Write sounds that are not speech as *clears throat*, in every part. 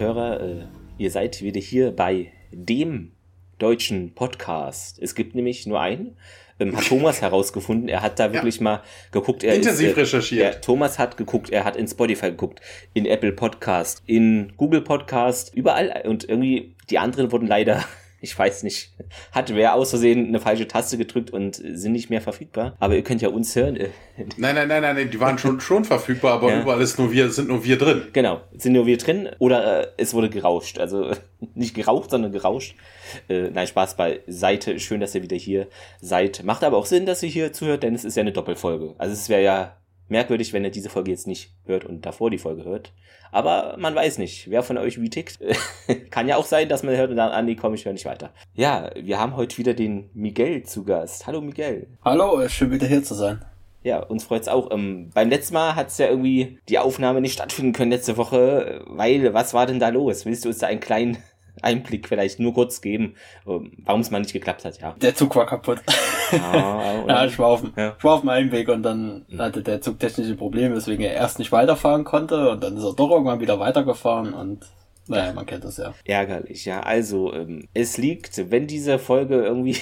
und Hörer, äh, ihr seid wieder hier bei dem deutschen Podcast. Es gibt nämlich nur einen. Ähm, hat Thomas *laughs* herausgefunden. Er hat da wirklich ja. mal geguckt. Er Intensiv ist, äh, recherchiert. Er, Thomas hat geguckt. Er hat in Spotify geguckt, in Apple Podcast, in Google Podcast, überall. Und irgendwie die anderen wurden leider ich weiß nicht, hat wer aus Versehen eine falsche Taste gedrückt und sind nicht mehr verfügbar. Aber ihr könnt ja uns hören. *laughs* Nein, nein, nein, nein, die waren schon, schon verfügbar, aber ja. überall ist nur wir, sind nur wir drin. Genau, sind nur wir drin oder äh, es wurde gerauscht. Also *laughs* nicht geraucht, sondern gerauscht. Äh, nein, Spaß beiseite. Schön, dass ihr wieder hier seid. Macht aber auch Sinn, dass ihr hier zuhört, denn es ist ja eine Doppelfolge. Also es wäre ja merkwürdig, wenn ihr diese Folge jetzt nicht hört und davor die Folge hört. Aber man weiß nicht, wer von euch wie tickt. *laughs* Kann ja auch sein, dass man hört und dann, ah nee, komm, ich höre nicht weiter. Ja, wir haben heute wieder den Miguel zu Gast. Hallo Miguel. Hallo, schön wieder hier zu sein. Ja, uns freut's auch. Ähm, beim letzten Mal hat's ja irgendwie die Aufnahme nicht stattfinden können letzte Woche, weil was war denn da los? Willst du uns da einen kleinen Einblick vielleicht nur kurz geben, ähm, warum es mal nicht geklappt hat, ja. Der Zug war kaputt. *laughs* Ja, ja ich, war auf, ja. ich war auf meinem Weg und dann mhm. hatte der Zug technische Probleme, weswegen er erst nicht weiterfahren konnte und dann ist er doch irgendwann wieder weitergefahren und naja, man kennt das ja. Ärgerlich, ja. Also, ähm, es liegt, wenn diese Folge irgendwie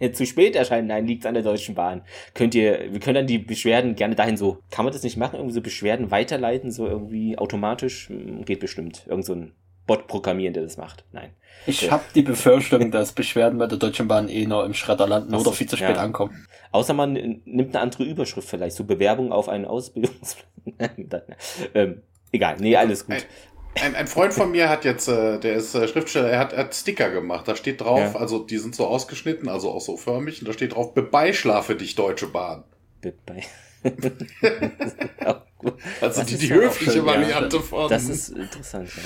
*laughs* zu spät erscheint, nein, liegt an der Deutschen Bahn. Könnt ihr, wir können dann die Beschwerden gerne dahin so, kann man das nicht machen, irgendwie so Beschwerden weiterleiten, so irgendwie automatisch? Hm, geht bestimmt. Irgend so ein Bot programmieren, der das macht. Nein. Ich habe die Befürchtung, dass Beschwerden bei der Deutschen Bahn eh noch im Schredder landen oder viel zu spät ja. ankommen. Außer man nimmt eine andere Überschrift vielleicht, so Bewerbung auf einen Ausbildungs... *laughs* ähm, egal, nee, alles gut. Ein, ein, Freund von mir hat jetzt, äh, der ist äh, Schriftsteller, er hat, hat Sticker gemacht. Da steht drauf, ja. also die sind so ausgeschnitten, also auch so förmig, und da steht drauf, bebeischlafe dich, Deutsche Bahn. Bebei. *laughs* *laughs* also die, die höfliche Variante ja. von. Das ist interessant, ja.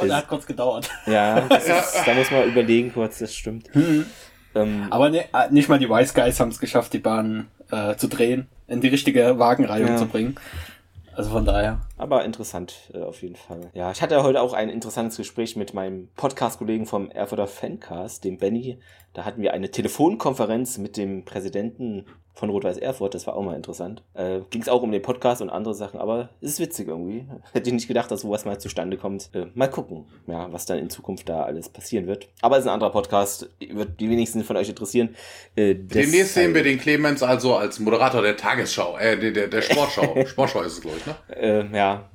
Und er hat kurz gedauert. Ja, *laughs* ist, da muss man überlegen kurz, das stimmt. Hm. Ähm, Aber ne, äh, nicht mal die Wise Guys haben es geschafft, die Bahn äh, zu drehen, in die richtige Wagenreihung ja. zu bringen. Also von daher. Aber interessant äh, auf jeden Fall. Ja, ich hatte heute auch ein interessantes Gespräch mit meinem Podcast-Kollegen vom Erfurter Fancast, dem Benny. Da hatten wir eine Telefonkonferenz mit dem Präsidenten von Rot-Weiß Erfurt. Das war auch mal interessant. Äh, Ging es auch um den Podcast und andere Sachen, aber es ist witzig irgendwie. *laughs* Hätte ich nicht gedacht, dass sowas mal zustande kommt. Äh, mal gucken, ja, was dann in Zukunft da alles passieren wird. Aber es ist ein anderer Podcast, wird die wenigsten von euch interessieren. Äh, Demnächst sehen wir den Clemens also als Moderator der Tagesschau, äh, der, der Sportschau. *laughs* Sportschau ist es, glaube ich, ne? Äh, ja,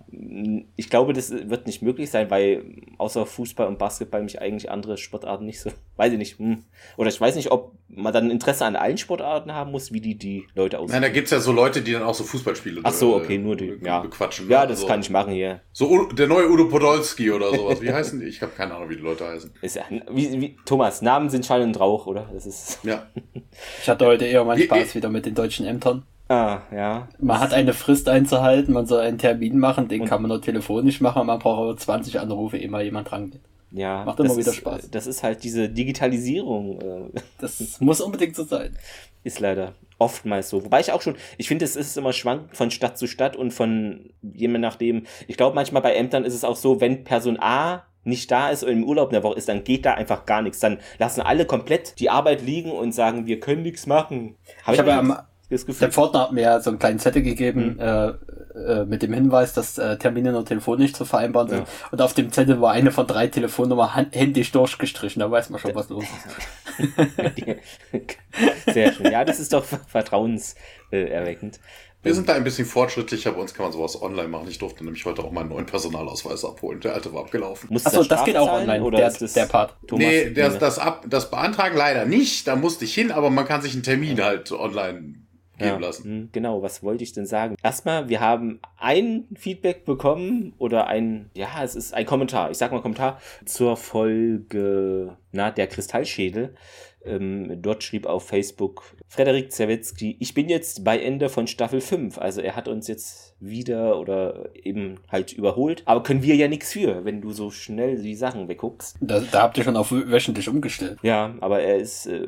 ich glaube, das wird nicht möglich sein, weil außer Fußball und Basketball mich eigentlich andere Sportarten nicht so, *laughs* weiß ich nicht, hm. oder ich weiß nicht, ob man dann Interesse an allen Sportarten haben muss, wie die die Leute aussehen. Nein, da gibt's ja so Leute, die dann auch so Fußballspiele Ach so, okay, nur die, ja. bequatschen. Ja, das also, kann ich machen hier. So der neue Udo Podolski oder sowas. Wie heißen die? Ich habe keine Ahnung, wie die Leute heißen. Ist ja, wie, wie, Thomas, Namen sind Schall und Rauch, oder? Das ist. Ja. *laughs* ich hatte heute eher meinen Spaß wieder mit den deutschen Ämtern. Ah, ja. Man hat eine Frist einzuhalten, man soll einen Termin machen, den und kann man nur telefonisch machen, man braucht aber 20 Anrufe, ehe mal jemand rangeht. Ja, macht immer wieder ist, Spaß. Das ist halt diese Digitalisierung. Äh. Das muss unbedingt so sein. Ist leider oftmals so. Wobei ich auch schon, ich finde, es ist immer schwankend von Stadt zu Stadt und von je nachdem. Ich glaube, manchmal bei Ämtern ist es auch so, wenn Person A nicht da ist oder im Urlaub eine Woche ist, dann geht da einfach gar nichts. Dann lassen alle komplett die Arbeit liegen und sagen, wir können nichts machen. Hab ich, ich habe ja am, das Gefühl. Der Pfortner hat mir so einen kleinen Zettel gegeben, mhm. äh, äh, mit dem Hinweis, dass äh, Termine nur telefonisch zu vereinbaren sind. Ja. Und auf dem Zettel war eine von drei Telefonnummern händisch durchgestrichen. Da weiß man schon, was los ist. *laughs* Sehr schön. Ja, das ist doch vertrauenserweckend. Wir sind da ein bisschen fortschrittlicher. Bei uns kann man sowas online machen. Ich durfte nämlich heute auch meinen neuen Personalausweis abholen. Der alte war abgelaufen. Achso, das geht auch online, oder der, ist das der Part. Thomas nee, das, das, ab, das beantragen leider nicht. Da musste ich hin, aber man kann sich einen Termin halt online geben ja, lassen. Hm, genau, was wollte ich denn sagen? Erstmal, wir haben ein Feedback bekommen oder ein, ja, es ist ein Kommentar. Ich sag mal Kommentar zur Folge, na, der Kristallschädel. Ähm, dort schrieb auf Facebook Frederik Zerwetzky, ich bin jetzt bei Ende von Staffel 5. Also er hat uns jetzt wieder oder eben halt überholt. Aber können wir ja nichts für, wenn du so schnell die Sachen wegguckst. Da, da habt ihr schon auf wöchentlich umgestellt. Ja, aber er ist äh,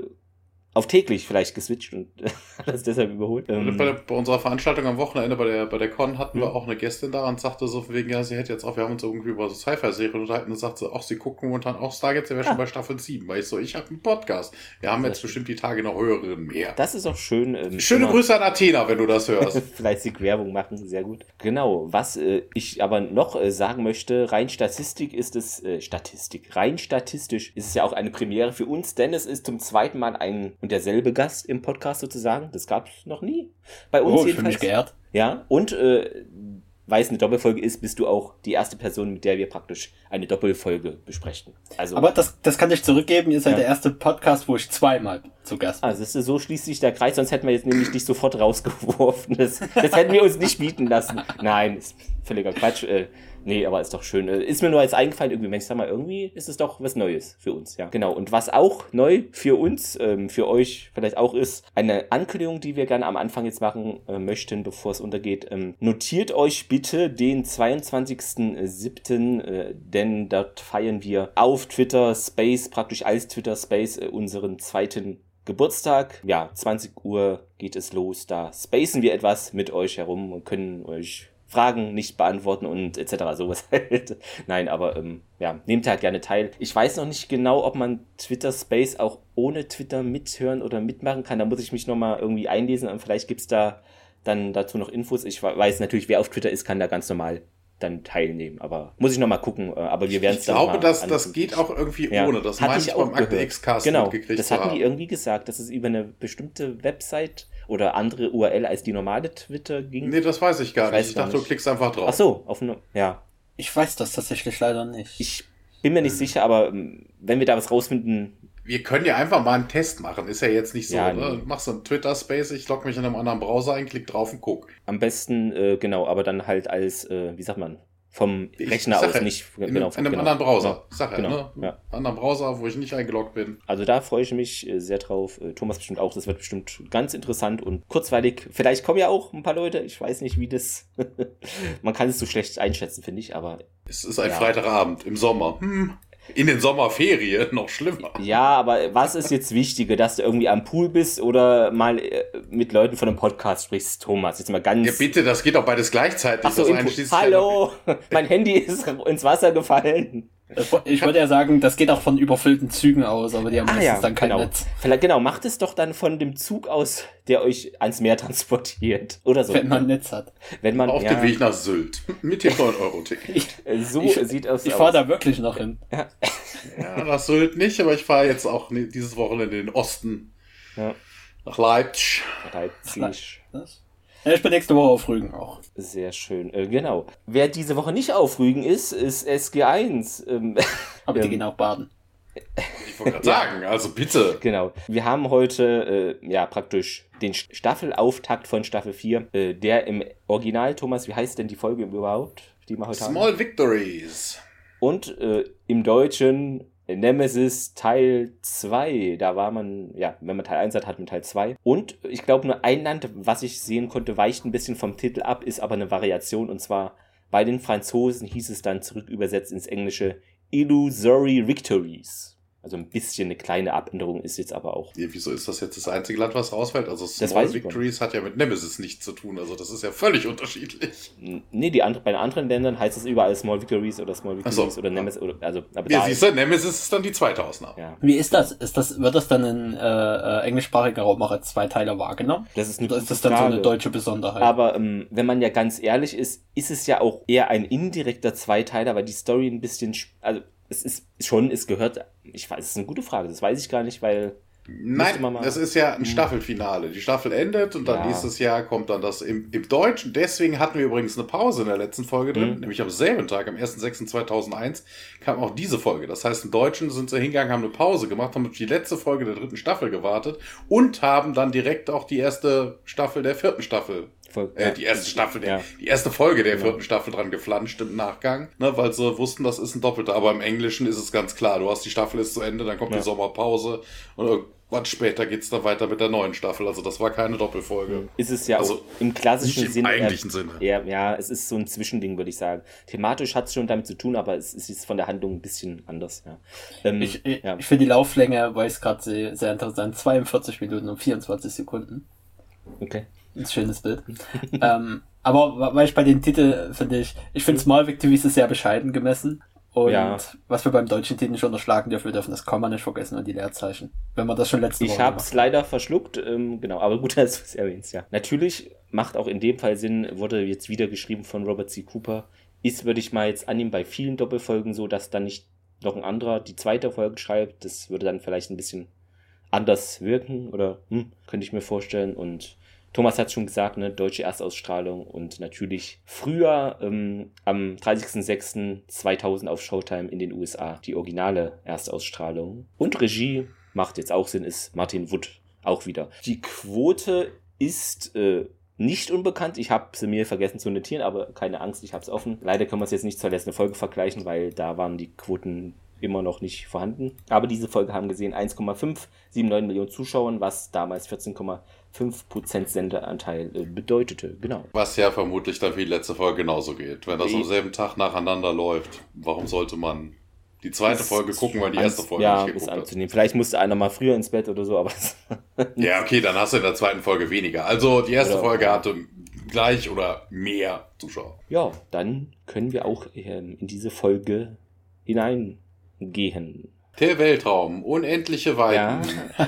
auf täglich vielleicht geswitcht und *laughs* das deshalb überholt. Ähm, bei, der, bei, unserer Veranstaltung am Wochenende bei der, bei der Con hatten wir auch eine Gästin da und sagte so wegen, ja, sie hätte jetzt auch, wir haben uns irgendwie über so Sci-Fi-Serien unterhalten und sagte, ach, sie gucken momentan auch Stargate, sie wäre ah. schon bei Staffel 7, weil ich so, ich habe einen Podcast. Wir haben jetzt bestimmt die Tage noch höhere mehr. Das ist auch schön. Ähm, Schöne Grüße an Athena, wenn du das hörst. *laughs* Fleißig Werbung machen, sehr gut. Genau, was äh, ich aber noch äh, sagen möchte, rein Statistik ist es, äh, Statistik, rein statistisch ist es ja auch eine Premiere für uns, denn es ist zum zweiten Mal ein und derselbe Gast im Podcast sozusagen. Das gab es noch nie. Bei uns oh, jedenfalls. Ich mich geehrt. Ja, und äh, weil es eine Doppelfolge ist, bist du auch die erste Person, mit der wir praktisch eine Doppelfolge besprechen. Also, Aber das, das kann ich zurückgeben. Ihr seid ja. der erste Podcast, wo ich zweimal zu Gast bin. Also so schließt sich der Kreis, sonst hätten wir jetzt nämlich dich sofort rausgeworfen. Das, das hätten wir uns nicht bieten lassen. Nein, ist völliger Quatsch. Äh, Nee, aber ist doch schön. Äh, ist mir nur jetzt eingefallen, irgendwie, wenn ich sag mal, irgendwie ist es doch was Neues für uns, ja. Genau. Und was auch neu für uns, ähm, für euch vielleicht auch ist, eine Ankündigung, die wir gerne am Anfang jetzt machen äh, möchten, bevor es untergeht. Ähm, notiert euch bitte den 22.07., äh, denn dort feiern wir auf Twitter Space, praktisch als Twitter Space, äh, unseren zweiten Geburtstag. Ja, 20 Uhr geht es los. Da spacen wir etwas mit euch herum und können euch Fragen nicht beantworten und etc. sowas *laughs* halt. Nein, aber ähm, ja, nehmt halt gerne teil. Ich weiß noch nicht genau, ob man Twitter Space auch ohne Twitter mithören oder mitmachen kann. Da muss ich mich nochmal irgendwie einlesen und vielleicht gibt's da dann dazu noch Infos. Ich weiß natürlich, wer auf Twitter ist, kann da ganz normal dann teilnehmen. Aber muss ich nochmal gucken. Äh, aber wir werden es dann. Ich glaube, dass das geht auch irgendwie ja. ohne. Das meine ich beim Akte X-Cast genau, Das hatten die irgendwie gesagt, dass es über eine bestimmte Website oder andere URL als die normale Twitter ging. Nee, das weiß ich gar ich nicht. Ich dachte, nicht. du klickst einfach drauf. Ach so, auf eine, ja. Ich weiß das tatsächlich leider nicht. Ich bin mir nicht hm. sicher, aber ähm, wenn wir da was rausfinden. Wir können ja einfach mal einen Test machen. Ist ja jetzt nicht so, ja, ne? Machst so einen Twitter-Space, ich logge mich in einem anderen Browser ein, klick drauf und guck. Am besten, äh, genau, aber dann halt als, äh, wie sagt man, vom Rechner aus, nicht in, genau, in einem genau. anderen Browser. Ja, Sache, genau, ne? Ja. Anderen Browser, wo ich nicht eingeloggt bin. Also da freue ich mich äh, sehr drauf. Äh, Thomas bestimmt auch. Das wird bestimmt ganz interessant und kurzweilig. Vielleicht kommen ja auch ein paar Leute. Ich weiß nicht, wie das. *laughs* Man kann es so schlecht einschätzen, finde ich, aber. Es ist ein ja. Freitagabend im Sommer. Hm. In den Sommerferien noch schlimmer. Ja, aber was ist jetzt wichtiger, dass du irgendwie am Pool bist oder mal äh, mit Leuten von einem Podcast sprichst, Thomas? Jetzt mal ganz. Ja, bitte, das geht auch beides gleichzeitig. Ach so, Hallo, mein Handy ist *laughs* ins Wasser gefallen. Ich würde ja sagen, das geht auch von überfüllten Zügen aus, aber die haben ah, meistens ja, dann kein genau. Netz. Vielleicht, genau, macht es doch dann von dem Zug aus, der euch ans Meer transportiert. Oder so. Wenn man Netz hat. Wenn man, Auf ja, dem Weg nach Sylt. Mit dem 9-Euro-Ticket. so ich, sieht es aus. Ich fahre da wirklich noch hin. Ja. ja, nach Sylt nicht, aber ich fahre jetzt auch dieses Wochenende in den Osten. Ja. Nach Leipzig. Leipzig. Was? Ja, ich bin nächste Woche auf Rügen auch. Sehr schön, äh, genau. Wer diese Woche nicht auf Rügen ist, ist SG1. Ähm, *laughs* Aber die ähm, gehen auch baden. Ich wollte gerade sagen, also bitte. Genau. Wir haben heute äh, ja praktisch den Staffelauftakt von Staffel 4, äh, der im Original, Thomas, wie heißt denn die Folge überhaupt, die wir heute Small haben? Small Victories. Und äh, im Deutschen Nemesis Teil 2, da war man, ja, wenn man Teil 1 hat, hat man Teil 2. Und ich glaube, nur ein Land, was ich sehen konnte, weicht ein bisschen vom Titel ab, ist aber eine Variation. Und zwar bei den Franzosen hieß es dann zurück übersetzt ins Englische Illusory Victories. Also ein bisschen eine kleine Abänderung ist jetzt aber auch. Ja, wieso ist das jetzt das einzige Land, was rausfällt? Also Small Victories hat ja mit Nemesis nichts zu tun. Also das ist ja völlig unterschiedlich. Nee, die andre, bei den anderen Ländern heißt es überall Small Victories oder Small Victories so. oder Nemesis. Oder, also, aber ja, siehst du, Nemesis ist dann die zweite Ausnahme. Ja. Wie ist das? Ist das? Wird das dann in äh, äh, englischsprachiger Raum auch als zwei Teile wahrgenommen? Das ist, eine oder ist das dann Frage. so eine deutsche Besonderheit? Aber ähm, wenn man ja ganz ehrlich ist, ist es ja auch eher ein indirekter Zweiteiler, weil die Story ein bisschen, also es ist schon, es gehört, ich weiß, es ist eine gute Frage, das weiß ich gar nicht, weil. Nein, das ist ja ein hm. Staffelfinale. Die Staffel endet und dann ja. nächstes Jahr kommt dann das im, im Deutschen. Deswegen hatten wir übrigens eine Pause in der letzten Folge drin, mhm. nämlich am selben Tag, am 1.6.2001, kam auch diese Folge. Das heißt, im Deutschen sind sie hingegangen, haben eine Pause gemacht, haben auf die letzte Folge der dritten Staffel gewartet und haben dann direkt auch die erste Staffel der vierten Staffel Folge. Äh, die erste Staffel, ja. die erste Folge der genau. vierten Staffel dran geflanscht im Nachgang, ne, weil sie wussten, das ist ein Doppelter. Aber im Englischen ist es ganz klar, du hast die Staffel ist zu Ende, dann kommt ja. die Sommerpause und Und später geht es dann weiter mit der neuen Staffel. Also das war keine Doppelfolge. Ist es ja also auch im klassischen nicht im Sinne. eigentlichen Sinne. Ja, ja, es ist so ein Zwischending, würde ich sagen. Thematisch hat es schon damit zu tun, aber es ist von der Handlung ein bisschen anders. Ja. Ähm, ich ich, ja. ich finde die Lauflänge, weil ich es gerade sehr interessant. 42 Minuten und 24 Sekunden. Okay. Ein schönes Bild. ähm, aber weil ich bei den Titeln finde ich, ich finde Smallwick TV ist sehr bescheiden gemessen. Und ja. was wir beim deutschen Titel nicht unterschlagen dürfen, wir dürfen das Komma nicht vergessen und die Leerzeichen. Wenn man das schon letzte Woche Ich habe es leider verschluckt, ähm, genau, aber gut, *laughs* dass du es erwähnst, ja. Natürlich macht auch in dem Fall Sinn, wurde jetzt wieder geschrieben von Robert C. Cooper. Ist, würde ich mal jetzt annehmen, bei vielen Doppelfolgen so, dass dann nicht noch ein anderer die zweite Folge schreibt. Das würde dann vielleicht ein bisschen anders wirken oder hm, könnte ich mir vorstellen. Und Thomas hat schon gesagt, ne, deutsche Erstausstrahlung und natürlich früher ähm, am 30.06.2000 auf Showtime in den USA die originale Erstausstrahlung. Und Regie macht jetzt auch Sinn, ist Martin Wood auch wieder. Die Quote ist äh, nicht unbekannt. Ich habe sie mir vergessen zu notieren, aber keine Angst, ich habe es offen. Leider können wir es jetzt nicht zur letzten Folge vergleichen, weil da waren die Quoten immer noch nicht vorhanden. Aber diese Folge haben gesehen 1,579 Millionen Zuschauer, was damals 14,5% Senderanteil äh, bedeutete. Genau. Was ja vermutlich dann wie die letzte Folge genauso geht. Wenn das am selben Tag nacheinander läuft, warum sollte man die zweite ist Folge gucken, weil die erste Folge ja, nicht geguckt ist anzunehmen. Hat. Vielleicht musste einer mal früher ins Bett oder so, aber. *laughs* ja, okay, dann hast du in der zweiten Folge weniger. Also die erste oder, Folge hatte gleich oder mehr Zuschauer. Ja, dann können wir auch ähm, in diese Folge hinein gehen. Der Weltraum, unendliche Weiten. Ja,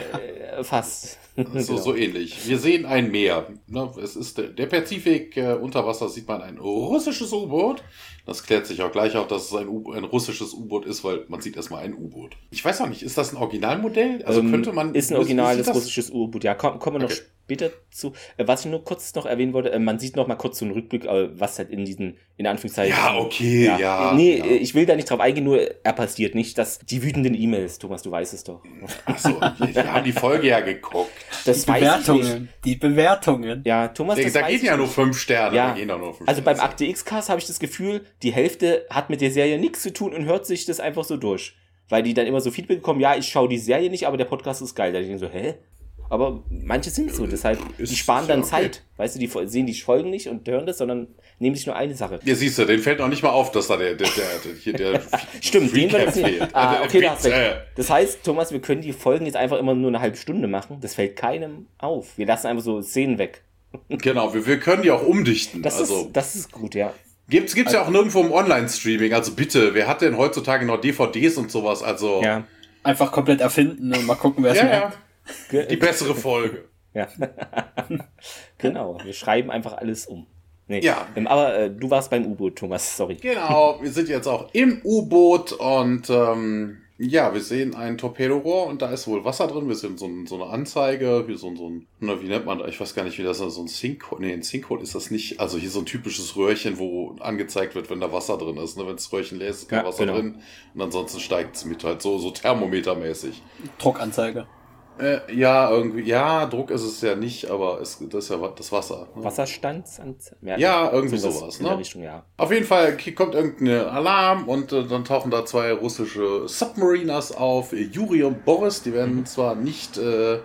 äh, fast. *laughs* So, genau. so ähnlich. Wir sehen ein Meer. Ne, es ist der Pazifik. Äh, unter Wasser sieht man ein russisches U-Boot. Das klärt sich auch gleich auf, dass es ein, ein russisches U-Boot ist, weil man sieht erstmal ein U-Boot. Ich weiß auch nicht, ist das ein Originalmodell? Also ähm, könnte man. Ist ein originales russisches U-Boot, ja. Kommen komm wir okay. noch später zu. Äh, was ich nur kurz noch erwähnen wollte, äh, man sieht noch mal kurz so einen Rückblick, äh, was halt in diesen, in Anführungszeichen. Ja, okay, ja. ja nee, ja. ich will da nicht drauf eingehen, nur er passiert nicht, dass die wütenden E-Mails, Thomas, du weißt es doch. Achso, wir haben die Folge ja geguckt. Das die Bewertungen. Die Bewertungen. Ja, Thomas, das Da gehen ja nur fünf Sterne. Ja. Da nur fünf also beim Akte X-Cast habe ich das Gefühl, die Hälfte hat mit der Serie nichts zu tun und hört sich das einfach so durch weil die dann immer so Feedback bekommen, ja, ich schaue die Serie nicht, aber der Podcast ist geil. Da denke ich so, hä? Aber manche sind so, deshalb, ist, die sparen dann okay. Zeit. Weißt du, die sehen die Folgen nicht und hören das, sondern nehmen sich nur eine Sache. Ja, siehst du, den fällt auch nicht mal auf, dass da der, der, der, der, der *laughs* Stimmt, den wird fehlt. Ah, okay, da hast Das heißt, Thomas, wir können die Folgen jetzt einfach immer nur eine halbe Stunde machen. Das fällt keinem auf. Wir lassen einfach so Szenen weg. Genau, wir, wir können die auch umdichten. Das, also. ist, das ist gut, ja. Gibt's, gibt's also, ja auch nirgendwo im Online-Streaming. Also bitte, wer hat denn heutzutage noch DVDs und sowas? Also. Ja. Einfach komplett erfinden und mal gucken, wer es ja. Ja. Die bessere Folge. Ja. *laughs* genau, wir schreiben einfach alles um. Nee. Ja. Ähm, aber äh, du warst beim U-Boot, Thomas, sorry. Genau, wir sind jetzt auch im U-Boot und ähm, ja, wir sehen ein Torpedorohr und da ist wohl Wasser drin. Wir sehen so, ein, so eine Anzeige, wie so, ein, so ein, na, wie nennt man, ich weiß gar nicht, wie das ist, so ein Sinkhole, nee, ein Sinkhole ist das nicht. Also hier so ein typisches Röhrchen, wo angezeigt wird, wenn da Wasser drin ist. Ne? Wenn das Röhrchen leer ist, ist kein ja, Wasser genau. drin und ansonsten steigt es mit halt so, so thermometermäßig. Druckanzeige. Äh, ja, irgendwie, ja, Druck ist es ja nicht, aber es, das ist ja das Wasser. Ne? Wasserstandsanzeige? Ja, ja, irgendwie sowas. Ne? Richtung, ja. Auf jeden Fall kommt irgendein Alarm und äh, dann tauchen da zwei russische Submariners auf, Juri und Boris, die werden mhm. zwar nicht äh,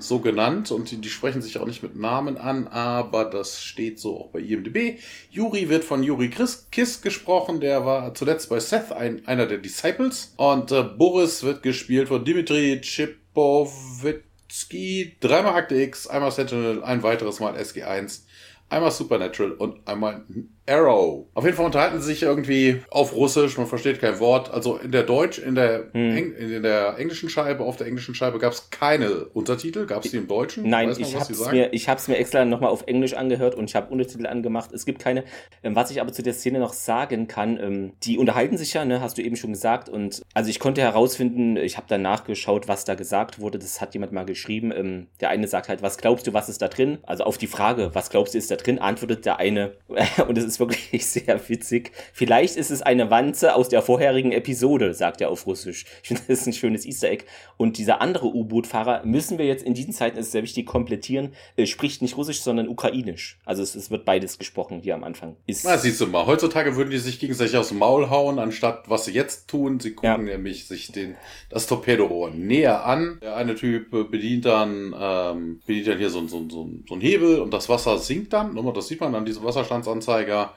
so genannt und die, die, sprechen sich auch nicht mit Namen an, aber das steht so auch bei IMDb. Juri wird von Juri Kiss gesprochen, der war zuletzt bei Seth ein, einer der Disciples und äh, Boris wird gespielt von Dimitri Chip Bowitzki, dreimal Akte X, einmal Sentinel, ein weiteres Mal SG1, einmal Supernatural und einmal Arrow. Auf jeden Fall unterhalten sie sich irgendwie auf Russisch, man versteht kein Wort. Also in der Deutsch, in der, hm. Eng, in der englischen Scheibe, auf der englischen Scheibe gab es keine Untertitel. Gab es die im Deutschen? Nein, ich habe es mir, ich hab's mir extra nochmal auf Englisch angehört und ich habe Untertitel angemacht. Es gibt keine. Ähm, was ich aber zu der Szene noch sagen kann, ähm, die unterhalten sich ja, ne, hast du eben schon gesagt. Und also ich konnte herausfinden, ich habe dann nachgeschaut, was da gesagt wurde. Das hat jemand mal geschrieben. Ähm, der eine sagt halt, was glaubst du, was ist da drin? Also auf die Frage, was glaubst du, ist da drin, antwortet der eine, *laughs* und es ist ist wirklich *laughs* sehr witzig. Vielleicht ist es eine Wanze aus der vorherigen Episode, sagt er auf Russisch. Ich finde, das ist ein schönes Easter Egg. Und dieser andere U-Boot-Fahrer müssen wir jetzt in diesen Zeiten, ist sehr wichtig, komplettieren, äh, spricht nicht Russisch, sondern Ukrainisch. Also es, es, wird beides gesprochen hier am Anfang. Ist Na, siehst du mal, heutzutage würden die sich gegenseitig aus dem Maul hauen, anstatt was sie jetzt tun. Sie gucken ja. nämlich sich den, das Torpedorohr näher an. Der eine Typ bedient dann, ähm, bedient dann hier so, so, so, so ein Hebel und das Wasser sinkt dann. Das sieht man an diesem Wasserstandsanzeiger.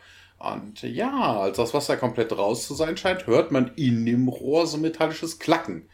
Und ja, als das Wasser komplett raus zu sein scheint, hört man in dem Rohr so metallisches Klacken.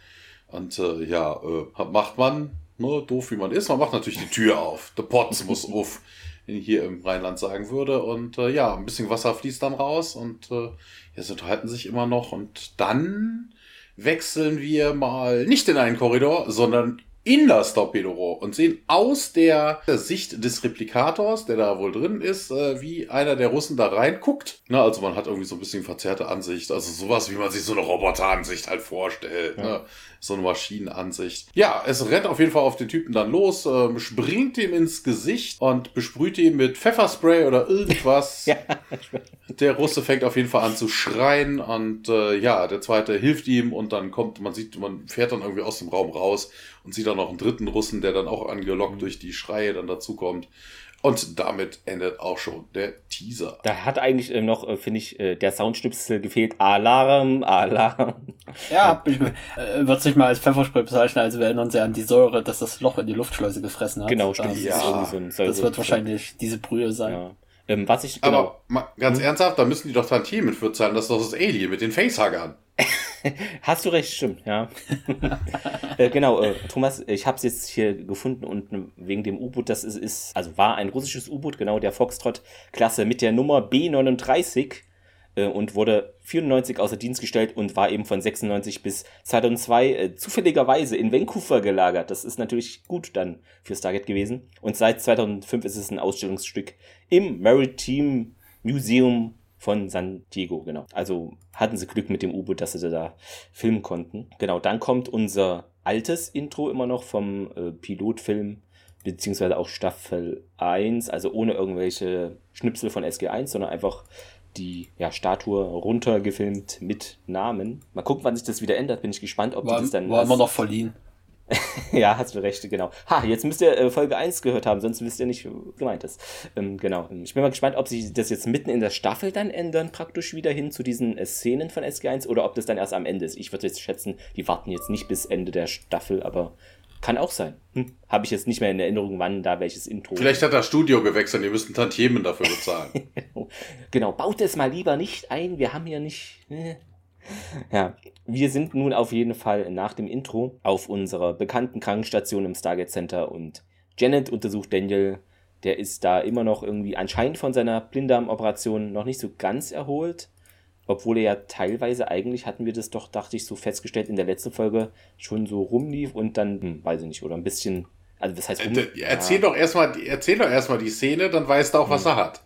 Und äh, ja, äh, macht man, ne, doof wie man ist, man macht natürlich die Tür auf. Der Potz muss *laughs* auf, wenn ich hier im Rheinland sagen würde. Und äh, ja, ein bisschen Wasser fließt dann raus und äh, ja, sie unterhalten sich immer noch. Und dann wechseln wir mal nicht in einen Korridor, sondern in das Torpedorohr und sehen aus der Sicht des Replikators, der da wohl drin ist, äh, wie einer der Russen da reinguckt. Na, also man hat irgendwie so ein bisschen verzerrte Ansicht, also sowas, wie man sich so eine Roboteransicht halt vorstellt. Ja. Ne? so eine Maschinenansicht. Ja, es rennt auf jeden Fall auf den Typen dann los, äh, springt ihm ins Gesicht und besprüht ihn mit Pfefferspray oder irgendwas. *laughs* ja. Der Russe fängt auf jeden Fall an zu schreien und äh, ja, der zweite hilft ihm und dann kommt, man sieht, man fährt dann irgendwie aus dem Raum raus und sieht dann noch einen dritten Russen, der dann auch angelockt mhm. durch die Schreie dann dazukommt. Und damit endet auch schon der Teaser. Da hat eigentlich äh, noch, äh, finde ich, äh, der Soundstüpsel gefehlt. Alarm, Alarm. Ja, äh, wird sich mal als Pfefferspray bezeichnen, also wir erinnern uns ja an die Säure, dass das Loch in die Luftschleuse gefressen hat. Genau, stimmt. Ja. So ein, das wird wahrscheinlich diese Brühe sein. Ja. Ähm, was ich, genau. Aber mal, ganz hm? ernsthaft, da müssen die doch Tantiemen für zahlen, das ist doch das Alien mit den Facehuggern. *laughs* Hast du recht, stimmt, ja. *laughs* äh, genau, äh, Thomas, ich habe es jetzt hier gefunden und wegen dem U-Boot, das ist, ist, also war ein russisches U-Boot, genau, der Foxtrot-Klasse mit der Nummer B39 äh, und wurde 94 außer Dienst gestellt und war eben von 96 bis 2002 äh, zufälligerweise in Vancouver gelagert. Das ist natürlich gut dann für Stargate gewesen. Und seit 2005 ist es ein Ausstellungsstück im Maritime Museum von San Diego, genau. Also hatten sie Glück mit dem U-Boot, dass sie da filmen konnten. Genau, dann kommt unser altes Intro immer noch vom äh, Pilotfilm, beziehungsweise auch Staffel 1, also ohne irgendwelche Schnipsel von SG1, sondern einfach die ja, Statue runtergefilmt mit Namen. Mal gucken, wann sich das wieder ändert. Bin ich gespannt, ob war, die das dann. War immer noch verliehen. *laughs* ja, hast du recht, genau. Ha, jetzt müsst ihr äh, Folge 1 gehört haben, sonst wisst ihr nicht, gemeint ist. Ähm, genau. Ich bin mal gespannt, ob sie das jetzt mitten in der Staffel dann ändern, praktisch wieder hin zu diesen äh, Szenen von SG1 oder ob das dann erst am Ende ist. Ich würde jetzt schätzen, die warten jetzt nicht bis Ende der Staffel, aber kann auch sein. Hm. Habe ich jetzt nicht mehr in Erinnerung, wann da welches Intro. Vielleicht hat das Studio gewechselt, ihr müsst ein Tantiemen dafür bezahlen. *laughs* genau, baut es mal lieber nicht ein, wir haben hier nicht. Äh, ja, wir sind nun auf jeden Fall nach dem Intro auf unserer bekannten Krankenstation im Stargate Center und Janet untersucht Daniel. Der ist da immer noch irgendwie anscheinend von seiner Blinddarmoperation noch nicht so ganz erholt. Obwohl er ja teilweise eigentlich hatten wir das doch, dachte ich, so festgestellt in der letzten Folge schon so rumlief und dann, hm, weiß ich nicht, oder ein bisschen. Also das heißt, rum, äh, erzähl ja. doch erstmal, erzähl doch erstmal die Szene, dann weißt du auch, was hm. er hat.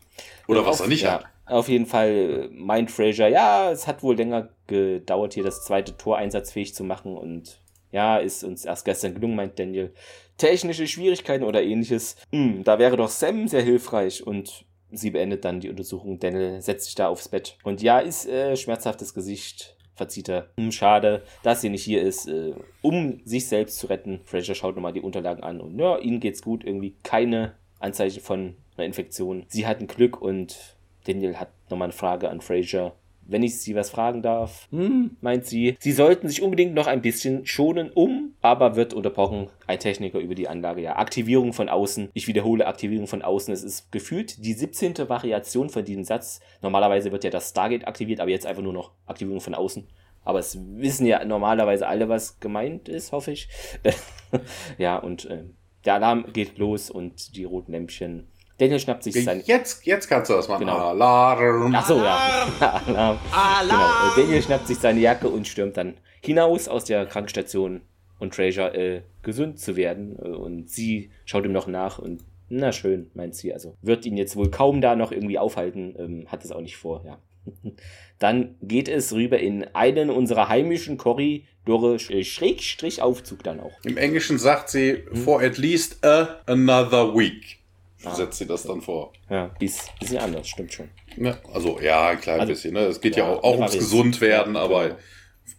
Oder ja, was auf, er nicht ja. hat. Auf jeden Fall meint Fraser, ja, es hat wohl länger gedauert, hier das zweite Tor einsatzfähig zu machen und ja, ist uns erst gestern gelungen, meint Daniel. Technische Schwierigkeiten oder ähnliches. Hm, da wäre doch Sam sehr hilfreich und sie beendet dann die Untersuchung. Daniel setzt sich da aufs Bett. Und ja, ist äh, schmerzhaftes Gesicht. Verzieht er. Hm, schade, dass sie nicht hier ist, äh, um sich selbst zu retten. Fraser schaut nochmal die Unterlagen an und ja, ihnen geht's gut. Irgendwie keine Anzeichen von einer Infektion. Sie hatten Glück und Daniel hat nochmal eine Frage an Fraser. Wenn ich Sie was fragen darf, hm, meint sie, Sie sollten sich unbedingt noch ein bisschen schonen, um, aber wird unterbrochen. Ein Techniker über die Anlage, ja. Aktivierung von außen. Ich wiederhole, Aktivierung von außen. Es ist gefühlt die 17. Variation von diesem Satz. Normalerweise wird ja das Stargate aktiviert, aber jetzt einfach nur noch Aktivierung von außen. Aber es wissen ja normalerweise alle, was gemeint ist, hoffe ich. *laughs* ja, und äh, der Alarm geht los und die roten Lämpchen Daniel schnappt sich sein. Jetzt, jetzt kannst du das machen. Genau. Alarm. Ach so, ja. Alarm. *laughs* Alarm. Genau. Daniel schnappt sich seine Jacke und stürmt dann hinaus aus der Krankenstation und Treasure äh, gesund zu werden. Und sie schaut ihm noch nach und na schön, meint sie. Also wird ihn jetzt wohl kaum da noch irgendwie aufhalten. Ähm, hat es auch nicht vor, ja. *laughs* Dann geht es rüber in einen unserer heimischen Korridore, äh, Schrägstrich Aufzug dann auch. Im Englischen sagt sie, hm? for at least a, another week. Ah, setzt sie das dann vor. Ja, ist ein bisschen anders, stimmt schon. Ja, also ja, ein klein also, bisschen. Ne? Es geht ja, ja auch, auch ums Gesundwerden, aber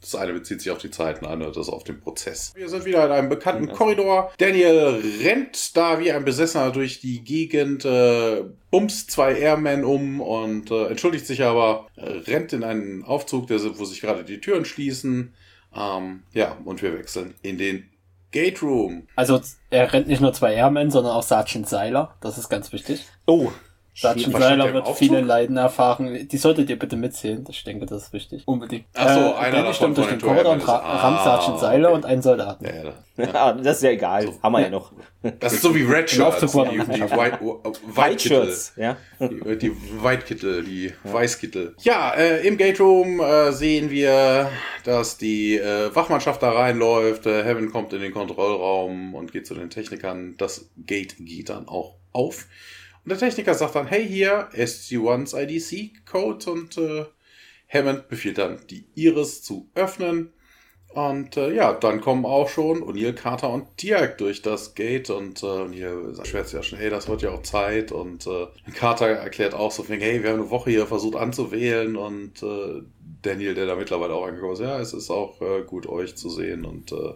das eine bezieht sich auf die Zeiten, andere das auf den Prozess. Wir sind wieder in einem bekannten ja. Korridor. Daniel rennt da wie ein Besessener durch die Gegend, äh, bumst zwei Airmen um und äh, entschuldigt sich aber, äh, rennt in einen Aufzug, der, wo sich gerade die Türen schließen. Ähm, ja, und wir wechseln in den Gate Room. Also er rennt nicht nur zwei Airmen, sondern auch Sergeant Seiler. Das ist ganz wichtig. Oh, Sergeant Seiler wird viele Leiden erfahren. Die solltet ihr bitte mitzählen. Ich denke, das ist wichtig. Unbedingt. Äh, einer davon durch den Korridor und ah, rammt Sergeant Seiler okay. und einen Soldaten. Ja, ja, *laughs* ja. das ist ja egal. So. Haben wir ja noch. Das ist so wie Red *laughs* Shirts. Die, die, die White, *laughs* White Shirts, ja. Die, die White Kittel, die ja. Weißkittel. Ja, äh, im Gate Room äh, sehen wir, dass die äh, Wachmannschaft da reinläuft. Äh, Heaven kommt in den Kontrollraum und geht zu den Technikern. Das Gate geht dann auch auf. Und der Techniker sagt dann, hey hier, SG1's IDC-Code und äh, Hammond befiehlt dann, die Iris zu öffnen. Und äh, ja, dann kommen auch schon O'Neill, Carter und Diak durch das Gate und äh, O'Neill schwätzt ja schon, hey, das wird ja auch Zeit. Und äh, Carter erklärt auch so, hey, wir haben eine Woche hier versucht anzuwählen und äh, Daniel, der da mittlerweile auch angekommen ist, ja, es ist auch äh, gut, euch zu sehen. Und äh,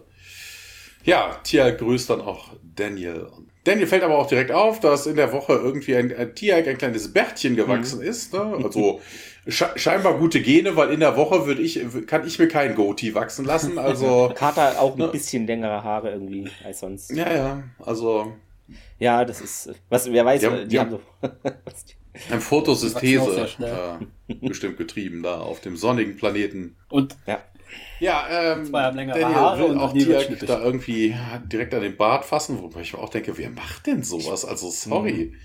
ja, Tia grüßt dann auch Daniel. Daniel fällt aber auch direkt auf, dass in der Woche irgendwie ein, ein Tier, ein kleines Bärtchen gewachsen mhm. ist. Ne? Also sche scheinbar gute Gene, weil in der Woche würde ich, kann ich mir kein Goatee wachsen lassen. Also *laughs* Kater auch ein ne? bisschen längere Haare irgendwie als sonst. Ja, ja. Also ja, das ist was. Wer weiß, die haben, die haben so. *laughs* Ein Photosynthese äh, bestimmt getrieben da auf dem sonnigen Planeten. Und ja. Ja, ähm, Zwei haben längere Daniel Haare will und auch direkt da irgendwie direkt an den Bart fassen, wobei ich mir auch denke, wer macht denn sowas? Also sorry. Mhm.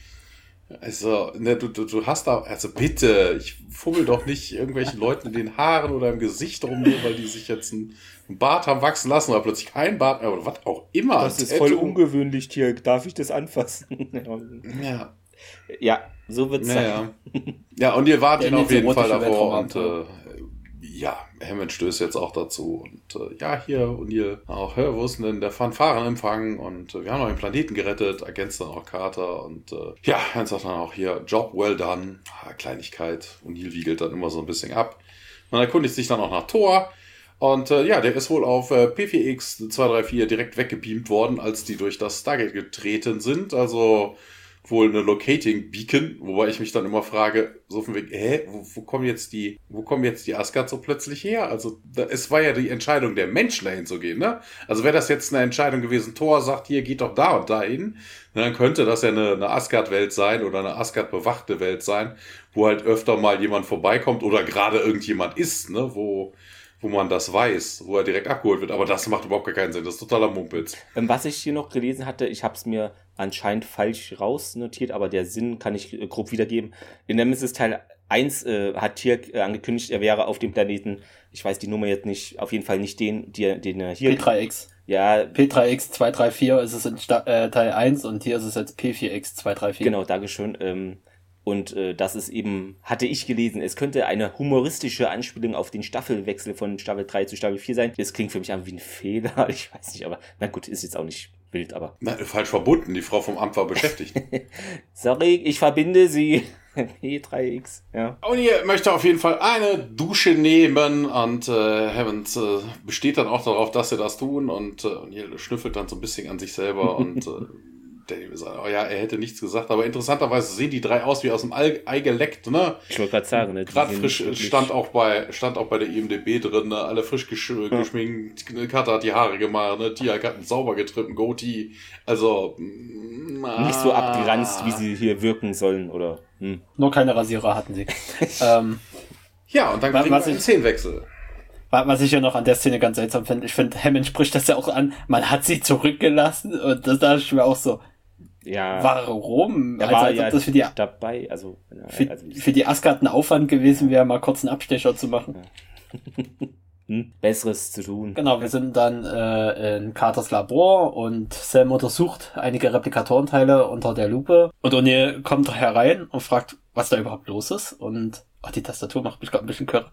Also, ne, du, du, du hast da, also bitte, ich fummel doch nicht irgendwelchen Leuten in den Haaren oder im Gesicht rum, nur weil die sich jetzt einen, einen Bart haben wachsen lassen oder plötzlich keinen Bart mehr oder was auch immer. Das ist voll ungewöhnlich, Tier. Darf ich das anfassen? *laughs* ja. Ja, so wird's ja, sein. Ja. ja, und ihr wart ihn auf jeden Fall davor und äh, ja, Hammond stößt jetzt auch dazu. Und äh, ja, hier, und hier auch, hör, wo ist denn der Fanfarenempfang? Und äh, wir haben noch den Planeten gerettet, ergänzt dann auch Carter. Und äh, ja, Hans sagt dann auch hier, Job well done. Ah, Kleinigkeit. Neil wiegelt dann immer so ein bisschen ab. Man erkundigt sich dann auch nach Thor. Und äh, ja, der ist wohl auf äh, P4X 234 direkt weggebeamt worden, als die durch das Stargate getreten sind. Also wohl eine Locating Beacon, wobei ich mich dann immer frage, so von wegen, hä, wo, wo kommen jetzt die, wo kommen jetzt die Asgard so plötzlich her? Also da, es war ja die Entscheidung der Menschen dahin zu gehen, ne? Also wäre das jetzt eine Entscheidung gewesen, Thor sagt, hier geht doch da und dahin, dann könnte das ja eine, eine Asgard-Welt sein oder eine Asgard-bewachte Welt sein, wo halt öfter mal jemand vorbeikommt oder gerade irgendjemand ist, ne? Wo wo man das weiß, wo er direkt abgeholt wird. Aber das macht überhaupt gar keinen Sinn. Das ist totaler Mumpitz. Ähm, was ich hier noch gelesen hatte, ich habe es mir anscheinend falsch rausnotiert, aber der Sinn kann ich äh, grob wiedergeben. In Nemesis Teil 1 äh, hat Tirk äh, angekündigt, er wäre auf dem Planeten, ich weiß die Nummer jetzt nicht, auf jeden Fall nicht den, die, den er hier... P3X. Ja. P3X 234 ist es in Sta äh, Teil 1 und hier ist es jetzt P4X 234. Genau, Dankeschön. Ähm, und äh, das ist eben, hatte ich gelesen, es könnte eine humoristische Anspielung auf den Staffelwechsel von Staffel 3 zu Staffel 4 sein. Das klingt für mich an wie ein Fehler. *laughs* Ich weiß nicht, aber na gut, ist jetzt auch nicht wild, aber. Na, falsch verbunden, die Frau vom Amt war beschäftigt. *laughs* Sorry, ich verbinde sie. *laughs* E3X, ja. Oni möchte auf jeden Fall eine Dusche nehmen und äh, Heavens äh, besteht dann auch darauf, dass sie das tun und äh, schnüffelt dann so ein bisschen an sich selber und äh, Daniel sagt, oh ja, er hätte nichts gesagt, aber interessanterweise sehen die drei aus wie aus dem Ei geleckt, ne? Ich wollte gerade sagen, ne? Gerade frisch stand auch bei, stand auch bei der IMDB drin, ne? Alle frisch gesch ja. geschminkt, Kata hat die Haare gemacht, ne? Tia hat einen sauber getrimmten Goatee, also, ah. Nicht so abgeranzt, wie sie hier wirken sollen, oder? Hm. Nur keine Rasierer hatten sie. ähm, ja, und dann kriegen wir einen Szenenwechsel. Was ich ja noch an der Szene ganz seltsam finde, ich finde, Hammond spricht das ja auch an, man hat sie zurückgelassen und das da ist mir auch so, ja. Warum? Er also, war ja das für die, dabei, also, für, also für die Asgard ein Aufwand gewesen wäre, mal kurz einen Abstecher zu machen. Ja. *laughs* hm? Besseres zu tun. Genau, wir sind dann äh, in Carters Labor und Sam untersucht einige Replikatorenteile unter der Lupe und O'Neill kommt herein und fragt, was da überhaupt los ist und ach, die Tastatur macht mich gerade ein bisschen kürzer.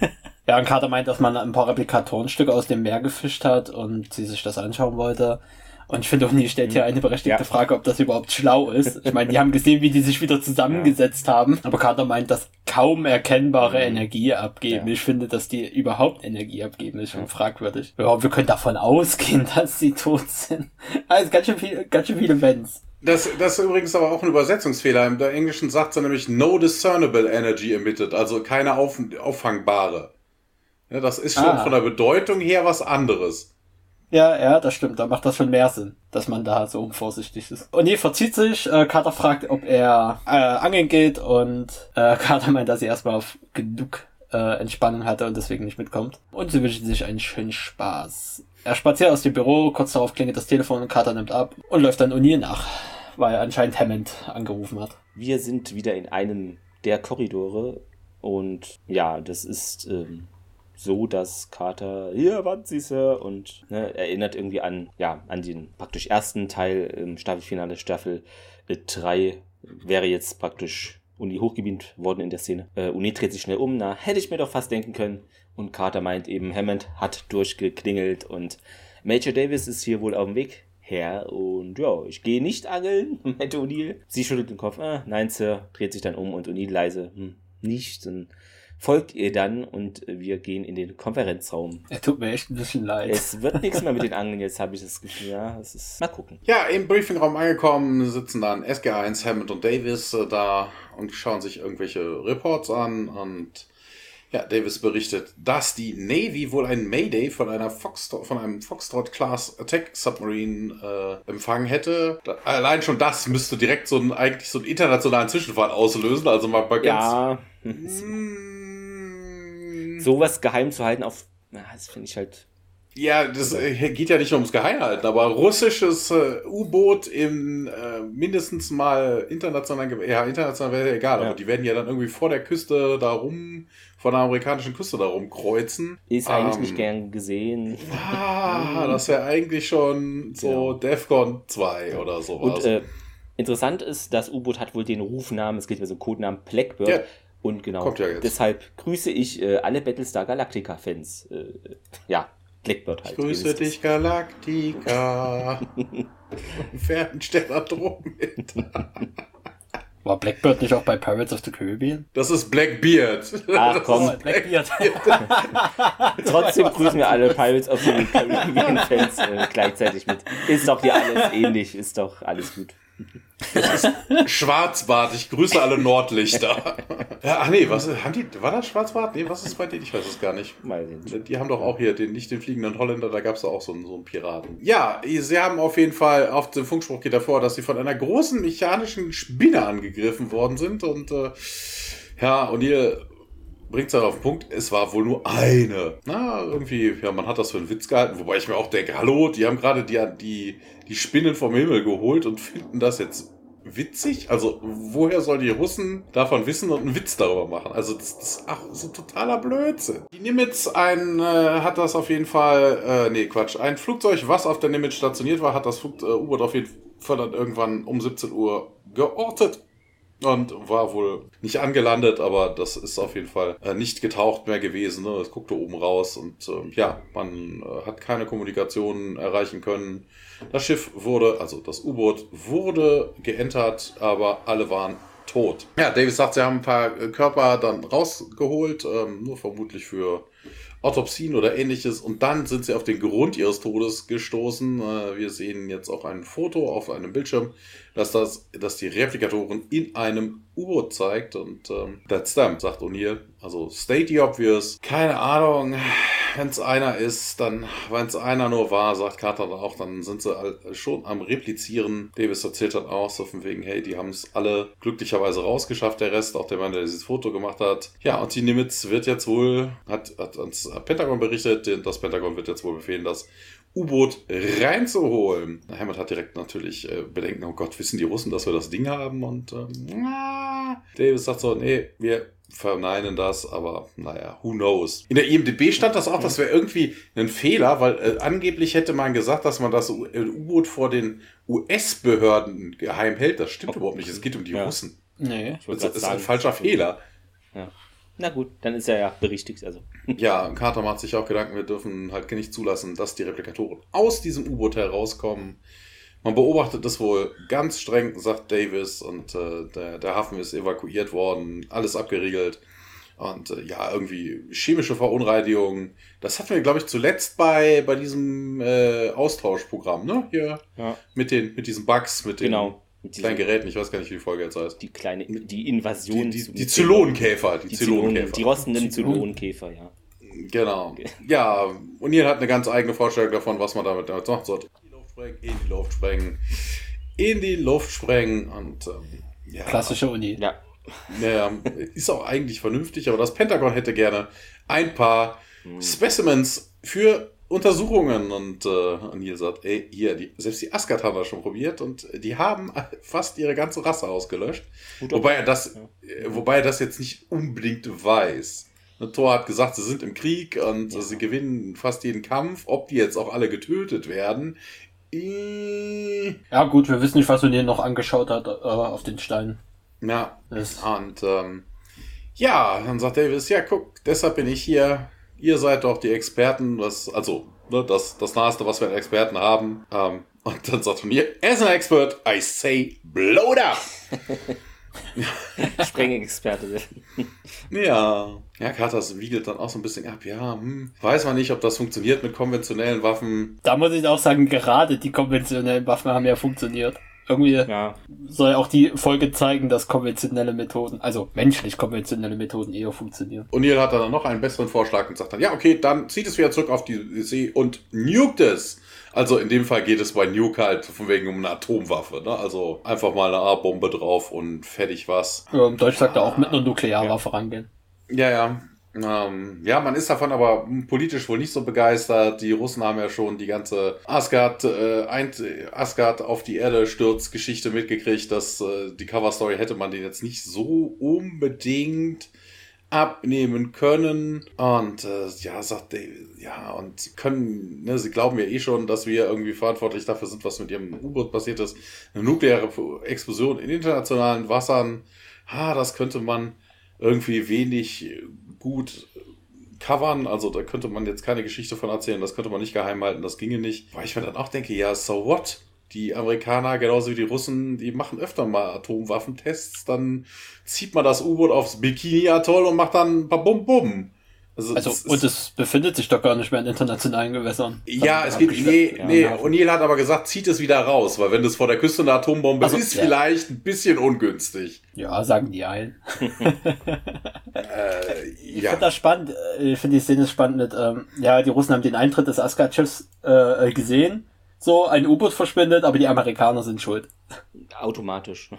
*laughs* ja, und Carter meint, dass man ein paar Replikatorenstücke aus dem Meer gefischt hat und sie sich das anschauen wollte. Und ich finde auch nie stellt hier eine berechtigte ja. Frage, ob das überhaupt schlau ist. Ich meine, die haben gesehen, wie die sich wieder zusammengesetzt ja. haben. Aber Carter meint, dass kaum erkennbare mhm. Energie abgeben. Ja. Ich finde, dass die überhaupt Energie abgeben, ist schon fragwürdig. Ja, wir können davon ausgehen, *laughs* dass sie tot sind. Also ganz schön, viel, ganz schön viele Wenns. Das, das ist übrigens aber auch ein Übersetzungsfehler. Im Englischen sagt er nämlich no discernible energy emitted, also keine auf, auffangbare. Ja, das ist schon ah. von der Bedeutung her was anderes. Ja, ja, das stimmt. Da macht das schon mehr Sinn, dass man da so unvorsichtig ist. Und verzieht sich. Äh, Carter fragt, ob er äh, angeln geht und äh, *laughs* Carter meint, dass sie erstmal auf genug äh, Entspannung hatte und deswegen nicht mitkommt. Und sie wünschen sich einen schönen Spaß. Er spaziert aus dem Büro, kurz darauf klingelt das Telefon und Carter nimmt ab und läuft dann O'Neill nach, weil anscheinend Hammond angerufen hat. Wir sind wieder in einem der Korridore und ja, das ist ähm, so, dass Carter, hier, wann sie Sir, und ne, erinnert irgendwie an, ja, an den praktisch ersten Teil im Staffelfinale Staffel 3 äh, wäre jetzt praktisch Uni hochgebeamt worden in der Szene. Äh, Uni dreht sich schnell um, na, hätte ich mir doch fast denken können. Und Carter meint eben, Hammond hat durchgeklingelt und Major Davis ist hier wohl auf dem Weg her. Und ja, ich gehe nicht angeln, *laughs* meinte O'Neill. Sie schüttelt den Kopf, ah, nein, Sir, dreht sich dann um und O'Neill leise, hm, nicht. Und folgt ihr dann und wir gehen in den Konferenzraum. Er tut mir echt ein bisschen leid. Es wird *laughs* nichts mehr mit den Angeln, jetzt habe ich das Gefühl, ja, es ist, mal gucken. Ja, im Briefingraum angekommen, sitzen dann SG1, Hammond und Davis äh, da und schauen sich irgendwelche Reports an und ja, Davis berichtet, dass die Navy wohl ein Mayday von einer Foxtrot, von einem Foxtrot-Class Attack Submarine äh, empfangen hätte. Da, allein schon das müsste direkt so einen, eigentlich so einen internationalen Zwischenfall auslösen. Also mal, mal ganz. Ja. *laughs* sowas geheim zu halten auf, na, das finde ich halt. Ja, das äh, geht ja nicht nur ums Geheimhalten, aber russisches äh, U-Boot im äh, mindestens mal international, ja, international wäre ja egal, ja. aber die werden ja dann irgendwie vor der Küste da rum, von der amerikanischen Küste da rumkreuzen. Ist eigentlich ähm, nicht gern gesehen. Ah, das wäre eigentlich schon so ja. DEFCON 2 oder sowas. Und äh, interessant ist, das U-Boot hat wohl den Rufnamen, es geht mir so einen Codenamen Blackbird. Ja. Und genau, ja deshalb grüße ich äh, alle Battlestar Galactica-Fans. Äh, ja, Blackbird halt. Ich grüße dich, Galactica. *laughs* Fährt Andromeda. War Blackbird nicht auch bei Pirates of the Caribbean? Das ist Blackbeard. Ach komm. Blackbeard. *laughs* Trotzdem grüßen wir alle Pirates of the Caribbean-Fans äh, gleichzeitig mit. Ist doch hier alles ähnlich, ist doch alles gut. Schwarzbart, ich grüße alle Nordlichter. ja, ach nee, was haben die, war das Schwarzbart? Nee, was ist bei denen? Ich weiß es gar nicht. Die haben doch auch hier den, nicht den fliegenden Holländer, da gab es auch so einen, so einen Piraten. Ja, sie haben auf jeden Fall, auf dem Funkspruch geht davor, dass sie von einer großen mechanischen Spinne angegriffen worden sind und äh, ja, und ihr bringt es halt auf den Punkt, es war wohl nur eine. Na, irgendwie, ja, man hat das für einen Witz gehalten, wobei ich mir auch denke, hallo, die haben gerade die, die, die Spinnen vom Himmel geholt und finden das jetzt witzig? Also, woher soll die Russen davon wissen und einen Witz darüber machen? Also, das, das ist ach, so totaler Blödsinn. Die Nimitz ein, äh, hat das auf jeden Fall, äh, nee, Quatsch, ein Flugzeug, was auf der Nimitz stationiert war, hat das äh, U-Boot auf jeden Fall dann irgendwann um 17 Uhr geortet und war wohl nicht angelandet, aber das ist auf jeden Fall äh, nicht getaucht mehr gewesen. Ne? Es guckte oben raus und äh, ja, man äh, hat keine Kommunikation erreichen können. Das Schiff wurde, also das U-Boot wurde geentert, aber alle waren tot. Ja, Davis sagt, sie haben ein paar äh, Körper dann rausgeholt, ähm, nur vermutlich für Autopsien oder ähnliches. Und dann sind sie auf den Grund ihres Todes gestoßen. Äh, wir sehen jetzt auch ein Foto auf einem Bildschirm, dass, das, dass die Replikatoren in einem U-Boot zeigt. Und ähm, that's them, sagt O'Neill. Also state the obvious. Keine Ahnung. Wenn es einer ist, dann, wenn es einer nur war, sagt Carter dann auch, dann sind sie schon am Replizieren. Davis erzählt dann auch so von wegen, hey, die haben es alle glücklicherweise rausgeschafft, der Rest, auch der Mann, der dieses Foto gemacht hat. Ja, und die Nimitz wird jetzt wohl, hat, hat ans Pentagon berichtet, das Pentagon wird jetzt wohl befehlen, das U-Boot reinzuholen. Hammond hat direkt natürlich äh, Bedenken, oh Gott, wissen die Russen, dass wir das Ding haben? Und ähm, Davis sagt so, nee, wir verneinen das, aber naja, who knows. In der IMDB stand das auch, das wäre irgendwie ein Fehler, weil äh, angeblich hätte man gesagt, dass man das äh, U-Boot vor den US-Behörden geheim hält. Das stimmt oh. überhaupt nicht. Es geht um die ja. Russen. Nee. Das, ist ein falscher Fehler. Ja. Na gut, dann ist er ja berichtigt. Also. Ja, Carter macht sich auch Gedanken, wir dürfen halt nicht zulassen, dass die Replikatoren aus diesem U-Boot herauskommen. Man beobachtet das wohl ganz streng, sagt Davis, und äh, der, der Hafen ist evakuiert worden, alles abgeriegelt. Und äh, ja, irgendwie chemische Verunreinigung. Das hatten wir, glaube ich, zuletzt bei, bei diesem äh, Austauschprogramm, ne? Hier ja. mit, den, mit diesen Bugs, mit den genau. kleinen Geräten. Ich weiß gar nicht, wie die Folge jetzt heißt. Die kleine, die Invasion. Die, die, die Zylonenkäfer. Die, die Zylonenkäfer. Die rostenden Zylonenkäfer, ja. Genau. Okay. Ja, und ihr hat eine ganz eigene Vorstellung davon, was man damit, damit machen sollte. In die Luft sprengen, in die Luft sprengen. In die Luft sprengen und ähm, ja. Klassische Uni. Ja. Naja, ist auch eigentlich vernünftig, aber das Pentagon hätte gerne ein paar hm. Specimens für Untersuchungen und, äh, und hier sagt, ey, hier, die, selbst die Asgard haben das schon probiert und die haben *laughs* fast ihre ganze Rasse ausgelöscht. Gut, wobei er das, ja. Äh, wobei er das jetzt nicht unbedingt weiß. Thor hat gesagt, sie sind im Krieg und ja. sie gewinnen fast jeden Kampf. Ob die jetzt auch alle getötet werden. Ja, gut, wir wissen nicht, was O'Neill noch angeschaut hat äh, auf den Steinen. Ja. Das. Und ähm, ja, dann sagt Davis, ja, guck, deshalb bin ich hier. Ihr seid doch die Experten, was, also, ne, das, das Naheste, was wir an Experten haben. Ähm, und dann sagt er, as an expert, I say, blow it up. *laughs* Sprengexperte. ja. Ja, Katas wiegelt dann auch so ein bisschen ab. Ja, hm, weiß man nicht, ob das funktioniert mit konventionellen Waffen. Da muss ich auch sagen, gerade die konventionellen Waffen haben ja funktioniert. Irgendwie ja. soll auch die Folge zeigen, dass konventionelle Methoden, also menschlich konventionelle Methoden eher funktionieren. Und ihr hat dann noch einen besseren Vorschlag und sagt dann, ja, okay, dann zieht es wieder zurück auf die See und nukt es. Also in dem Fall geht es bei Nuke halt von wegen um eine Atomwaffe, ne? Also einfach mal eine A-Bombe drauf und fertig was. Ja, Im Deutsch sagt er auch mit einer Nuklearwaffe ja. rangehen. Ja, ja. Ähm, ja, man ist davon aber politisch wohl nicht so begeistert. Die Russen haben ja schon die ganze Asgard, äh, ein, Asgard auf die Erde stürzt Geschichte mitgekriegt, dass äh, die Cover Story hätte man den jetzt nicht so unbedingt abnehmen können. Und äh, ja, sagt ja, und sie können, ne, sie glauben ja eh schon, dass wir irgendwie verantwortlich dafür sind, was mit ihrem U-Boot passiert ist. Eine nukleare Explosion in internationalen Wassern, ha, das könnte man irgendwie wenig gut covern. Also da könnte man jetzt keine Geschichte von erzählen, das könnte man nicht geheim halten, das ginge nicht. Weil ich mir dann auch denke, ja, so what? Die Amerikaner, genauso wie die Russen, die machen öfter mal Atomwaffentests. Dann zieht man das U-Boot aufs Bikini-Atoll und macht dann bum bum. Also, also es und es befindet sich doch gar nicht mehr in internationalen Gewässern. Ja, es geht, nee, ja, nee, O'Neill hat aber gesagt, zieht es wieder raus, weil wenn das vor der Küste eine Atombombe also, ist, ja. vielleicht ein bisschen ungünstig. Ja, sagen die ein. *laughs* äh, ich ja. finde das spannend, äh, ich finde die Szene spannend mit, ähm, ja, die Russen haben den Eintritt des Asgard-Schiffs äh, gesehen, so, ein U-Boot verschwindet, aber die Amerikaner sind schuld. Automatisch.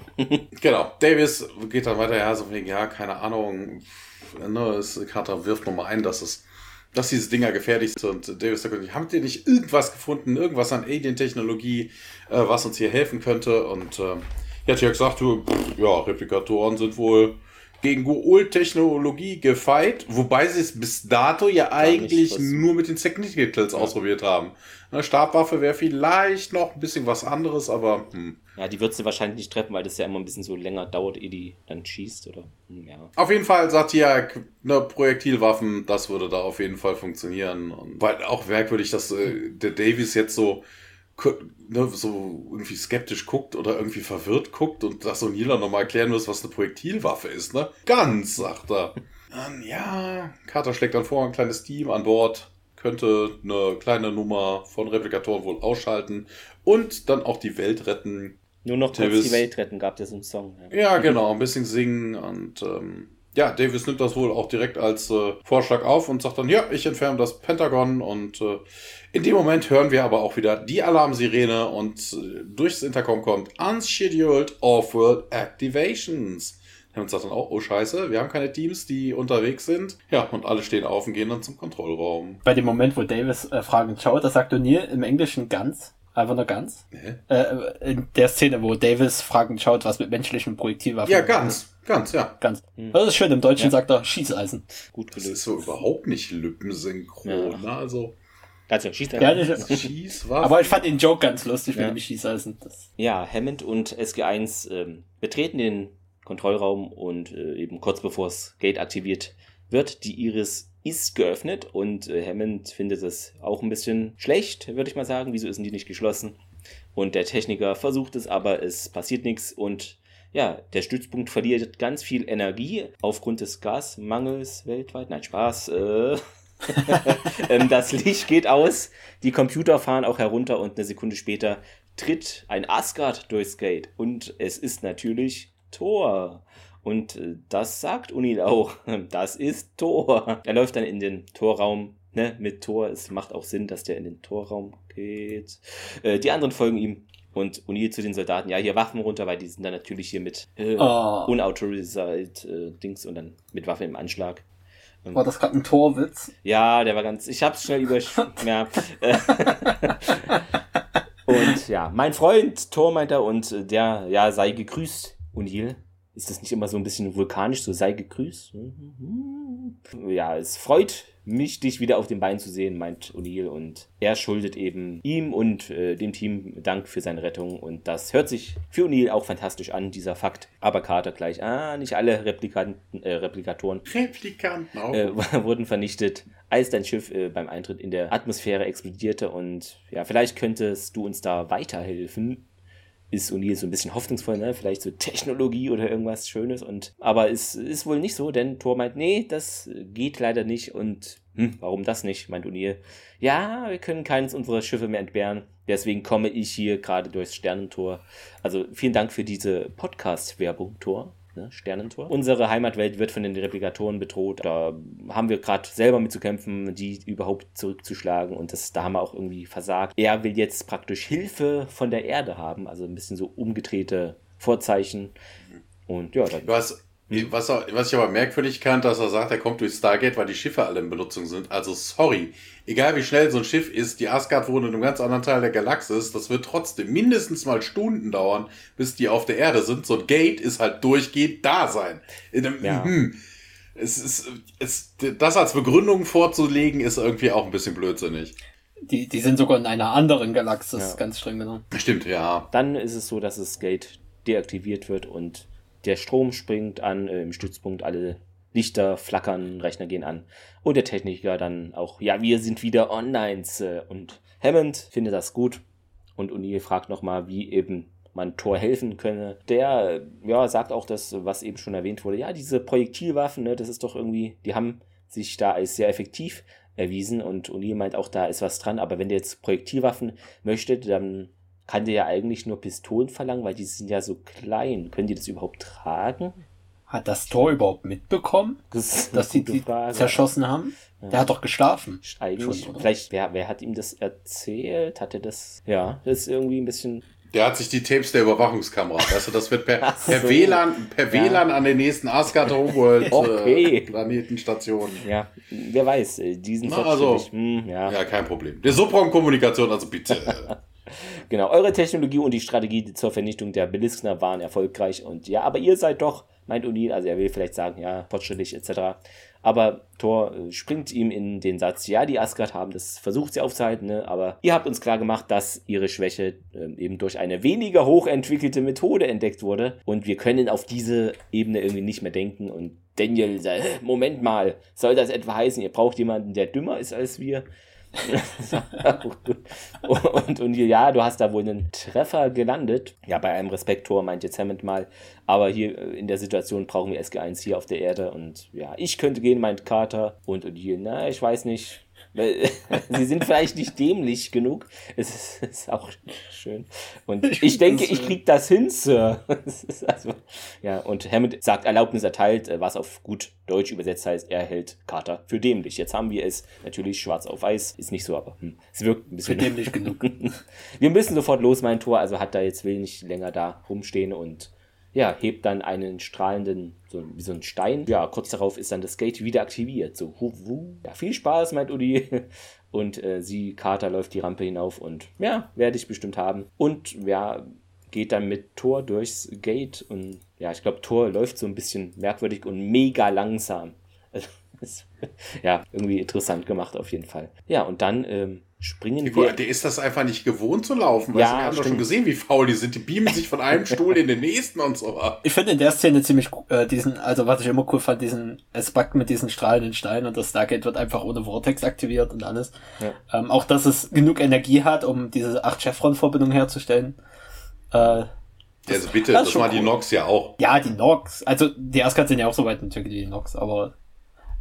genau, Davis geht dann weiter, ja, so wegen, ja, keine Ahnung, ne, es, Carter wirft nochmal ein, dass es dass diese Dinger gefährlich sind. Und Davis sagt, habt ihr nicht irgendwas gefunden, irgendwas an Alien-Technologie, äh, was uns hier helfen könnte? Und äh, er hat ja gesagt, ja, Replikatoren sind wohl gegen Goa'uld-Technologie gefeit, wobei sie es bis dato ja eigentlich nur mit den Technicals ja. ausprobiert haben. Eine Stabwaffe wäre vielleicht noch ein bisschen was anderes, aber. Hm. Ja, die wird sie wahrscheinlich nicht treffen, weil das ja immer ein bisschen so länger dauert, ehe die dann schießt, oder? Hm, ja. Auf jeden Fall sagt ja, ne, Projektilwaffen, das würde da auf jeden Fall funktionieren. Und weil auch merkwürdig, dass äh, der Davies jetzt so ne, so irgendwie skeptisch guckt oder irgendwie verwirrt guckt und das so Nila nochmal erklären muss, was eine Projektilwaffe ist, ne? Ganz, sagt er. *laughs* Und ja, Carter schlägt dann vor, ein kleines Team an Bord könnte eine kleine Nummer von Replikatoren wohl ausschalten und dann auch die Welt retten. Nur noch Davis, kurz die Welt retten, gab es im Song. Ja. ja, genau, ein bisschen singen und ähm, ja, Davis nimmt das wohl auch direkt als äh, Vorschlag auf und sagt dann, ja, ich entferne das Pentagon und äh, in dem Moment hören wir aber auch wieder die Alarmsirene und äh, durchs Intercom kommt Unscheduled Off-World Activations. Und sagt dann auch, oh scheiße, wir haben keine Teams, die unterwegs sind. Ja, und alle stehen auf und gehen dann zum Kontrollraum. Bei dem Moment, wo Davis äh, fragend schaut, da sagt O'Neill im Englischen ganz, einfach nur ganz. Äh, in der Szene, wo Davis fragend schaut, was mit menschlichen Projektilwaffen. Ja, ganz. Ganz, ja. Ganz. Hm. Das ist schön. Im Deutschen ja. sagt er Schießeisen. Gut gelöst. Das ist so überhaupt nicht lippensynchron. Ja. Ne? Also. Also, Schießeisen. Ja, nicht, Schießwaffen. Aber ich fand den Joke ganz lustig ja. mit dem Schießeisen. Das ja, Hammond und SG1 ähm, betreten den Kontrollraum und äh, eben kurz bevor das Gate aktiviert wird die Iris ist geöffnet und äh, Hammond findet es auch ein bisschen schlecht, würde ich mal sagen. Wieso ist die nicht geschlossen? Und der Techniker versucht es, aber es passiert nichts und ja, der Stützpunkt verliert ganz viel Energie aufgrund des Gasmangels weltweit. Nein, Spaß. Äh. *laughs* Ähm, das Licht geht aus, die Computer fahren auch herunter und eine Sekunde später tritt ein Asgard durchs Gate. Und es ist natürlich Thor. Und äh, das sagt Unil auch. *laughs* Das ist Thor. Er läuft dann in den Torraum ne, mit Thor. Es macht auch Sinn, dass der in den Torraum geht. Äh, die anderen folgen ihm und O'Neill zu den Soldaten, ja, hier Waffen runter, weil die sind dann natürlich hier mit äh, oh. unautorized äh, Dings und dann mit Waffen im Anschlag. War das gerade ein Torwitz? Ja, der war ganz. Ich hab's schnell über. *laughs* ja. *laughs* und ja, mein Freund, Tor meint er, und der, ja, sei gegrüßt, O'Neill. Ist das nicht immer so ein bisschen vulkanisch, so sei gegrüßt? Ja, es freut mich, dich wieder auf den Beinen zu sehen, meint O'Neill. Und er schuldet eben ihm und äh, dem Team Dank für seine Rettung. Und das hört sich für O'Neill auch fantastisch an, dieser Fakt. Aber Carter gleich, ah, nicht alle Replikanten, äh, Replikatoren Replikanten auch. Äh, *laughs* wurden vernichtet, als dein Schiff äh, beim Eintritt in der Atmosphäre explodierte. Und ja, vielleicht könntest du uns da weiterhelfen ist O'Neill so ein bisschen hoffnungsvoll, ne? Vielleicht so Technologie oder irgendwas Schönes. Und aber es ist wohl nicht so, denn Thor meint, nee, das geht leider nicht. Und hm, warum das nicht? meint O'Neill. Ja, wir können keines unserer Schiffe mehr entbehren. Deswegen komme ich hier gerade durchs Sternentor. Also vielen Dank für diese Podcast-Werbung, Thor ne? Sternentor. Unsere Heimatwelt wird von den Replikatoren bedroht. Da haben wir gerade selber mit zu kämpfen, die überhaupt zurückzuschlagen und das, da haben wir auch irgendwie versagt. Er will jetzt praktisch Hilfe von der Erde haben, also ein bisschen so umgedrehte Vorzeichen. Und ja, dann. Du hast was, was ich aber merkwürdig fand, dass er sagt, er kommt durch Stargate, weil die Schiffe alle in Benutzung sind. Also sorry, egal wie schnell so ein Schiff ist, die Asgard wohnt in einem ganz anderen Teil der Galaxis, das wird trotzdem mindestens mal Stunden dauern, bis die auf der Erde sind. So ein Gate ist halt durchgehend da sein. In einem, ja. hm, es ist, es, das als Begründung vorzulegen, ist irgendwie auch ein bisschen blödsinnig. Die, die sind sogar in einer anderen Galaxis, ja. ganz streng genommen. Stimmt, ja. Dann ist es so, dass das Gate deaktiviert wird und der Strom springt an, äh, im Stützpunkt alle Lichter flackern, Rechner gehen an. Und der Techniker dann auch, ja, wir sind wieder online. Äh, und Hammond findet das gut. Und O'Neill fragt nochmal, wie eben man Thor helfen könne. Der, ja, sagt auch das, was eben schon erwähnt wurde. Ja, diese Projektilwaffen, ne, das ist doch irgendwie, die haben sich da als sehr effektiv erwiesen. Und O'Neill meint auch, da ist was dran. Aber wenn der jetzt Projektilwaffen möchte, dann kann der ja eigentlich nur Pistolen verlangen, weil die sind ja so klein. Können die das überhaupt tragen? Hat das Tor überhaupt mitbekommen, das dass die die zerschossen haben? Ja. Der hat doch geschlafen. Eigentlich, Schon, vielleicht, wer, wer hat ihm das erzählt? Hat er das? Ja, das ist irgendwie ein bisschen. Der hat sich die Tapes der Überwachungskamera. Weißt du, das wird per, *laughs* so. per WLAN, per WLAN an den nächsten Asgard Homeworld okay. äh, Planetenstation. Ja, wer weiß, äh, diesen Na, also, ich, hm, ja. ja, kein Problem. Der Sopron-Kommunikation, also bitte. *laughs* Genau, eure Technologie und die Strategie zur Vernichtung der Beliskner waren erfolgreich und ja, aber ihr seid doch, meint O'Neill, also er will vielleicht sagen, ja, fortschrittlich etc. Aber Thor äh, springt ihm in den Satz, ja, die Asgard haben das versucht sie aufzuhalten, ne? aber ihr habt uns klar gemacht, dass ihre Schwäche äh, eben durch eine weniger hochentwickelte Methode entdeckt wurde und wir können auf diese Ebene irgendwie nicht mehr denken und Daniel sagt, Moment mal, soll das etwa heißen, ihr braucht jemanden, der dümmer ist als wir? *laughs* und, und ja, du hast da wohl einen Treffer gelandet. Ja, bei einem Respektor meint jetzt Hammond mal. Aber hier äh, in der Situation brauchen wir SG1 hier auf der Erde. Und ja, ich könnte gehen, meint Carter. Und O'Neill, na, ich weiß nicht. *laughs* Sie sind vielleicht nicht dämlich genug. Es ist, ist auch schön. Und ich, ich denke, ich krieg das hin, Sir. *laughs* also, ja, und Hammond sagt Erlaubnis erteilt, äh, was auf gut Deutsch übersetzt heißt, er hält Carter für dämlich. Jetzt haben wir es natürlich schwarz auf weiß. Ist nicht so, aber hm, es wirkt ein bisschen. Für dämlich genug. *laughs* wir müssen sofort los, mein Tor. Also hat er jetzt will nicht länger da rumstehen und ja, hebt dann einen strahlenden, so wie so ein Stein. Ja, kurz darauf ist dann das Gate wieder aktiviert. So, hu, hu. Ja, viel Spaß, meint Udi. *laughs* Und äh, sie, Carter, läuft die Rampe hinauf und ja, werde ich bestimmt haben. Und ja, geht dann mit Thor durchs Gate und ja, ich glaube, Thor läuft so ein bisschen merkwürdig und mega langsam. *laughs* Also, ja, irgendwie interessant gemacht auf jeden Fall. Ja, und dann ähm, springen ja, wir. Der ist das einfach nicht gewohnt zu laufen, weil ja, wir haben doch schon gesehen, wie faul die sind. Die beamen sich von einem Stuhl in den nächsten und so. Ich finde in der Szene ziemlich äh, diesen, also was ich immer cool fand, diesen Aspekt mit diesen strahlenden Steinen und das Stargate wird einfach ohne Vortex aktiviert und alles. Ja. Ähm, auch, dass es genug Energie hat, um diese acht Chevron-Verbindungen herzustellen. Äh, also bitte, das, das war cool. die Nox ja auch. Ja, die Nox. Also die Asgard sind ja auch so weit wie die Nox, aber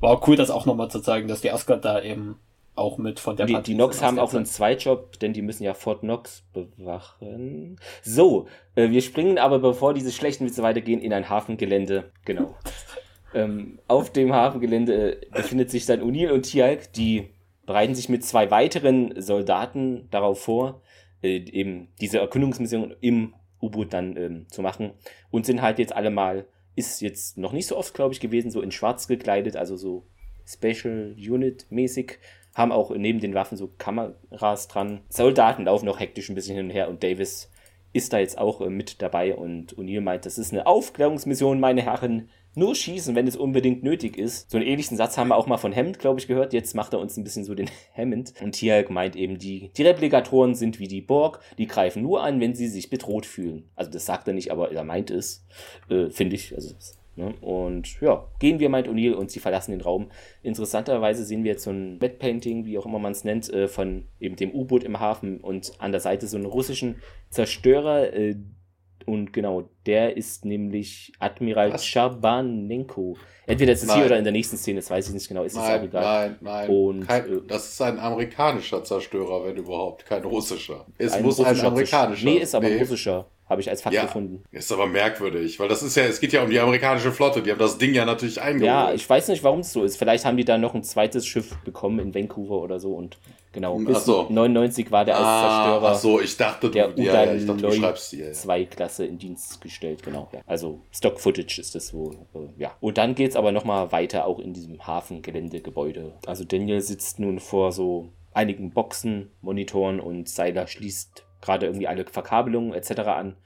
war auch cool, das auch nochmal zu zeigen, dass die Asgard da eben auch mit von der Die, die Nox haben auch einen Zweitjob, denn die müssen ja Fort Knox bewachen. So, äh, wir springen aber, bevor diese schlechten Witze weitergehen, in ein Hafengelände. Genau. *laughs* ähm, auf dem Hafengelände äh, befindet sich dann O'Neill und Tialk, die bereiten sich mit zwei weiteren Soldaten darauf vor, äh, eben diese Erkundungsmission im U-Boot dann ähm, zu machen und sind halt jetzt alle mal, ist jetzt noch nicht so oft, glaube ich, gewesen, so in schwarz gekleidet, also so Special Unit mäßig, haben auch neben den Waffen so Kameras dran. Soldaten laufen noch hektisch ein bisschen hin und her und Davis ist da jetzt auch äh, mit dabei und O'Neill meint, das ist eine Aufklärungsmission, meine Herren nur schießen, wenn es unbedingt nötig ist. So einen ähnlichen Satz haben wir auch mal von Hammond, glaube ich, gehört. Jetzt macht er uns ein bisschen so den *laughs* Hammond. Und hier meint eben, die, die Replikatoren sind wie die Borg, die greifen nur an, wenn sie sich bedroht fühlen. Also das sagt er nicht, aber er meint es, äh, finde ich. Also Ne? Und ja, gehen wir, meint O'Neill, und sie verlassen den Raum. Interessanterweise sehen wir jetzt so ein Wetpainting, wie auch immer man es nennt, äh, von eben dem U-Boot im Hafen und an der Seite so einen russischen Zerstörer, äh, und genau, der ist nämlich Admiral Was? Chabanenko. Entweder ist es hier oder in der nächsten Szene, das weiß ich nicht genau, ist nein, auch egal. Nein, nein, und, kein, äh, das ist ein amerikanischer Zerstörer, wenn überhaupt, kein russischer. Es ein muss ein amerikanischer. Nee, ist aber nee. russischer. Habe ich als Fakt ja, gefunden. Ist aber merkwürdig, weil das ist ja, es geht ja um die amerikanische Flotte, die haben das Ding ja natürlich eingeholt. Ja, ich weiß nicht, warum es so ist. Vielleicht haben die da noch ein zweites Schiff bekommen in Vancouver oder so und genau, bis so. 99 war der als ah, Zerstörer. Ach so, ich dachte, du, der ja, ja, ich dachte, du schreibst die. Ja, ja. zwei Klasse in Dienst gestellt, genau. Also Stock Footage ist das wohl, äh, ja. Und dann geht's aber nochmal weiter, auch in diesem Hafengeländegebäude. Also Daniel sitzt nun vor so einigen Boxen, Monitoren und Seiler schließt gerade irgendwie alle Verkabelungen etc. an.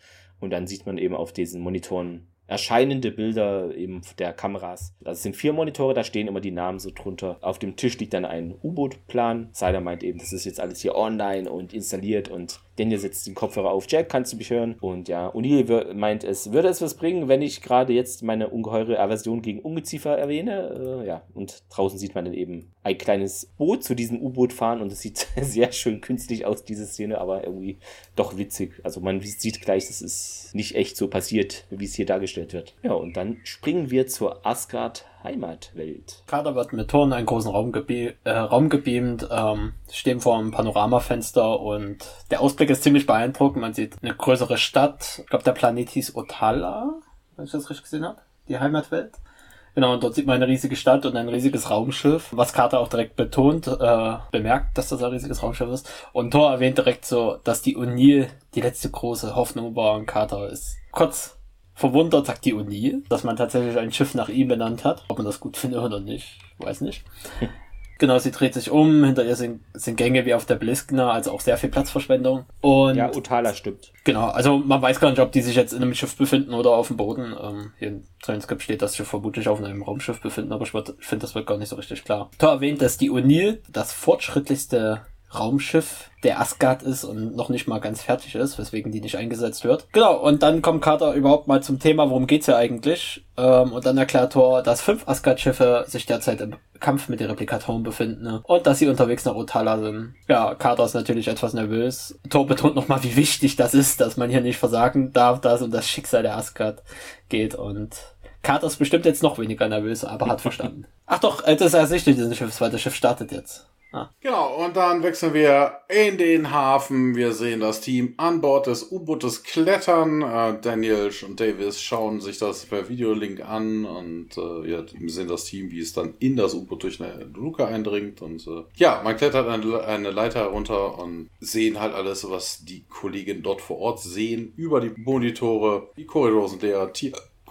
Und dann sieht man eben auf diesen Monitoren erscheinende Bilder eben der Kameras. Das sind vier Monitore, da stehen immer die Namen so drunter. Auf dem Tisch liegt dann ein U-Boot-Plan. Sider meint eben, das ist jetzt alles hier online und installiert und Daniel setzt den Kopfhörer auf. Jack, kannst du mich hören? Und ja, O'Neill meint, es würde es was bringen, wenn ich gerade jetzt meine ungeheure Aversion gegen Ungeziefer erwähne. Äh, ja, und draußen sieht man dann eben ein kleines Boot zu diesem U-Boot fahren und es sieht *laughs* sehr schön künstlich aus, diese Szene, aber irgendwie doch witzig. Also man sieht gleich, das ist nicht echt so passiert, wie es hier dargestellt wird. Ja, und dann springen wir zur Asgard Heimatwelt. Kader wird mit Toren in einen großen Raum, gebe äh, Raum gebeamt, ähm, stehen vor einem Panoramafenster und der Ausblick ist ziemlich beeindruckend. Man sieht eine größere Stadt. Ich glaube, der Planet hieß Otala, wenn ich das richtig gesehen habe. Die Heimatwelt. Genau, und dort sieht man eine riesige Stadt und ein riesiges Raumschiff, was Carter auch direkt betont, äh, bemerkt, dass das ein riesiges Raumschiff ist. Und Thor erwähnt direkt so, dass die O'Neill die letzte große Hoffnung war und Carter ist kurz verwundert, sagt die Uni, dass man tatsächlich ein Schiff nach ihm benannt hat. Ob man das gut findet oder nicht, weiß nicht. *laughs* Genau, sie dreht sich um, hinter ihr sind, sind Gänge wie auf der Bliskner, also auch sehr viel Platzverschwendung. Und ja, Utala stimmt. Genau, also man weiß gar nicht, ob die sich jetzt in einem Schiff befinden oder auf dem Boden. Ähm, hier im Transcript steht, dass sie vermutlich auf einem Raumschiff befinden, aber ich, ich finde, das wird gar nicht so richtig klar. Tor erwähnt, dass die O'Neill das fortschrittlichste Raumschiff der Asgard ist und noch nicht mal ganz fertig ist, weswegen die nicht eingesetzt wird. Genau, und dann kommt Carter überhaupt mal zum Thema, worum geht's ja eigentlich? Ähm, und dann erklärt Thor, dass fünf Asgard-Schiffe sich derzeit im Kampf mit den Replikatoren befinden ne? und dass sie unterwegs nach Otala sind. Ja, Carter ist natürlich etwas nervös. Thor betont nochmal, wie wichtig das ist, dass man hier nicht versagen darf, dass um das Schicksal der Asgard geht und Carter ist bestimmt jetzt noch weniger nervös, aber hat verstanden. *laughs* Ach doch, das ist ersichtlich, dieses Schiff, das zweite Schiff startet jetzt. Genau, und dann wechseln wir in den Hafen. Wir sehen das Team an Bord des U-Bootes klettern. Äh, Daniel und Davis schauen sich das per Videolink an und äh, wir sehen das Team, wie es dann in das U-Boot durch eine Luke eindringt. Und äh, ja, man klettert eine, eine Leiter herunter und sehen halt alles, was die Kollegen dort vor Ort sehen, über die Monitore. Die Korridore sind leer,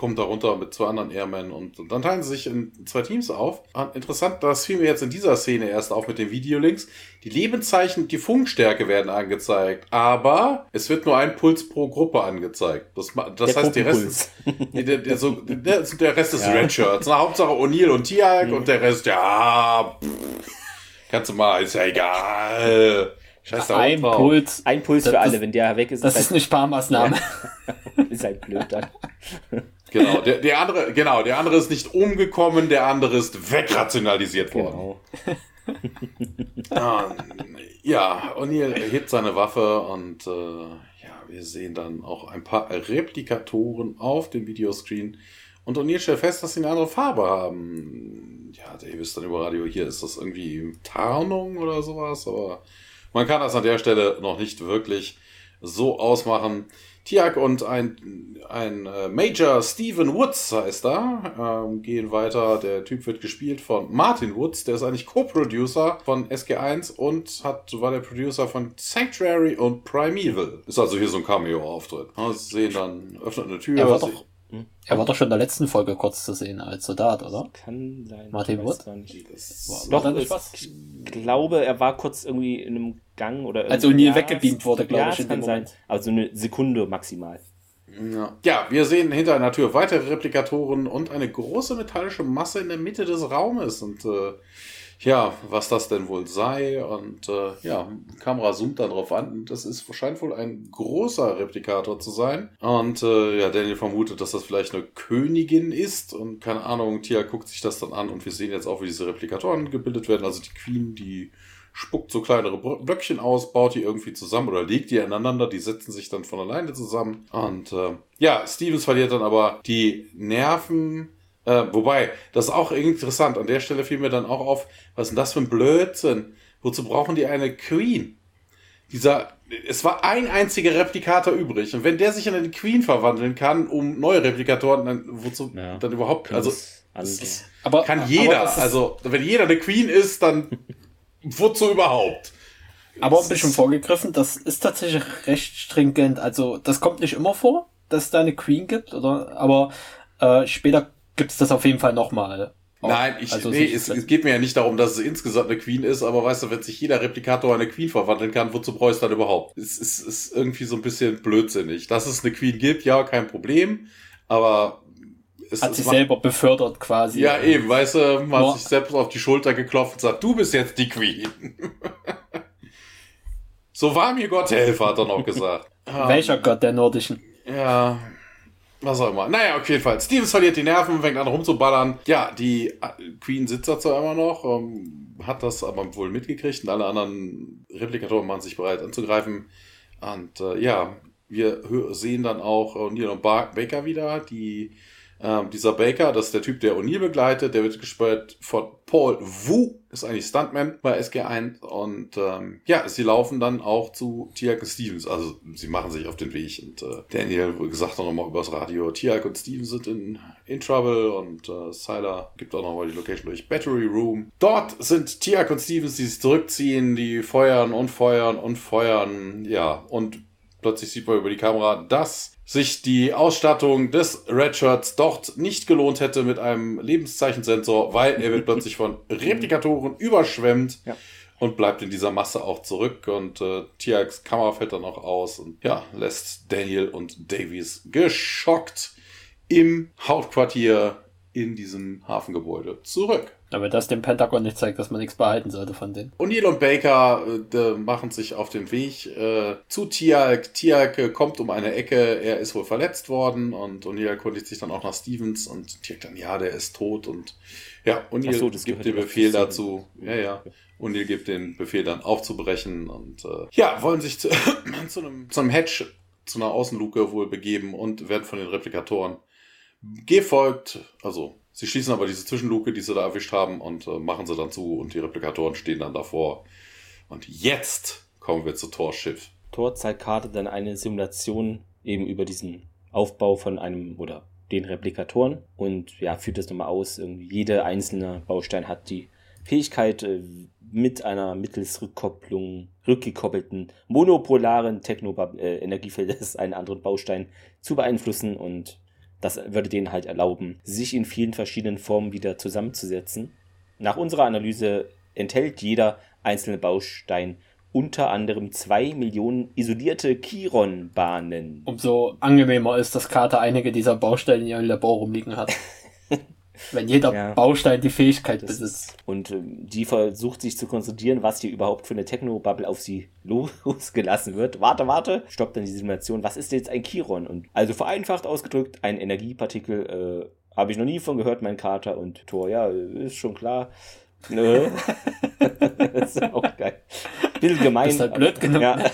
kommt darunter mit zwei anderen Airmen und, und, dann teilen sie sich in zwei Teams auf. Und interessant, das fiel mir jetzt in dieser Szene erst auf mit den Videolinks. Die Lebenszeichen und die Funkstärke werden angezeigt, aber es wird nur ein Puls pro Gruppe angezeigt. Das, das heißt, der Rest, der, der, so, der, der, Rest ist ja. Redshirts. Na, Hauptsache O'Neill und Tiag mhm. und der Rest, ja, pff Kannst du mal, ist ja egal. Scheiß ein Puls. Ein Puls für das, alle, wenn der weg ist. Das ist, halt, eine Sparmaßnahme. *laughs* Ist halt blöd dann. Genau, der, der andere, genau, der andere ist nicht umgekommen, der andere ist wegrationalisiert worden. Genau. ja, O'Neill hebt seine Waffe und äh, ja, wir sehen dann auch ein paar Replikatoren auf dem Videoscreen. Und O'Neill stellt fest, dass sie eine andere Farbe haben. Ja, Davis dann über Radio, hier ist das irgendwie Tarnung oder sowas, aber man kann das an der Stelle noch nicht wirklich so ausmachen. Tiag und ein, ein äh, Major Stephen Woods heißt da, ähm, gehen weiter. Der Typ wird gespielt von Martin Woods, der ist eigentlich Co-Producer von SG1 und hat, war der Producer von Sanctuary und Primeval. Ist also hier so ein Cameo-Auftritt. Sie sehen dann, öffnet eine Tür. Er war doch hm? Er war doch schon in der letzten Folge kurz zu sehen als Soldat, oder? Kann sein. Martin Wood? Doch, war was? ich glaube, er war kurz irgendwie in einem Gang oder Also nie ja, weggebeamt wurde, glaube ja, ich. Ja, kann sein. Also eine Sekunde maximal. Ja. ja, wir sehen hinter einer Tür weitere Replikatoren und eine große metallische Masse in der Mitte des Raumes. Und äh, ja, was das denn wohl sei. Und äh, ja, Kamera zoomt dann drauf an. Das ist scheint wohl ein großer Replikator zu sein. Und äh, ja, Daniel vermutet, dass das vielleicht eine Königin ist. Und keine Ahnung, Tia guckt sich das dann an und wir sehen jetzt auch, wie diese Replikatoren gebildet werden. Also die Queen, die spuckt so kleinere Blöckchen aus, baut die irgendwie zusammen oder legt die aneinander, die setzen sich dann von alleine zusammen. Und äh, ja, Stevens verliert dann aber die Nerven äh, wobei, das ist auch interessant. An der Stelle fiel mir dann auch auf, was ist denn das für ein Blödsinn? Wozu brauchen die eine Queen? Dieser, es war ein einziger Replikator übrig. Und wenn der sich in eine Queen verwandeln kann, um neue Replikatoren, dann wozu ja, dann überhaupt, also, ist, aber, kann jeder, aber also, wenn jeder eine Queen ist, dann *laughs* wozu überhaupt? Aber ein bisschen vorgegriffen, das ist tatsächlich recht stringent. Also, das kommt nicht immer vor, dass es da eine Queen gibt, oder? Aber äh, später gibt es das auf jeden Fall nochmal. Nein, ich, also nee, es, es, geht mir ja nicht darum, dass es insgesamt eine Queen ist, aber weißt du, wenn sich jeder Replikator eine Queen verwandeln kann, wozu brauchst du dann überhaupt? Es ist, ist irgendwie so ein bisschen blödsinnig. Dass es eine Queen gibt, ja, kein Problem, aber es hat sich selber befördert quasi. Ja, eben, weißt du, man hat sich selbst auf die Schulter geklopft und sagt, du bist jetzt die Queen. *laughs* so war mir Gott helfe, hat er noch gesagt. Welcher Gott der nordischen? Ja, was auch immer. Naja, auf jeden Fall. Stevens verliert die Nerven, fängt an rumzuballern. Ja, die äh, Queen sitzt da zwar immer noch, ähm, hat das aber wohl mitgekriegt und alle anderen Replikatoren machen sich bereit anzugreifen. Und äh, ja, wir sehen dann auch O'Neill und Baker wieder, die ähm, dieser Baker, das ist der Typ, der O'Neill begleitet, der wird gespielt von Paul Wu, ist eigentlich Stuntman bei SG1 und ähm, ja, sie laufen dann auch zu Tiak und Stevens, also sie machen sich auf den Weg und äh, Daniel gesagt auch nochmal übers Radio, Tiak und Stevens sind in, in Trouble und äh, Sylar gibt auch nochmal die Location durch. Battery Room. Dort sind Tiak und Stevens, die sich zurückziehen, die feuern und feuern und feuern, ja, und plötzlich sieht man über die Kamera, dass sich die Ausstattung des Redshirts dort nicht gelohnt hätte mit einem Lebenszeichensensor, weil er wird *laughs* plötzlich von Replikatoren überschwemmt ja. und bleibt in dieser Masse auch zurück und äh, Tiags Kamera fällt dann auch aus und ja, lässt Daniel und Davies geschockt im Hauptquartier in diesem Hafengebäude zurück. Aber das dem Pentagon nicht zeigt, dass man nichts behalten sollte von denen. O'Neill und Baker äh, machen sich auf den Weg äh, zu Tialk. Tialk äh, kommt um eine Ecke, er ist wohl verletzt worden und O'Neill erkundigt sich dann auch nach Stevens und Tialk dann, ja, der ist tot und ja, O'Neill so, gibt den Befehl dazu, ja, ja, O'Neill gibt den Befehl dann aufzubrechen und äh, ja, wollen sich zu, *clears throat* zu, einem, zu einem Hedge, zu einer Außenluke wohl begeben und werden von den Replikatoren gefolgt, also Sie schließen aber diese Zwischenluke, die sie da erwischt haben, und äh, machen sie dann zu und die Replikatoren stehen dann davor. Und jetzt kommen wir zu Thors Schiff. Zeigt Karte dann eine Simulation eben über diesen Aufbau von einem oder den Replikatoren und ja, führt das nochmal aus. Irgendwie jeder einzelne Baustein hat die Fähigkeit, äh, mit einer mittels Rückkopplung, rückgekoppelten monopolaren Techno-Energiefeldes äh, einen anderen Baustein zu beeinflussen und das würde denen halt erlauben, sich in vielen verschiedenen Formen wieder zusammenzusetzen. Nach unserer Analyse enthält jeder einzelne Baustein unter anderem zwei Millionen isolierte Chiron-Bahnen. Umso angenehmer ist, dass Carter einige dieser Bausteine in ihrem Labor rumliegen hat. *laughs* Wenn jeder ja, Baustein die Fähigkeit besitzt. Und ähm, die versucht sich zu konzentrieren, was hier überhaupt für eine Techno-Bubble auf sie *laughs* losgelassen wird. Warte, warte, stoppt dann die Simulation. Was ist jetzt ein Chiron? Und also vereinfacht ausgedrückt, ein Energiepartikel, äh, habe ich noch nie von gehört, mein Kater und Tor. Ja, ist schon klar. Nö. das *laughs* *laughs* ist auch geil. Bisschen gemein. Das ist halt blöd genug. Ja.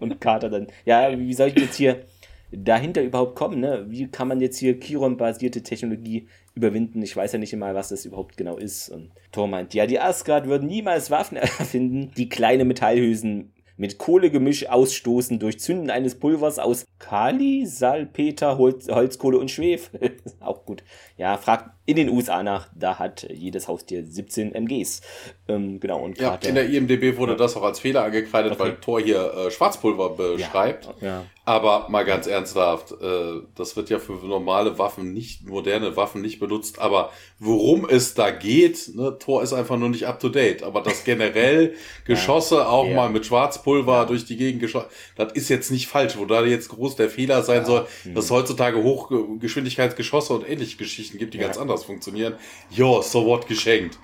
Und Kater dann. Ja, wie soll ich jetzt hier dahinter überhaupt kommen? Ne? Wie kann man jetzt hier Chiron-basierte Technologie überwinden? Ich weiß ja nicht immer, was das überhaupt genau ist. Und Thor meint, ja, die Asgard würden niemals Waffen *laughs* erfinden, die kleine Metallhülsen mit Kohlegemisch ausstoßen durch Zünden eines Pulvers aus Kali, Salpeter, Holz, Holzkohle und Schwefel. *laughs* auch gut. Ja, fragt in den USA nach, da hat jedes Haustier 17 MGs. Ähm, genau, und ja, in der IMDB wurde das auch als Fehler angekreidet, okay. weil Thor hier äh, Schwarzpulver beschreibt. Ja, ja. Aber mal ganz ernsthaft, äh, das wird ja für normale Waffen nicht, moderne Waffen nicht benutzt, aber worum es da geht, ne, Thor ist einfach nur nicht up to date. Aber das generell *laughs* Geschosse ja, auch mal mit Schwarzpulver durch die Gegend geschossen, das ist jetzt nicht falsch, wo da jetzt groß der Fehler sein soll, dass es heutzutage Hochgeschwindigkeitsgeschosse und ähnliche Geschichten gibt, die ganz anders funktionieren. Jo, so what geschenkt.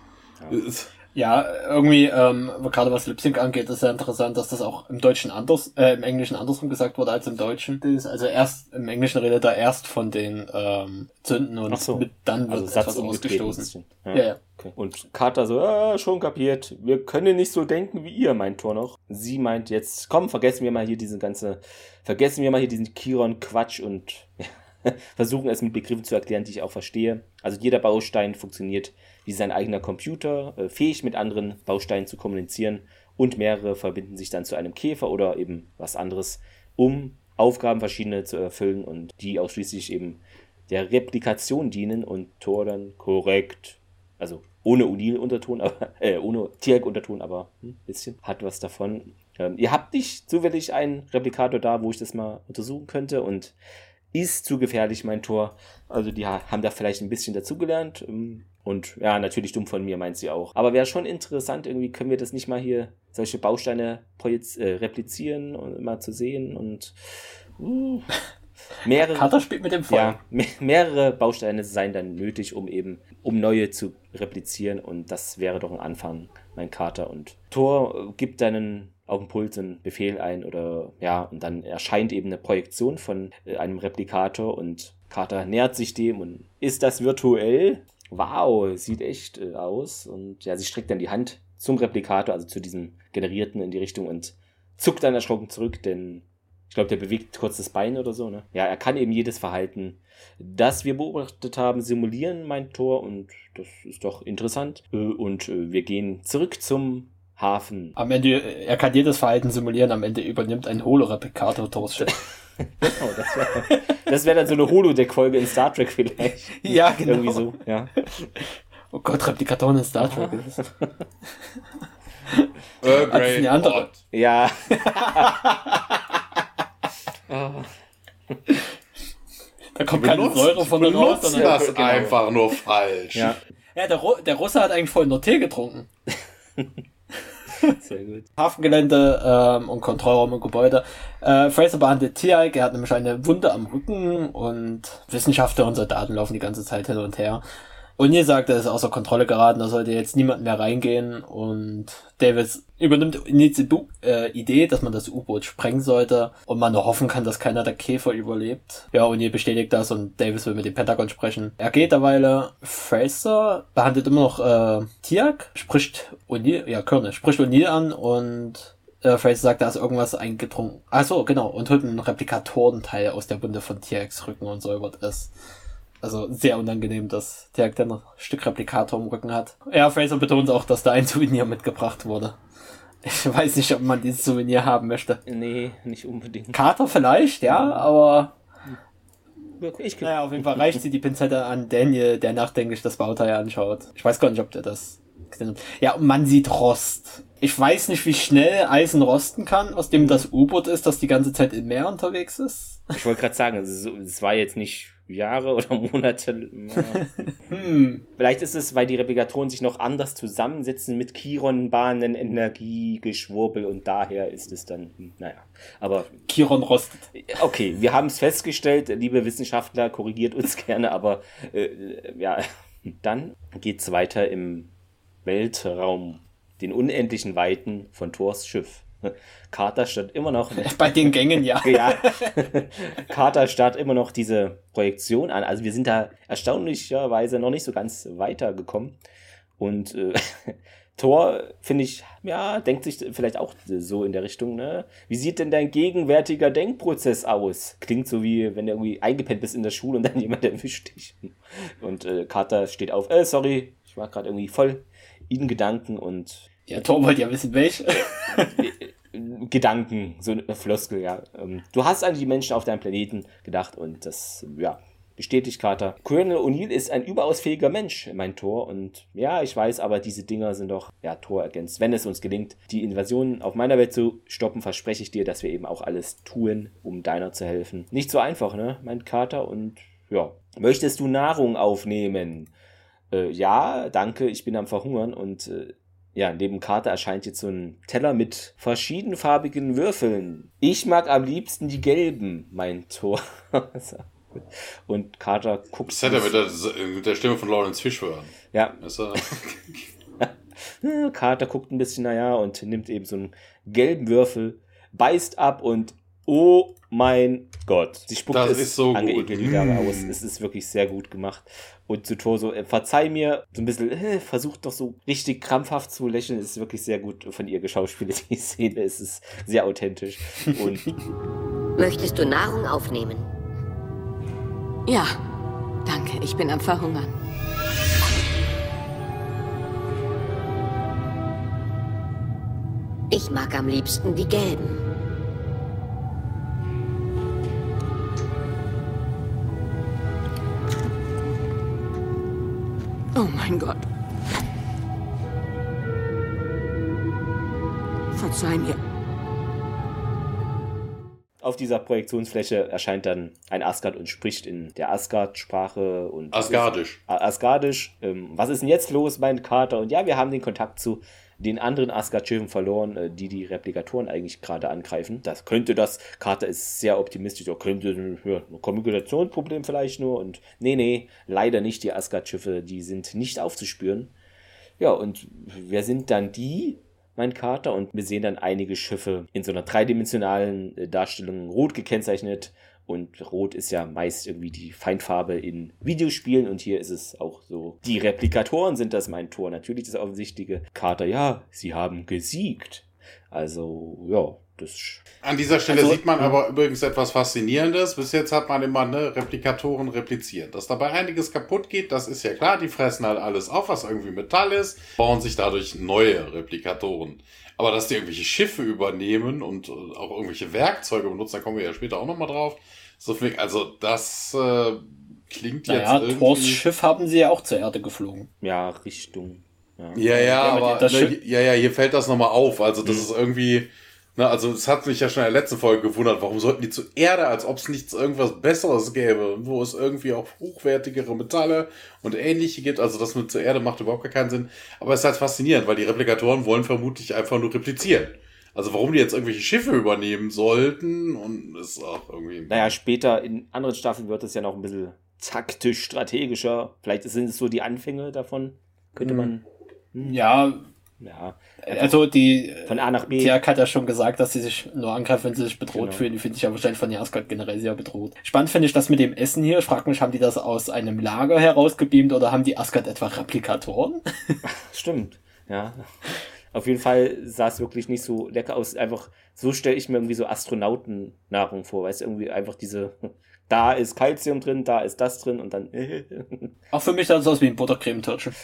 Ja, irgendwie, ähm, gerade was Lip Sync angeht, ist ja interessant, dass das auch im Deutschen anders, äh, im Englischen andersrum gesagt wurde als im Deutschen. Also erst im Englischen redet er erst von den ähm, Zünden und so. mit, dann wird also etwas ausgestoßen. Ja. ja, ja. Okay. Und Carter so, ah, schon kapiert, wir können nicht so denken wie ihr, meint Tor noch. Sie meint jetzt, komm, vergessen wir mal hier diese ganze, vergessen wir mal hier diesen Chiron-Quatsch und ja, *laughs* versuchen es mit Begriffen zu erklären, die ich auch verstehe. Also jeder Baustein funktioniert wie sein eigener Computer, äh, fähig mit anderen Bausteinen zu kommunizieren und mehrere verbinden sich dann zu einem Käfer oder eben was anderes, um Aufgaben verschiedene zu erfüllen und die ausschließlich eben der Replikation dienen und Tor dann korrekt, also ohne Unil-Unterton, aber *laughs* äh, ohne Tierk-Unterton, aber ein hm, bisschen hat was davon. Ähm, ihr habt nicht zufällig einen Replikator da, wo ich das mal untersuchen könnte und ist zu gefährlich, mein Tor. Also die haben da vielleicht ein bisschen dazugelernt. Ähm, und ja, natürlich dumm von mir, meint sie auch. Aber wäre schon interessant, irgendwie können wir das nicht mal hier, solche Bausteine äh, replizieren und mal zu sehen und uh, *laughs* mehrere. Kater spielt mit dem Feuer. Ja, me mehrere Bausteine seien dann nötig, um eben, um neue zu replizieren und das wäre doch ein Anfang, mein Kater. Und Thor gibt deinen auf dem Puls einen Befehl ein oder ja, und dann erscheint eben eine Projektion von äh, einem Replikator und Carter nähert sich dem und ist das virtuell? Wow, sieht echt äh, aus. Und ja, sie streckt dann die Hand zum Replikator, also zu diesem generierten in die Richtung und zuckt dann erschrocken zurück, denn ich glaube, der bewegt kurz das Bein oder so, ne? Ja, er kann eben jedes Verhalten, das wir beobachtet haben, simulieren, meint Thor, und das ist doch interessant. Äh, und wir gehen zurück zum Hafen. Am Ende, er kann jedes Verhalten simulieren, am Ende übernimmt ein Holo-Replikator Thors *laughs* genau, das wäre das wär dann so eine Holodeck-Folge in Star Trek vielleicht. *laughs* Ja, genau. Irgendwie so, ja. Oh Gott, Replikatoren in Star Trek. Earl *laughs* Grey andere. Ja. oh. Da kommt keine Säure von der raus. Das ist genau. einfach nur falsch. Ja, ja der, Ru der Russe hat eigentlich voll nur Tee getrunken. Sehr gut. Hafengelände ähm, und Kontrollraum und Gebäude. Äh, Fraser behandelt Tiag, er hat nämlich eine Wunde am Rücken und Wissenschaftler und Soldaten laufen die ganze Zeit hin und her. Und ihr sagt, er ist außer Kontrolle geraten, da sollte jetzt niemand mehr reingehen und Davis übernimmt die äh, Idee, dass man das U-Boot sprengen sollte und man nur hoffen kann, dass keiner der Käfer überlebt. Ja, und ihr bestätigt das und Davis will mit dem Pentagon sprechen. Er geht derweil, Fraser behandelt immer noch äh, Tiak, spricht O'Neill, ja, Körne, spricht O'Neill an und äh, Fraser sagt, da ist irgendwas eingetrunken. Ach so, genau, und holt einen Replikatorenteil aus der Bunde von Tiaks Rücken und säubert es. Also sehr unangenehm, dass Dirk dann ein Stück Replikator im Rücken hat. Ja, Fraser betont auch, dass da ein Souvenir mitgebracht wurde. Ich weiß nicht, ob man dieses Souvenir haben möchte. Nee, nicht unbedingt. Kater vielleicht, ja, aber. Ich naja, auf jeden Fall reicht sie die Pinzette an Daniel, der nachdenklich das Bauteil anschaut. Ich weiß gar nicht, ob der das gesehen hat. Ja, und man sieht Rost. Ich weiß nicht, wie schnell Eisen rosten kann, aus dem das U-Boot ist, das die ganze Zeit im Meer unterwegs ist. Ich wollte gerade sagen, es war jetzt nicht Jahre *laughs* oder Monate. *laughs* hm. Vielleicht ist es, weil die Replikatoren sich noch anders zusammensetzen mit Chiron-Bahnen, Energiegeschwurbel und daher ist es dann, hm, naja. Aber. Chiron rostet. Okay, wir haben es festgestellt, liebe Wissenschaftler, korrigiert uns *laughs* gerne, aber äh, ja, Dann geht's weiter im Weltraum, den unendlichen Weiten von Thors Schiff. *laughs* Carter statt immer noch. *laughs* Bei den Gängen, ja. ja. *laughs* Carter starrt immer noch diese Projektion an. Also wir sind da erstaunlicherweise noch nicht so ganz weitergekommen. Und äh, Thor, finde ich, ja, denkt sich vielleicht auch so in der Richtung, ne? Wie sieht denn dein gegenwärtiger Denkprozess aus? Klingt so wie, wenn du irgendwie eingepennt bist in der Schule und dann jemand erwischt dich. Und äh, Carter steht auf, äh, sorry, ich war gerade irgendwie voll in Gedanken und. Ja, Thor wollte ja wissen, welche. Gedanken, so eine Floskel, ja. Ähm, du hast an die Menschen auf deinem Planeten gedacht und das, ja, bestätigt Carter. Colonel O'Neill ist ein überaus fähiger Mensch, mein Tor. Und ja, ich weiß, aber diese Dinger sind doch, ja, Tor ergänzt. Wenn es uns gelingt, die Invasion auf meiner Welt zu stoppen, verspreche ich dir, dass wir eben auch alles tun, um deiner zu helfen. Nicht so einfach, ne, mein Carter. Und ja, möchtest du Nahrung aufnehmen? Äh, ja, danke, ich bin am Verhungern und äh, ja, neben Karte erscheint jetzt so ein Teller mit verschiedenfarbigen Würfeln. Ich mag am liebsten die gelben, mein Tor. *laughs* Und Carter guckt. Das hätte er mit der, mit der Stimme von Lawrence Fishburne. Ja. *laughs* Carter guckt ein bisschen, naja, und nimmt eben so einen gelben Würfel, beißt ab und oh mein Gott. Sie spuckt das es ist so angeekelt die Dame mm. aus. Es ist wirklich sehr gut gemacht. Und zu Tor so, äh, verzeih mir, so ein bisschen, äh, versucht doch so richtig krampfhaft zu lächeln. Es ist wirklich sehr gut von ihr geschauspielt, *laughs* die Szene. Es ist sehr authentisch. Und *laughs* Möchtest du Nahrung aufnehmen? Ja, danke, ich bin am Verhungern. Ich mag am liebsten die gelben. Oh mein Gott. Verzeih mir. Auf dieser Projektionsfläche erscheint dann ein Asgard und spricht in der Asgard-Sprache und. Asgardisch. Asgardisch. Ähm, was ist denn jetzt los, mein Kater? Und ja, wir haben den Kontakt zu den anderen Asgard-Schiffen verloren, äh, die die Replikatoren eigentlich gerade angreifen. Das könnte das, Carter ist sehr optimistisch, oder könnte ja, ein Kommunikationsproblem vielleicht nur. Und nee, nee, leider nicht die Asgard-Schiffe, die sind nicht aufzuspüren. Ja, und wer sind dann die? mein Kater, und wir sehen dann einige Schiffe in so einer dreidimensionalen äh, Darstellung rot gekennzeichnet. Und rot ist ja meist irgendwie die Feindfarbe in Videospielen und hier ist es auch so. Die Replikatoren sind das mein Tor. Natürlich das offensichtliche. Kater, ja, sie haben gesiegt. Also, ja, das An dieser Stelle also, sieht man aber übrigens etwas Faszinierendes. Bis jetzt hat man immer ne, Replikatoren repliziert. Dass dabei einiges kaputt geht, das ist ja klar. Die fressen halt alles auf, was irgendwie Metall ist, bauen sich dadurch neue Replikatoren. Aber dass die irgendwelche Schiffe übernehmen und äh, auch irgendwelche Werkzeuge benutzen, da kommen wir ja später auch nochmal drauf. So viel, also das äh, klingt jetzt. Ja, irgendwie... Thors Schiff haben sie ja auch zur Erde geflogen. Ja, Richtung. Ja, ja, ja, aber, ne, ja, ja, hier fällt das nochmal auf. Also das mhm. ist irgendwie na, also es hat mich ja schon in der letzten Folge gewundert, warum sollten die zur Erde, als ob es nichts irgendwas Besseres gäbe, wo es irgendwie auch hochwertigere Metalle und ähnliche gibt. Also das mit zur Erde macht überhaupt gar keinen Sinn. Aber es ist halt faszinierend, weil die Replikatoren wollen vermutlich einfach nur replizieren. Also warum die jetzt irgendwelche Schiffe übernehmen sollten und ist auch irgendwie. Naja, später in anderen Staffeln wird es ja noch ein bisschen taktisch, strategischer. Vielleicht sind es so die Anfänge davon. Könnte mhm. man. Hm. Ja, ja. Also die von A nach B. Tiak hat ja schon gesagt, dass sie sich nur angreifen, wenn sie sich bedroht genau. fühlen. Die finde ich ja wahrscheinlich von Jaskot generell sehr bedroht. Spannend finde ich das mit dem Essen hier. Ich frage mich, haben die das aus einem Lager herausgebeamt oder haben die Asgard etwa Replikatoren? *laughs* Stimmt, ja. Auf jeden Fall sah es wirklich nicht so lecker aus. Einfach, so stelle ich mir irgendwie so Astronautennahrung vor. Weißt du, irgendwie einfach diese, *laughs* da ist Kalzium drin, da ist das drin und dann. *laughs* Auch für mich sah es aus wie ein Buttercremetörtchen.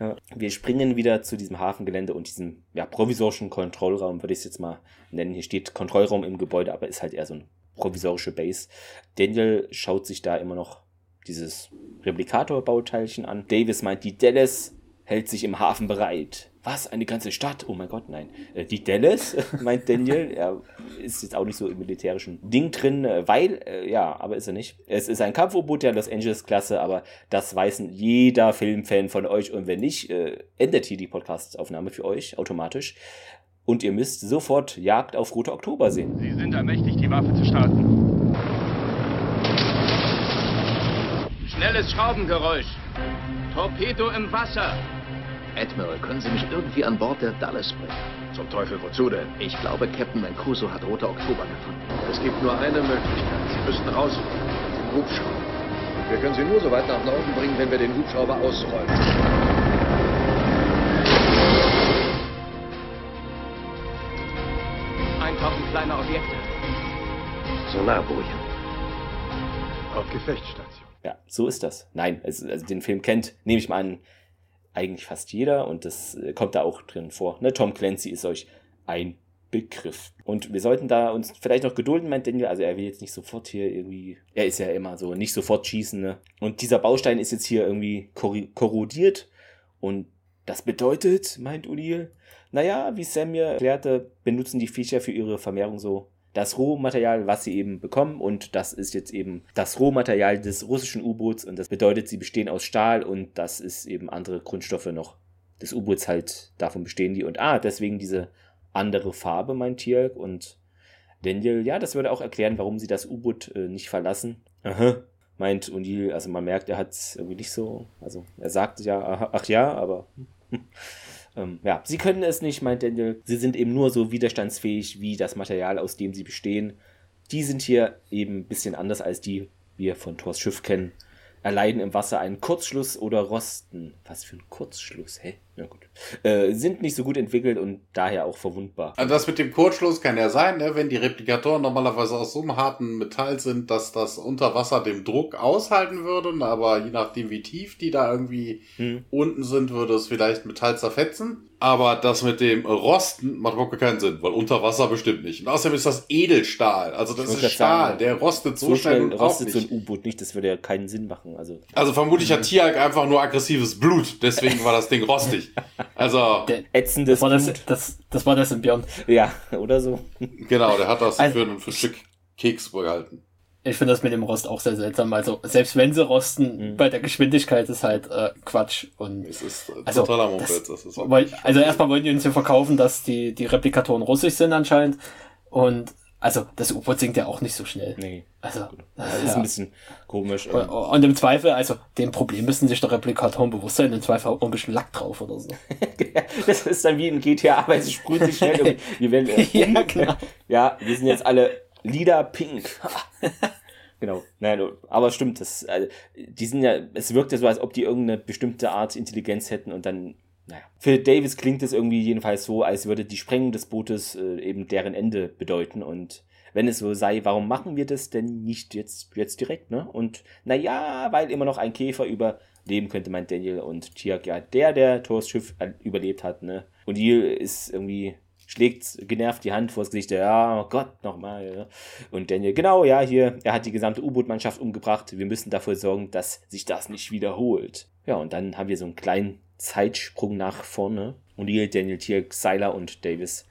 Ja. Wir springen wieder zu diesem Hafengelände und diesem ja, provisorischen Kontrollraum, würde ich es jetzt mal nennen. Hier steht Kontrollraum im Gebäude, aber ist halt eher so ein provisorische Base. Daniel schaut sich da immer noch dieses Replikator-Bauteilchen an. Davis meint, die Dallas hält sich im Hafen bereit. Was? Eine ganze Stadt? Oh mein Gott, nein. Äh, die Dallas, *laughs* meint Daniel. Er ist jetzt auch nicht so im militärischen Ding drin, äh, weil, äh, ja, aber ist er nicht. Es ist ein Kampfubboot der Los Angeles-Klasse, aber das weiß jeder Filmfan von euch. Und wenn nicht, endet hier die Podcast-Aufnahme für euch automatisch. Und ihr müsst sofort Jagd auf Rote Oktober sehen. Sie sind ermächtigt, die Waffe zu starten. Schnelles Schraubengeräusch. Torpedo im Wasser. Admiral, können Sie mich irgendwie an Bord der Dallas bringen? Zum Teufel, wozu denn? Ich glaube, Captain Mancuso hat Rote Oktober gefunden. Es gibt nur eine Möglichkeit. Sie müssten raus mit dem Hubschrauber. Wir können Sie nur so weit nach Norden bringen, wenn wir den Hubschrauber ausräumen. Eintauchen kleiner Objekte. Sonarbojen. Auf Gefechtsstation. Ja, so ist das. Nein, also, also den Film kennt, nehme ich mal an, eigentlich fast jeder und das äh, kommt da auch drin vor. Ne? Tom Clancy ist euch ein Begriff. Und wir sollten da uns vielleicht noch gedulden, meint Daniel. Also er will jetzt nicht sofort hier irgendwie, er ist ja immer so, nicht sofort schießen. Ne? Und dieser Baustein ist jetzt hier irgendwie korrodiert und das bedeutet, meint O'Neill, naja, wie Sam mir erklärte, benutzen die Viecher für ihre Vermehrung so das Rohmaterial, was sie eben bekommen. Und das ist jetzt eben das Rohmaterial des russischen U-Boots. Und das bedeutet, sie bestehen aus Stahl und das ist eben andere Grundstoffe noch des U-Boots halt, davon bestehen die. Und ah, deswegen diese andere Farbe, meint Tierk. Und Daniel, ja, das würde auch erklären, warum sie das U-Boot äh, nicht verlassen. Aha, meint O'Neill, also man merkt, er hat es irgendwie nicht so, also er sagt ja, ach ja, aber Ähm, ja, sie können es nicht, meint Daniel. Sie sind eben nur so widerstandsfähig wie das Material, aus dem sie bestehen. Die sind hier eben ein bisschen anders als die wir von Thors Schiff kennen. Erleiden im Wasser einen Kurzschluss oder rosten. Was für ein Kurzschluss, hä? Na gut. Äh, sind nicht so gut entwickelt und daher auch verwundbar. Also das mit dem Kurzschluss kann ja sein, ne? wenn die Replikatoren normalerweise aus so einem harten Metall sind, dass das unter Wasser dem Druck aushalten würden, aber je nachdem wie tief die da irgendwie hm. unten sind, würde es vielleicht Metall zerfetzen. Aber das mit dem Rosten macht überhaupt keinen Sinn, weil unter Wasser bestimmt nicht. Und außerdem ist das Edelstahl. Also das ist Stahl, sagen, der rostet so, so schnell, schnell rostet so ein U-Boot nicht. Das würde ja keinen Sinn machen. Also, also vermutlich hat Tiag einfach nur aggressives Blut. Deswegen war das Ding rostig. Also der, ätzendes das war das, das, das war das im Björn. Ja, oder so. Genau, der hat das also, für, ein Stück Keks behalten. Ich finde das mit dem Rost auch sehr seltsam. Also selbst wenn sie rosten, mhm. bei der Geschwindigkeit ist halt äh, Quatsch. Und es ist äh, also, totaler Moped. Das, das ist weil, also erstmal wollen die uns ja verkaufen, dass die, die Replikatoren russisch sind anscheinend. Und also das U-Boot sinkt ja auch nicht so schnell. Nee. Also das ist ja. ein bisschen komisch. Und, und, im Zweifel, also dem Problem müssen sich der Replikatoren bewusst sein, im Zweifel auch ein bisschen Lack drauf oder so. *laughs* das ist dann wie in GTA, weil sie sprühen sich schnell um. *laughs* Wir werden, äh, ja, genau. ja, wir sind jetzt alle lila pink. *laughs* genau. Naja, aber stimmt, das, also, die sind ja, es wirkt ja so, als ob die irgendeine bestimmte Art Intelligenz hätten und dann, naja. Für Davis klingt es irgendwie jedenfalls so, als würde die Sprengung des Bootes äh, eben deren Ende bedeuten und wenn es so sei, warum machen wir das denn nicht jetzt, jetzt direkt, ne? Und naja, weil immer noch ein Käfer überleben könnte, meint Daniel und Tiak, ja, der, der Thors Schiff überlebt hat, ne? Und Neil ist irgendwie schlägt genervt die Hand vors Gesicht, ja, oh Gott, nochmal. Ja. Und Daniel, genau, ja, hier, er hat die gesamte U-Boot-Mannschaft umgebracht. Wir müssen dafür sorgen, dass sich das nicht wiederholt. Ja, und dann haben wir so einen kleinen Zeitsprung nach vorne. Und hier Daniel, Tier, Seiler und Davis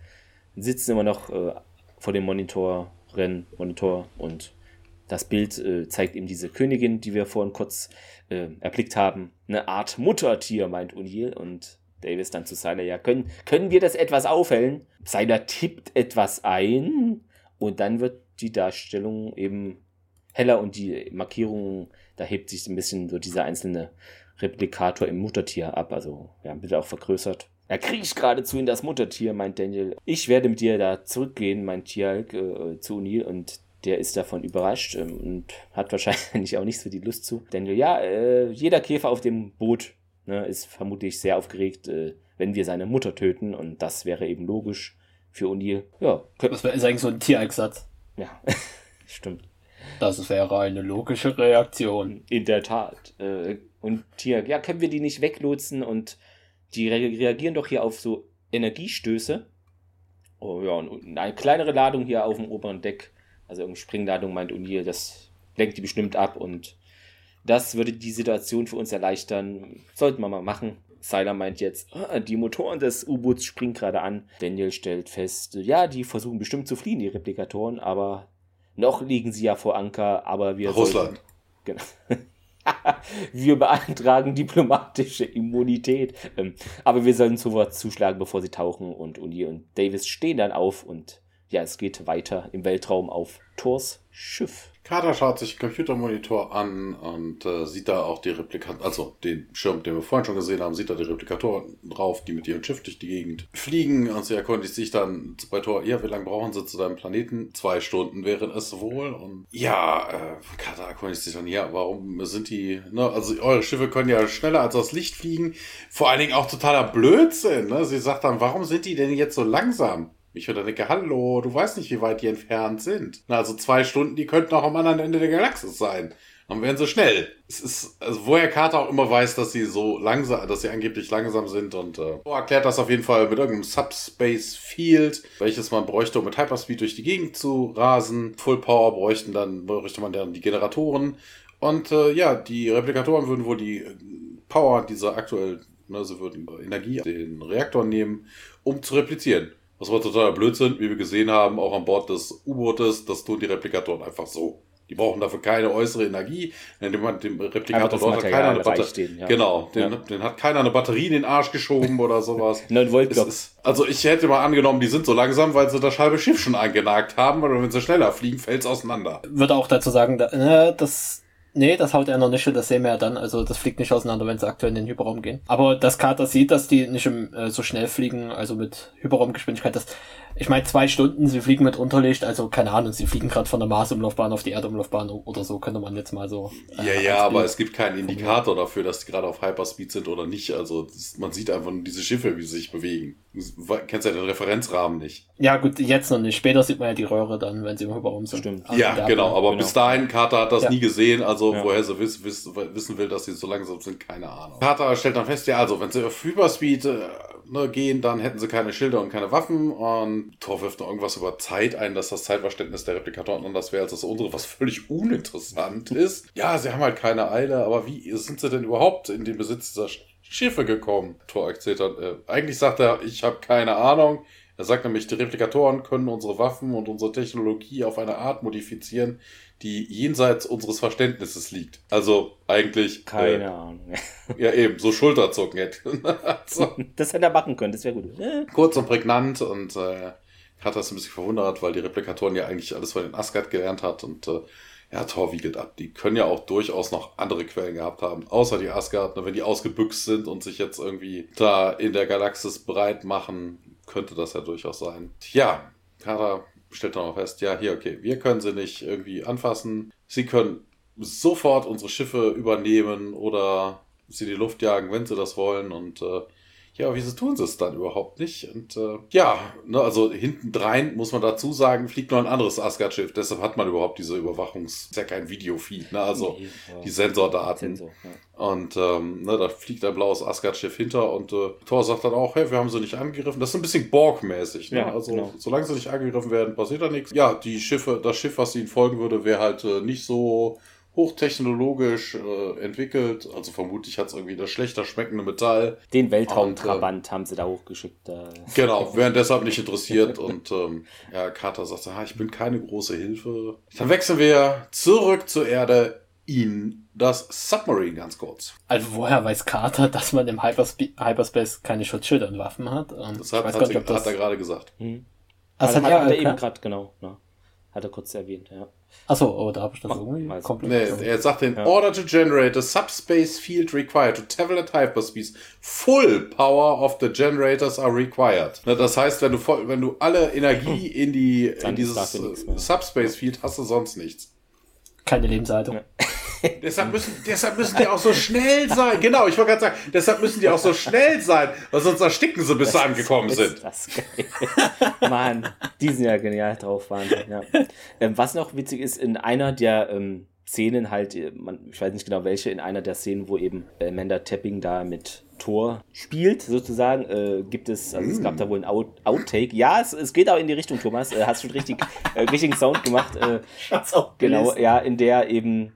sitzen immer noch äh, vor dem Monitor, Rennen, Monitor und das Bild äh, zeigt ihm diese Königin, die wir vorhin kurz äh, erblickt haben. Eine Art Muttertier, meint O'Neill. Und Davis dann zu Seiler, ja, können, können wir das etwas aufhellen? Seiler tippt etwas ein und dann wird die Darstellung eben heller und die Markierung, da hebt sich ein bisschen so dieser einzelne Replikator im Muttertier ab, also ja, ein bisschen auch vergrößert. Er kriecht geradezu in das Muttertier, meint Daniel. Ich werde mit dir da zurückgehen, meint Tialk äh, zu O'Neill und der ist davon überrascht ähm, und hat *laughs* wahrscheinlich auch nicht so die Lust zu. Daniel, ja, äh, jeder Käfer auf dem Boot ne, ist vermutlich sehr aufgeregt, äh, wenn wir seine Mutter töten und das wäre eben logisch für O'Neill. Ja. Das wäre eigentlich so ein Tiereinsatz. Ja, *laughs* stimmt. Das wäre eine logische Reaktion. In der Tat. Äh, und Tier, ja, können wir die nicht weglotsen und die reagieren doch hier auf so Energiestöße. Oh ja, und eine kleinere Ladung hier auf dem oberen Deck, also irgendeine Springladung meint O'Neill, das lenkt die bestimmt ab und das würde die Situation für uns erleichtern. Sollten wir mal machen. Seiler meint jetzt, ah, die Motoren des U-Boots springen gerade an. Daniel stellt fest, ja, die versuchen bestimmt zu fliehen, die Replikatoren, aber noch liegen sie ja vor Anker, aber wir. Russland. Sollten, genau. *laughs* *laughs* wir beantragen diplomatische Immunität. Ähm, aber wir sollen sofort zuschlagen, bevor sie tauchen. Und Uni und Davis stehen dann auf und ja, es geht weiter im Weltraum auf Thors Schiff. Carter schaut sich den Computermonitor an und äh, sieht da auch die Replikatoren, also den Schirm, den wir vorhin schon gesehen haben, sieht da die Replikatoren drauf, die mit ihrem Schiff durch die Gegend fliegen. Und sie erkundigt sich dann bei Thor, ja, wie lange brauchen sie zu deinem Planeten? Zwei Stunden wären es wohl. Und ja, äh, Carter erkundigt sich dann, ja, warum sind die, ne, also eure Schiffe können ja schneller als das Licht fliegen. Vor allen Dingen auch totaler Blödsinn, ne? Sie sagt dann, warum sind die denn jetzt so langsam? Ich würde denke, hallo, du weißt nicht, wie weit die entfernt sind. Na, also zwei Stunden, die könnten auch am anderen Ende der Galaxis sein. Dann wären sie schnell. Es ist, also woher Carter auch immer weiß, dass sie so langsam, dass sie angeblich langsam sind und äh, erklärt das auf jeden Fall mit irgendeinem Subspace Field, welches man bräuchte, um mit Hyperspeed durch die Gegend zu rasen. Full Power bräuchten dann, bräuchte man dann die Generatoren. Und äh, ja, die Replikatoren würden wohl die äh, Power dieser aktuell, ne, sie würden Energie den Reaktor nehmen, um zu replizieren. Das war totaler Blödsinn, wie wir gesehen haben, auch an Bord des U-Bootes. Das tun die Replikatoren einfach so. Die brauchen dafür keine äußere Energie. Denn dem, dem Replikator dort hat keiner eine Batterie. Ja. Genau, den, ja. den, hat keiner eine Batterie in den Arsch geschoben oder sowas. *laughs* 9 Volt ist, Also ich hätte mal angenommen, die sind so langsam, weil sie das halbe Schiff schon eingenagt haben. Aber wenn sie schneller fliegen, fällt es auseinander. Würde auch dazu sagen, da, ne, das Nee, das haut er noch nicht, das sehen wir ja dann. Also das fliegt nicht auseinander, wenn sie aktuell in den Hyperraum gehen. Aber das Kater sieht, dass die nicht im, äh, so schnell fliegen, also mit Hyperraumgeschwindigkeit. Das, ich meine, zwei Stunden, sie fliegen mit Unterlicht, also keine Ahnung, sie fliegen gerade von der Marsumlaufbahn auf die Erdumlaufbahn oder so, könnte man jetzt mal so. Äh, ja, ja, aber es gibt keinen Indikator dafür, dass die gerade auf Hyperspeed sind oder nicht. Also das, man sieht einfach nur diese Schiffe, wie sie sich bewegen. Du kennst ja den Referenzrahmen nicht. Ja, gut, jetzt noch nicht. Später sieht man ja die Röhre dann, wenn sie im Hyperraum sind. Stimmt. Also ja, genau, aber genau. bis dahin, Carter hat das ja. nie gesehen, also ja. woher sie wiss, wiss, wissen will, dass sie so langsam sind, keine Ahnung. Carter stellt dann fest, ja, also wenn sie auf Hyperspeed äh, ne, gehen, dann hätten sie keine Schilder und keine Waffen. Und Thor wirft noch irgendwas über Zeit ein, dass das Zeitverständnis der Replikatoren anders wäre als das unsere, was völlig uninteressant ist. Ja, sie haben halt keine Eile, aber wie sind sie denn überhaupt in den Besitz dieser Schiffe gekommen? Thor erzählt dann, äh, eigentlich sagt er, ich habe keine Ahnung. Er sagt nämlich, die Replikatoren können unsere Waffen und unsere Technologie auf eine Art modifizieren, die jenseits unseres Verständnisses liegt. Also eigentlich. Keine äh, Ahnung. *laughs* ja, eben, so Schulterzucken hätte. *laughs* so. Das hätte er machen können, das wäre gut. Kurz und prägnant und äh, hat das ein bisschen verwundert, weil die Replikatoren ja eigentlich alles von den Asgard gelernt hat und äh, ja, Thor wiegelt ab. Die können ja auch durchaus noch andere Quellen gehabt haben, außer die Asgard. Ne, wenn die ausgebüxt sind und sich jetzt irgendwie da in der Galaxis breit machen, könnte das ja durchaus sein. Ja, Kara stellt dann auch fest, ja, hier, okay, wir können sie nicht irgendwie anfassen. Sie können sofort unsere Schiffe übernehmen oder sie in die Luft jagen, wenn sie das wollen. Und äh, ja, wieso tun sie es dann überhaupt nicht? Und äh, ja, ne, also hintendrein muss man dazu sagen, fliegt noch ein anderes Asgard-Schiff. Deshalb hat man überhaupt diese Überwachungs... Ist ja kein Videofeed, ne? Also nee, ja. die Sensordaten. Sensor, ja. Und ähm, ne, da fliegt ein blaues Asgard-Schiff hinter und äh, Thor sagt dann auch, hey, wir haben sie nicht angegriffen. Das ist ein bisschen Borg-mäßig. Ne? Ja, also genau. solange sie nicht angegriffen werden, passiert da nichts. Ja, die Schiffe, das Schiff, was ihnen folgen würde, wäre halt äh, nicht so hochtechnologisch äh, entwickelt. Also vermutlich hat es irgendwie das schlechter schmeckende Metall. Den Weltraumtrabant äh, haben sie da hochgeschickt. Äh. Genau, *laughs* wären deshalb nicht interessiert. und ähm, ja, Carter sagt, ah, ich bin keine große Hilfe. Dann wechseln wir zurück zur Erde in das Submarine ganz kurz. Also woher weiß Carter, dass man im Hyperspe Hyperspace keine Schutzschilder und Waffen hat? Und das hat, hat, nicht, hat er gerade gesagt. Hm. Also hat, hat er eben gerade, genau. Ne? Hat er kurz erwähnt, ja. Achso, aber oh, da habe ich das irgendwie also, komplett. Nee, er sagt, in ja. order to generate a subspace field required to travel at hyperspeed, full power of the generators are required. Das heißt, wenn du, voll, wenn du alle Energie *clears throat* in, die, in dieses Subspace Field hast du sonst nichts. Keine Lebenshaltung. Ja. Deshalb, müssen, deshalb müssen die auch so schnell sein. Genau, ich wollte gerade sagen, deshalb müssen die auch so schnell sein, weil sonst ersticken sie, bis das sie angekommen ist sind. Das geil. Mann, die sind ja genial drauf, Wahnsinn. Ja. Ähm, was noch witzig ist, in einer der ähm, Szenen halt, äh, man, ich weiß nicht genau welche, in einer der Szenen, wo eben Amanda Tapping da mit Tor spielt, sozusagen, äh, gibt es, also es gab da wohl ein Out Outtake. Ja, es, es geht auch in die Richtung, Thomas. Äh, hast schon richtig, äh, richtigen Sound gemacht. Äh, genau, ja, in der eben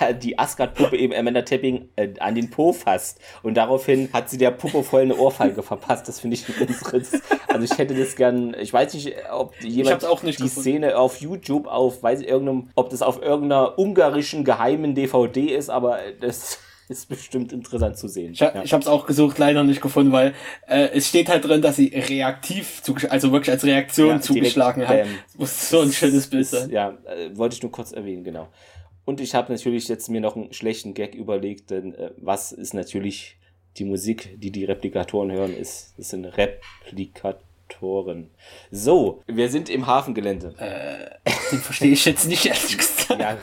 *laughs* die Asgard-Puppe eben Amanda Tapping äh, an den Po fasst. Und daraufhin hat sie der Puppe voll eine Ohrfeige verpasst. Das finde ich ein Unfritz. Also ich hätte das gern, ich weiß nicht, ob jemand auch nicht die gefunden. Szene auf YouTube auf, weiß ich, irgendeinem, ob das auf irgendeiner ungarischen geheimen DVD ist, aber das *laughs* ist bestimmt interessant zu sehen. Ich, ja. ich habe es auch gesucht, leider nicht gefunden, weil äh, es steht halt drin, dass sie reaktiv, also wirklich als Reaktion ja, zugeschlagen direkt, hat. Ähm, muss so ein schönes Bild sein. Ja, äh, wollte ich nur kurz erwähnen, genau. Und ich habe natürlich jetzt mir noch einen schlechten Gag überlegt, denn äh, was ist natürlich die Musik, die die Replikatoren hören, ist, das sind Replikatoren. So, wir sind im Hafengelände. Äh, den verstehe ich jetzt nicht, ehrlich gesagt. Ja,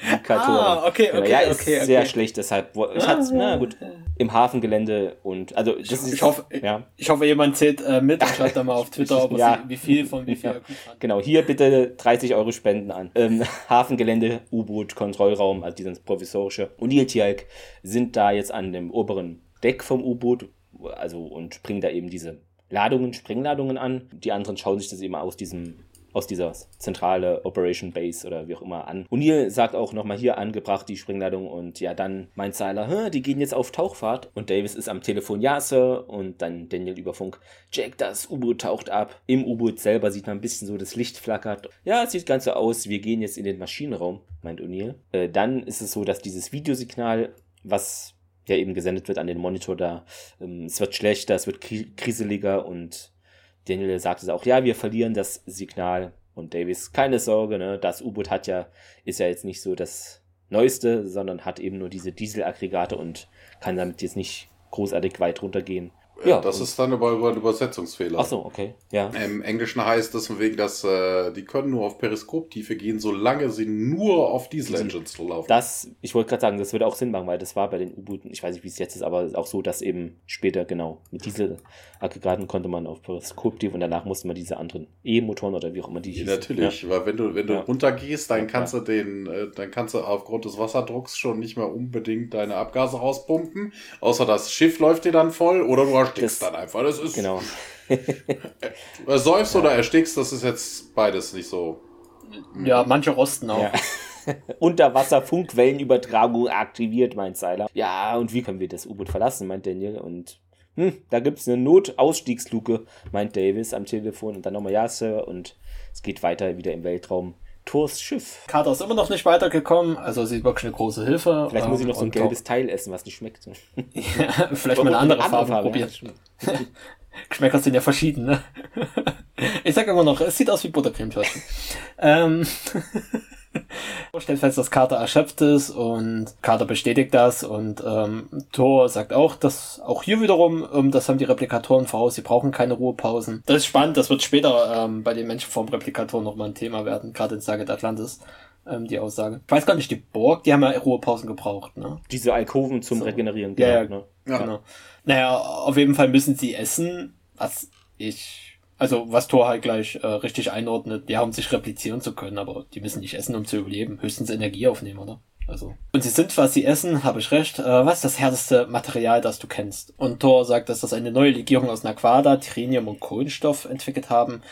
Rap. Ah, okay, okay, ja, ist okay, sehr schlecht, deshalb. Ich ah, na gut, im Hafengelände und also das ich, ist, ich hoffe, ja. ich hoffe, jemand zählt äh, mit und schreibt da mal auf Twitter, ob *laughs* ja. wie viel von wie viel. Ja. Genau, hier bitte 30 Euro Spenden an. Ähm, *laughs* Hafengelände, U-Boot, Kontrollraum, also dieses provisorische. Und die Tjalk sind da jetzt an dem oberen Deck vom U-Boot, also und bringen da eben diese Ladungen, Sprengladungen an. Die anderen schauen sich das eben aus diesem aus dieser zentrale Operation Base oder wie auch immer an. O'Neill sagt auch nochmal hier angebracht die Springladung und ja, dann meint Seiler, die gehen jetzt auf Tauchfahrt und Davis ist am Telefon, ja, Sir, und dann Daniel über Funk, Jack, das U-Boot taucht ab. Im U-Boot selber sieht man ein bisschen so, das Licht flackert. Ja, es sieht ganz so aus, wir gehen jetzt in den Maschinenraum, meint O'Neill. Äh, dann ist es so, dass dieses Videosignal, was ja eben gesendet wird an den Monitor da, ähm, es wird schlechter, es wird kriseliger und Daniel sagt es auch, ja, wir verlieren das Signal. Und Davis, keine Sorge, ne, das U-Boot hat ja, ist ja jetzt nicht so das Neueste, sondern hat eben nur diese Dieselaggregate und kann damit jetzt nicht großartig weit runtergehen. Ja, das ist dann aber über einen Übersetzungsfehler. Ach so, okay. Ja. Im Englischen heißt es wegen, dass äh, die können nur auf Periskoptiefe gehen, solange sie nur auf Diesel-Engines laufen. Das, ich wollte gerade sagen, das würde auch Sinn machen, weil das war bei den U-Booten, ich weiß nicht, wie es jetzt ist, aber auch so, dass eben später, genau, mit Dieselaggregaten konnte man auf Periskoptiefe und danach musste man diese anderen E-Motoren oder wie auch immer die ja, Natürlich, ja. weil wenn du, wenn du ja. runtergehst, dann kannst du den, äh, dann kannst du aufgrund des Wasserdrucks schon nicht mehr unbedingt deine Abgase rauspumpen, außer das Schiff läuft dir dann voll oder du hast erstickst das, dann einfach. Das ist. Genau. *laughs* säufst ja. oder erstickst, das ist jetzt beides nicht so. Ja, manche rosten auch. Ja. *laughs* Unterwasser-Funkwellenübertragung aktiviert, meint Seiler. Ja, und wie können wir das U-Boot verlassen, meint Daniel. Und hm, da gibt es eine Notausstiegsluke, meint Davis am Telefon. Und dann nochmal Ja, Sir. Und es geht weiter wieder im Weltraum. Thors Schiff. Carter ist immer noch nicht weitergekommen, also sie ist wirklich eine große Hilfe. Vielleicht muss ich noch so ein gelbes Teil essen, was nicht schmeckt. *laughs* ja, vielleicht mal eine andere, andere Farbe, Farbe probieren. Ja, *laughs* Geschmäcker sind ja verschieden, ne? *laughs* Ich sag immer noch, es sieht aus wie Buttercremetörtchen. ähm, *laughs* stellt fest, dass Carter erschöpft ist und Carter bestätigt das und ähm, Thor sagt auch, dass auch hier wiederum, ähm, das haben die Replikatoren voraus, sie brauchen keine Ruhepausen. Das ist spannend, das wird später ähm, bei den Menschenform-Replikatoren nochmal ein Thema werden, gerade in Stargate Atlantis ähm, die Aussage. Ich weiß gar nicht, die Borg, die haben ja Ruhepausen gebraucht, ne? Diese Alkoven zum so. Regenerieren, genau, ja, ja, ne? ja, genau. Naja, auf jeden Fall müssen sie essen, was ich also was Thor halt gleich äh, richtig einordnet, ja, um sich replizieren zu können, aber die müssen nicht essen, um zu überleben. Höchstens Energie aufnehmen, oder? Also. Und sie sind, was sie essen, habe ich recht, äh, was ist das härteste Material, das du kennst? Und Thor sagt, dass das eine neue Legierung aus Naquada, Trinium und Kohlenstoff entwickelt haben.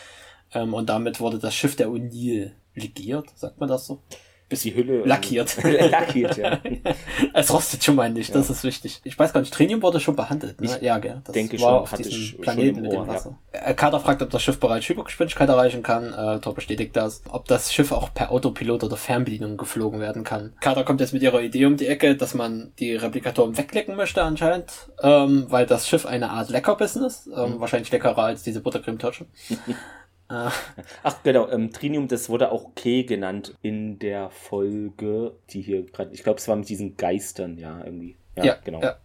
Ähm, und damit wurde das Schiff der Unil legiert, sagt man das so? Bis die Hülle lackiert. *laughs* lackiert, ja. *laughs* es rostet schon mal nicht, ja. das ist wichtig. Ich weiß gar nicht, Trinium wurde schon behandelt, ne? Ich ja, gell. Das denke war schon, auf diesem Planeten mit dem Wasser. Ja. Carter fragt, ob das Schiff bereits Hypergeschwindigkeit erreichen kann. Äh, Thor bestätigt das. Ob das Schiff auch per Autopilot oder Fernbedienung geflogen werden kann. Carter kommt jetzt mit ihrer Idee um die Ecke, dass man die Replikatoren weglecken möchte anscheinend, ähm, weil das Schiff eine Art Leckerbissen ist. Ähm, mhm. Wahrscheinlich leckerer als diese Buttercreme-Tasche. *laughs* Ah. Ach genau, ähm, Trinium, das wurde auch K genannt in der Folge, die hier gerade, ich glaube, es war mit diesen Geistern, ja, irgendwie. Ja, ja genau. Ja.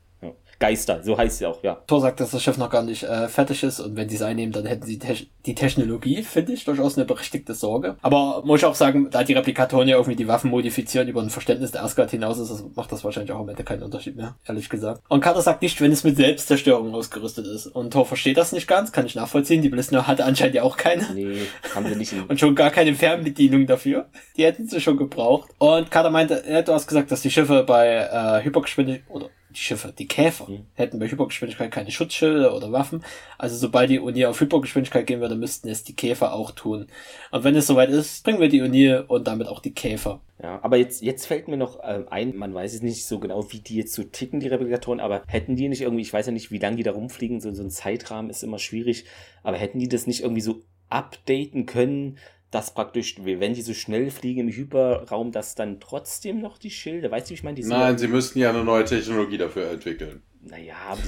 Geister, so heißt sie auch, ja. Thor sagt, dass das Schiff noch gar nicht äh, fertig ist und wenn sie es einnehmen, dann hätten sie te die Technologie, finde ich, durchaus eine berechtigte Sorge. Aber muss ich auch sagen, da die Replikatoren ja irgendwie die Waffen modifizieren über ein Verständnis der Asgard hinaus ist, das macht das wahrscheinlich auch am Ende keinen Unterschied mehr, ehrlich gesagt. Und Carter sagt nicht, wenn es mit Selbstzerstörung ausgerüstet ist. Und Thor versteht das nicht ganz, kann ich nachvollziehen. Die Blissner hatte anscheinend ja auch keine. Nee, haben sie nicht. und schon gar keine Fernbedienung dafür. Die hätten sie schon gebraucht. Und Carter meinte, ja, du hast gesagt, dass die Schiffe bei äh, Hypergeschwindigkeit oder die Schiffe, die Käfer, mhm. hätten bei Hypergeschwindigkeit keine Schutzschilde oder Waffen. Also sobald die Uni auf Hypergeschwindigkeit gehen würde, müssten es die Käfer auch tun. Und wenn es soweit ist, bringen wir die Uni und damit auch die Käfer. Ja, aber jetzt, jetzt fällt mir noch äh, ein, man weiß es nicht so genau, wie die jetzt so ticken, die Replikatoren, aber hätten die nicht irgendwie, ich weiß ja nicht, wie lange die da rumfliegen, so, so ein Zeitrahmen ist immer schwierig, aber hätten die das nicht irgendwie so updaten können, dass praktisch, wenn die so schnell fliegen im Hyperraum, dass dann trotzdem noch die Schilde, weißt du, wie ich meine? Nein, sie müssten ja eine neue Technologie dafür entwickeln. Naja, aber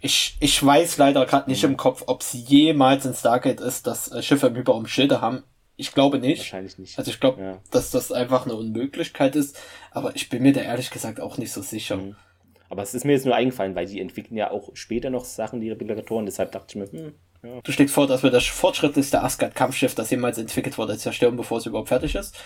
ich, ich weiß leider gerade nicht im Kopf, ob es jemals in Stargate ist, dass äh, Schiffe im Hyperraum Schilde haben. Ich glaube nicht. Wahrscheinlich nicht. Also ich glaube, ja. dass das einfach eine Unmöglichkeit ist, aber ich bin mir da ehrlich gesagt auch nicht so sicher. Mhm. Aber es ist mir jetzt nur eingefallen, weil die entwickeln ja auch später noch Sachen, die Replikatoren, deshalb dachte ich mir, hm, ja. Du schlägst vor, dass wir das fortschrittlichste Asgard-Kampfschiff, das jemals entwickelt wurde, zerstören, bevor es überhaupt fertig ist.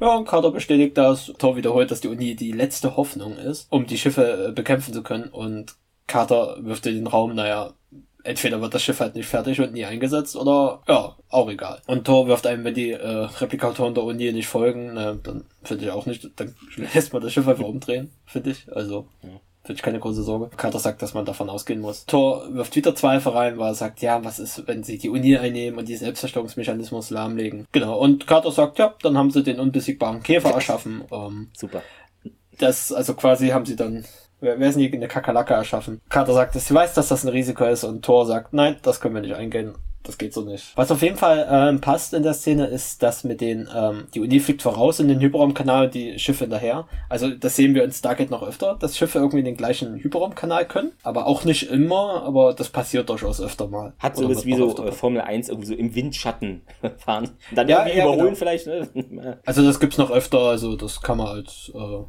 Ja, und Carter bestätigt das. Thor wiederholt, dass die Uni die letzte Hoffnung ist, um die Schiffe äh, bekämpfen zu können. Und Carter wirft in den Raum, naja, entweder wird das Schiff halt nicht fertig und nie eingesetzt oder ja, auch egal. Und Thor wirft einem, wenn die äh, Replikatoren der Uni nicht folgen, ne, dann finde ich auch nicht, dann *laughs* lässt man das Schiff einfach umdrehen, finde ich. Also. Ja. Ich keine große Sorge. Carter sagt, dass man davon ausgehen muss. Thor wirft wieder Zweifel rein, weil er sagt, ja, was ist, wenn sie die Uni einnehmen und die Selbstzerstörungsmechanismus lahmlegen. Genau. Und Carter sagt, ja, dann haben sie den unbesiegbaren Käfer erschaffen. Ähm, Super. Das, also quasi haben sie dann Wer, wer ist denn eine Kakerlake erschaffen? Carter sagt, sie weiß, dass das ein Risiko ist und Thor sagt, nein, das können wir nicht eingehen das geht so nicht. Was auf jeden Fall ähm, passt in der Szene ist, dass mit den, ähm, die Uni fliegt voraus in den Hyperraumkanal, die Schiffe hinterher. Also das sehen wir in Stargate noch öfter, dass Schiffe irgendwie den gleichen Hyperraumkanal können, aber auch nicht immer, aber das passiert durchaus öfter mal. Hat so das wie so äh, Formel 1 irgendwie so im Windschatten *laughs* fahren. Dann ja, irgendwie ja, überholen genau. vielleicht, ne? *laughs* Also das gibt's noch öfter, also das kann man als äh,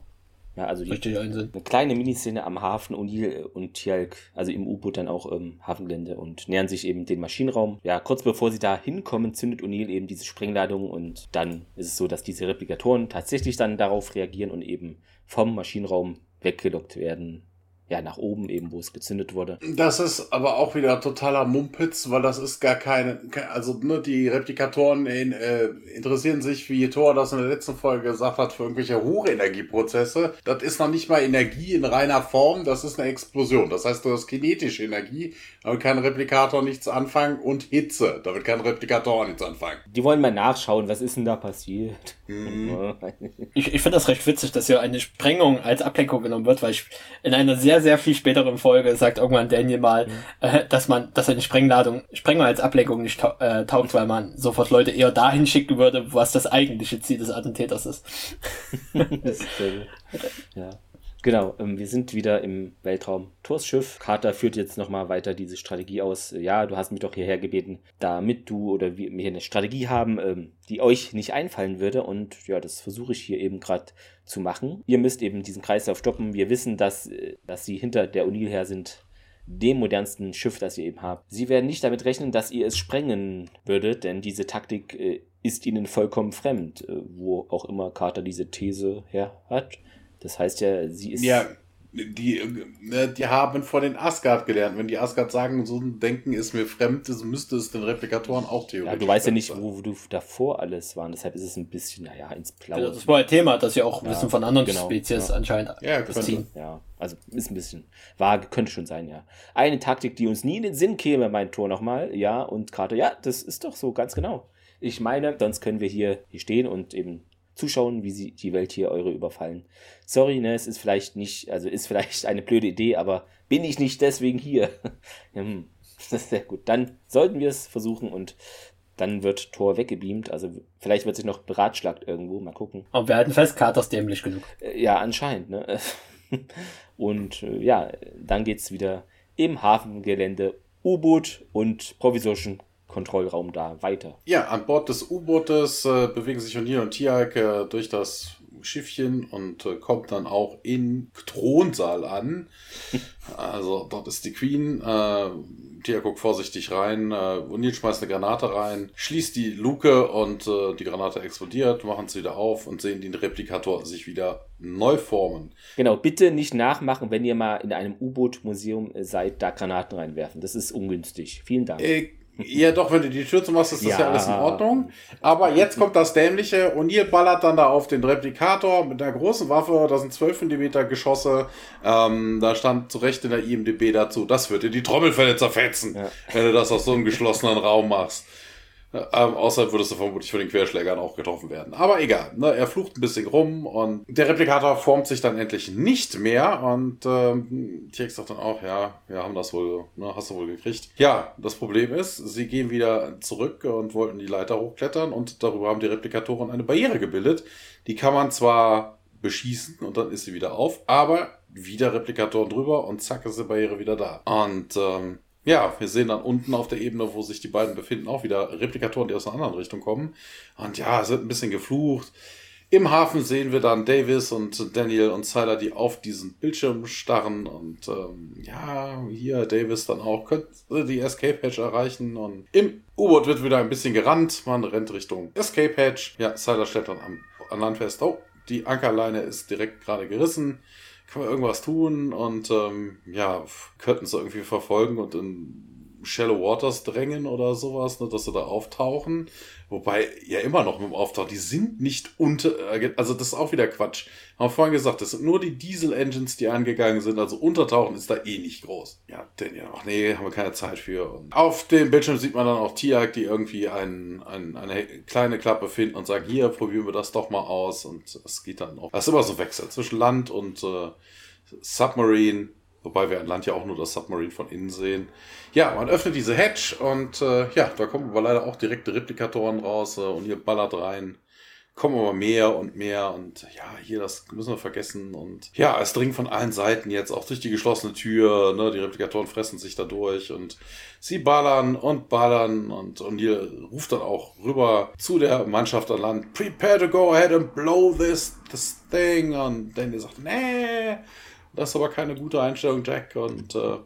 ja, also die, Richtig eine kleine Miniszene am Hafen O'Neill und Tjalk, also im U-Boot dann auch im Hafengelände und nähern sich eben den Maschinenraum. Ja, kurz bevor sie da hinkommen, zündet O'Neill eben diese Sprengladung und dann ist es so, dass diese Replikatoren tatsächlich dann darauf reagieren und eben vom Maschinenraum weggelockt werden ja, nach oben eben, wo es gezündet wurde. Das ist aber auch wieder totaler Mumpitz, weil das ist gar keine, also ne, die Replikatoren in, äh, interessieren sich, wie Thor das in der letzten Folge gesagt hat, für irgendwelche Hochenergieprozesse. Das ist noch nicht mal Energie in reiner Form, das ist eine Explosion. Das heißt, du hast kinetische Energie, damit kann Replikator nichts anfangen und Hitze, damit kann Replikator nichts anfangen. Die wollen mal nachschauen, was ist denn da passiert? Mhm. *laughs* Ich, ich finde das recht witzig, dass hier eine Sprengung als Ablenkung genommen wird, weil ich in einer sehr, sehr viel späteren Folge sagt irgendwann Daniel mal, mhm. äh, dass man, dass eine Sprengladung, Sprengung als Ablenkung nicht ta äh, taugt, weil man sofort Leute eher dahin schicken würde, was das eigentliche Ziel des Attentäters ist. *laughs* das ist *laughs* ja. Genau, ähm, wir sind wieder im Weltraum. Thors Schiff. Carter führt jetzt nochmal weiter diese Strategie aus. Ja, du hast mich doch hierher gebeten, damit du oder wir hier eine Strategie haben, ähm, die euch nicht einfallen würde. Und ja, das versuche ich hier eben gerade zu machen. Ihr müsst eben diesen Kreislauf stoppen. Wir wissen, dass, äh, dass sie hinter der O'Neill her sind dem modernsten Schiff, das ihr eben habt. Sie werden nicht damit rechnen, dass ihr es sprengen würdet, denn diese Taktik äh, ist ihnen vollkommen fremd, äh, wo auch immer Carter diese These her hat. Das heißt ja, sie ist. Ja, die, äh, die haben von den Asgard gelernt. Wenn die Asgard sagen, so ein Denken ist mir fremd, müsste es den Replikatoren auch theoretisch. Ja, du weißt ja nicht, wo, wo, du davor alles waren. Deshalb ist es ein bisschen, naja, ins Blaue. das war ein Thema, das ja auch ja, Wissen von anderen genau, Spezies ja. anscheinend ja, das ziehen. Ja, also ist ein bisschen vage, könnte schon sein, ja. Eine Taktik, die uns nie in den Sinn käme, mein Tor nochmal. Ja, und Karte, ja, das ist doch so, ganz genau. Ich meine, sonst können wir hier, hier stehen und eben zuschauen, wie sie die Welt hier eure überfallen. Sorry, ne, es ist vielleicht nicht, also ist vielleicht eine blöde Idee, aber bin ich nicht deswegen hier. *laughs* hm, das ist sehr gut. Dann sollten wir es versuchen und dann wird Thor weggebeamt. Also vielleicht wird sich noch beratschlagt irgendwo. Mal gucken. Aber wir halten fest, Carter ist dämlich genug. Äh, ja, anscheinend. Ne? *laughs* und äh, ja, dann geht es wieder im Hafengelände U-Boot und provisorischen Kontrollraum da weiter. Ja, an Bord des U-Bootes äh, bewegen sich O'Neill und Tiag äh, durch das Schiffchen und äh, kommt dann auch in Thronsaal an. *laughs* also dort ist die Queen. Äh, Tia guckt vorsichtig rein. Äh, O'Neill schmeißt eine Granate rein, schließt die Luke und äh, die Granate explodiert, machen es wieder auf und sehen den Replikator sich wieder neu formen. Genau, bitte nicht nachmachen, wenn ihr mal in einem U-Boot-Museum seid, da Granaten reinwerfen. Das ist ungünstig. Vielen Dank. Äh, ja, doch, wenn du die Tür zumachst, ist das ja. ja alles in Ordnung. Aber jetzt kommt das Dämliche. O'Neill ballert dann da auf den Replikator mit einer großen Waffe. Da sind 12 mm Geschosse. Ähm, da stand zu Recht in der IMDB dazu, das wird dir die Trommelfälle zerfetzen, ja. wenn du das aus so einem geschlossenen Raum machst. Ähm, außerdem würdest du vermutlich von den Querschlägern auch getroffen werden. Aber egal, ne? er flucht ein bisschen rum und der Replikator formt sich dann endlich nicht mehr und ähm, TX sagt dann auch, ja, wir haben das wohl, ne, hast du wohl gekriegt. Ja, das Problem ist, sie gehen wieder zurück und wollten die Leiter hochklettern und darüber haben die Replikatoren eine Barriere gebildet. Die kann man zwar beschießen und dann ist sie wieder auf, aber wieder Replikatoren drüber und zack ist die Barriere wieder da. Und ähm, ja, wir sehen dann unten auf der Ebene, wo sich die beiden befinden, auch wieder Replikatoren, die aus einer anderen Richtung kommen. Und ja, es wird ein bisschen geflucht. Im Hafen sehen wir dann Davis und Daniel und Siler, die auf diesen Bildschirm starren. Und ähm, ja, hier Davis dann auch könnte die Escape Hatch erreichen. Und im U-Boot wird wieder ein bisschen gerannt. Man rennt Richtung Escape Hatch. Ja, Siler stellt dann am, an Land fest, oh, die Ankerleine ist direkt gerade gerissen kann man irgendwas tun und ähm, ja, könnten sie irgendwie verfolgen und in Shallow Waters drängen oder sowas, ne, dass sie da auftauchen. Wobei, ja immer noch mit dem Auftauch, die sind nicht unter, also das ist auch wieder Quatsch. Haben wir vorhin gesagt, das sind nur die Diesel-Engines, die angegangen sind, also untertauchen ist da eh nicht groß. Ja, denn ja, ach nee, haben wir keine Zeit für. Und auf dem Bildschirm sieht man dann auch Tiag, die irgendwie ein, ein, eine kleine Klappe finden und sagen, hier, probieren wir das doch mal aus. Und es geht dann auch. Das ist immer so Wechsel zwischen Land und äh, Submarine Wobei wir an Land ja auch nur das Submarine von innen sehen. Ja, man öffnet diese Hatch und äh, ja, da kommen aber leider auch direkte Replikatoren raus äh, und hier ballert rein. Kommen aber mehr und mehr und ja, hier, das müssen wir vergessen. Und ja, es dringt von allen Seiten jetzt auch durch die geschlossene Tür. Ne? Die Replikatoren fressen sich da durch und sie ballern und ballern und, und hier ruft dann auch rüber zu der Mannschaft an Land, prepare to go ahead and blow this, this thing. Und Danny sagt, nee das ist aber keine gute Einstellung, Jack. Und äh,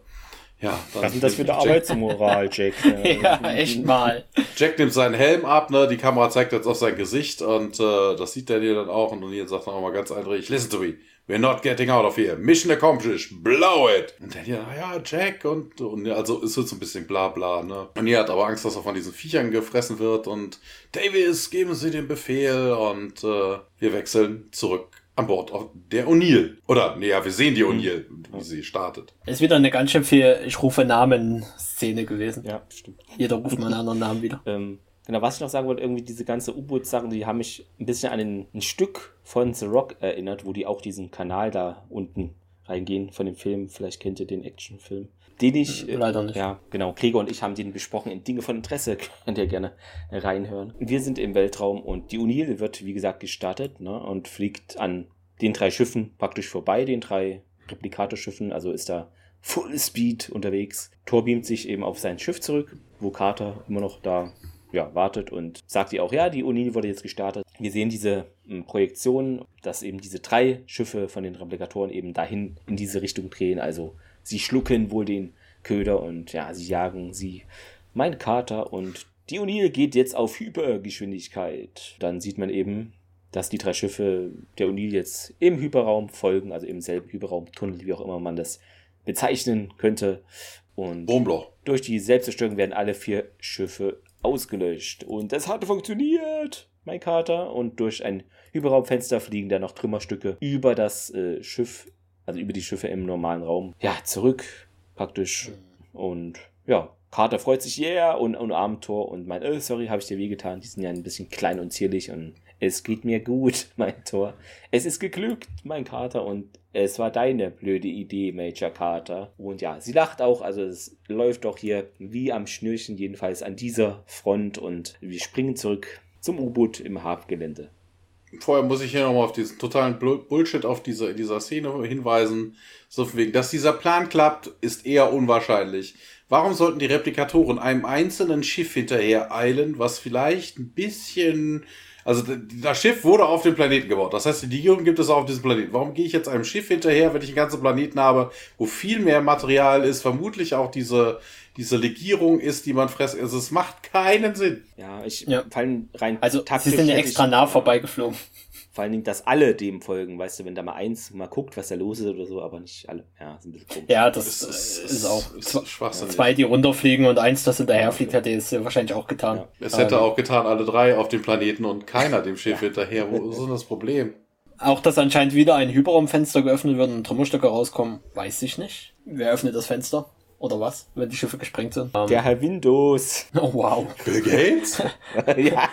ja, dann. Was ist das für eine Arbeitsmoral, Jack? *laughs* ja, echt mal. Jack nimmt seinen Helm ab, ne? Die Kamera zeigt jetzt auf sein Gesicht und äh, das sieht Daniel dann auch. Und Daniel sagt dann auch mal ganz eindeutig: Listen to me. We're not getting out of here. Mission accomplished. Blow it. Und Daniel, ja, Jack und, und also es wird so ein bisschen bla bla, ne? Und er hat aber Angst, dass er von diesen Viechern gefressen wird und Davis, geben Sie den Befehl und äh, wir wechseln zurück an Bord der O'Neill. Oder, nee, ja, wir sehen die O'Neill, wie sie startet. Ist wieder eine ganz schön viel Ich rufe Namen-Szene gewesen. Ja, stimmt. Jeder ruft mal einen anderen Namen wieder. *laughs* ähm, genau, was ich noch sagen wollte, irgendwie diese ganze U-Boot-Sachen, die haben mich ein bisschen an ein, ein Stück von The Rock erinnert, wo die auch diesen Kanal da unten reingehen von dem Film. Vielleicht kennt ihr den Actionfilm den ich. Äh, Leider nicht. Ja, genau. Gregor und ich haben den besprochen in Dinge von Interesse. *laughs* Könnt ihr gerne reinhören. Wir sind im Weltraum und die O'Neill wird, wie gesagt, gestartet ne, und fliegt an den drei Schiffen praktisch vorbei, den drei Replikatorschiffen. Also ist da Full Speed unterwegs. Thor beamt sich eben auf sein Schiff zurück, wo Carter immer noch da ja, wartet und sagt ihr auch, ja, die O'Neill wurde jetzt gestartet. Wir sehen diese ähm, Projektion, dass eben diese drei Schiffe von den Replikatoren eben dahin in diese Richtung drehen. Also Sie schlucken wohl den Köder und ja, sie jagen sie. Mein Kater und die O'Neill geht jetzt auf Hypergeschwindigkeit. Dann sieht man eben, dass die drei Schiffe der O'Neill jetzt im Hyperraum folgen, also im selben Hyperraumtunnel, wie auch immer man das bezeichnen könnte. Und Wurmloch. durch die Selbstzerstörung werden alle vier Schiffe ausgelöscht. Und das hatte funktioniert, mein Kater. Und durch ein Hyperraumfenster fliegen dann noch Trümmerstücke über das äh, Schiff also über die Schiffe im normalen Raum, ja, zurück praktisch. Und ja, Carter freut sich, yeah, und, und Abenteuer und meint, oh, sorry, habe ich dir wehgetan. Die sind ja ein bisschen klein und zierlich und es geht mir gut, *laughs* mein Tor. Es ist geglückt, mein Kater, und es war deine blöde Idee, Major Carter. Und ja, sie lacht auch, also es läuft doch hier wie am Schnürchen, jedenfalls an dieser Front und wir springen zurück zum U-Boot im Hafengelände vorher muss ich hier nochmal auf diesen totalen Bullshit auf diese, dieser Szene hinweisen. So von wegen, dass dieser Plan klappt, ist eher unwahrscheinlich. Warum sollten die Replikatoren einem einzelnen Schiff hinterher eilen, was vielleicht ein bisschen, also das Schiff wurde auf dem Planeten gebaut. Das heißt, die Legierung gibt es auch auf diesem Planeten. Warum gehe ich jetzt einem Schiff hinterher, wenn ich einen ganzen Planeten habe, wo viel mehr Material ist, vermutlich auch diese, diese Legierung ist, die man fresst. Also es macht keinen Sinn. Ja, ich ja. fallen rein. Also taktisch sie sind ja extra nah vorbeigeflogen. Vor allen Dingen, dass alle dem folgen, weißt du, wenn da mal eins mal guckt, was da los ist oder so, aber nicht alle. Ja, ist ein bisschen komisch. Ja, das, das ist, ist, auch ist schwachsinnig. Zwei, die runterfliegen und eins, das hinterherfliegt, hätte es wahrscheinlich auch getan. Ja. Es hätte ähm, auch getan, alle drei auf dem Planeten und keiner dem Schiff ja. hinterher. Wo ist denn das Problem? Auch, dass anscheinend wieder ein Hyperraumfenster geöffnet wird und Trümmerstücke rauskommen, weiß ich nicht. Wer öffnet das Fenster? Oder was, wenn die Schiffe gesprengt sind. Der Herr Windows. *laughs* Oh wow. Bill Gates? *laughs* ja.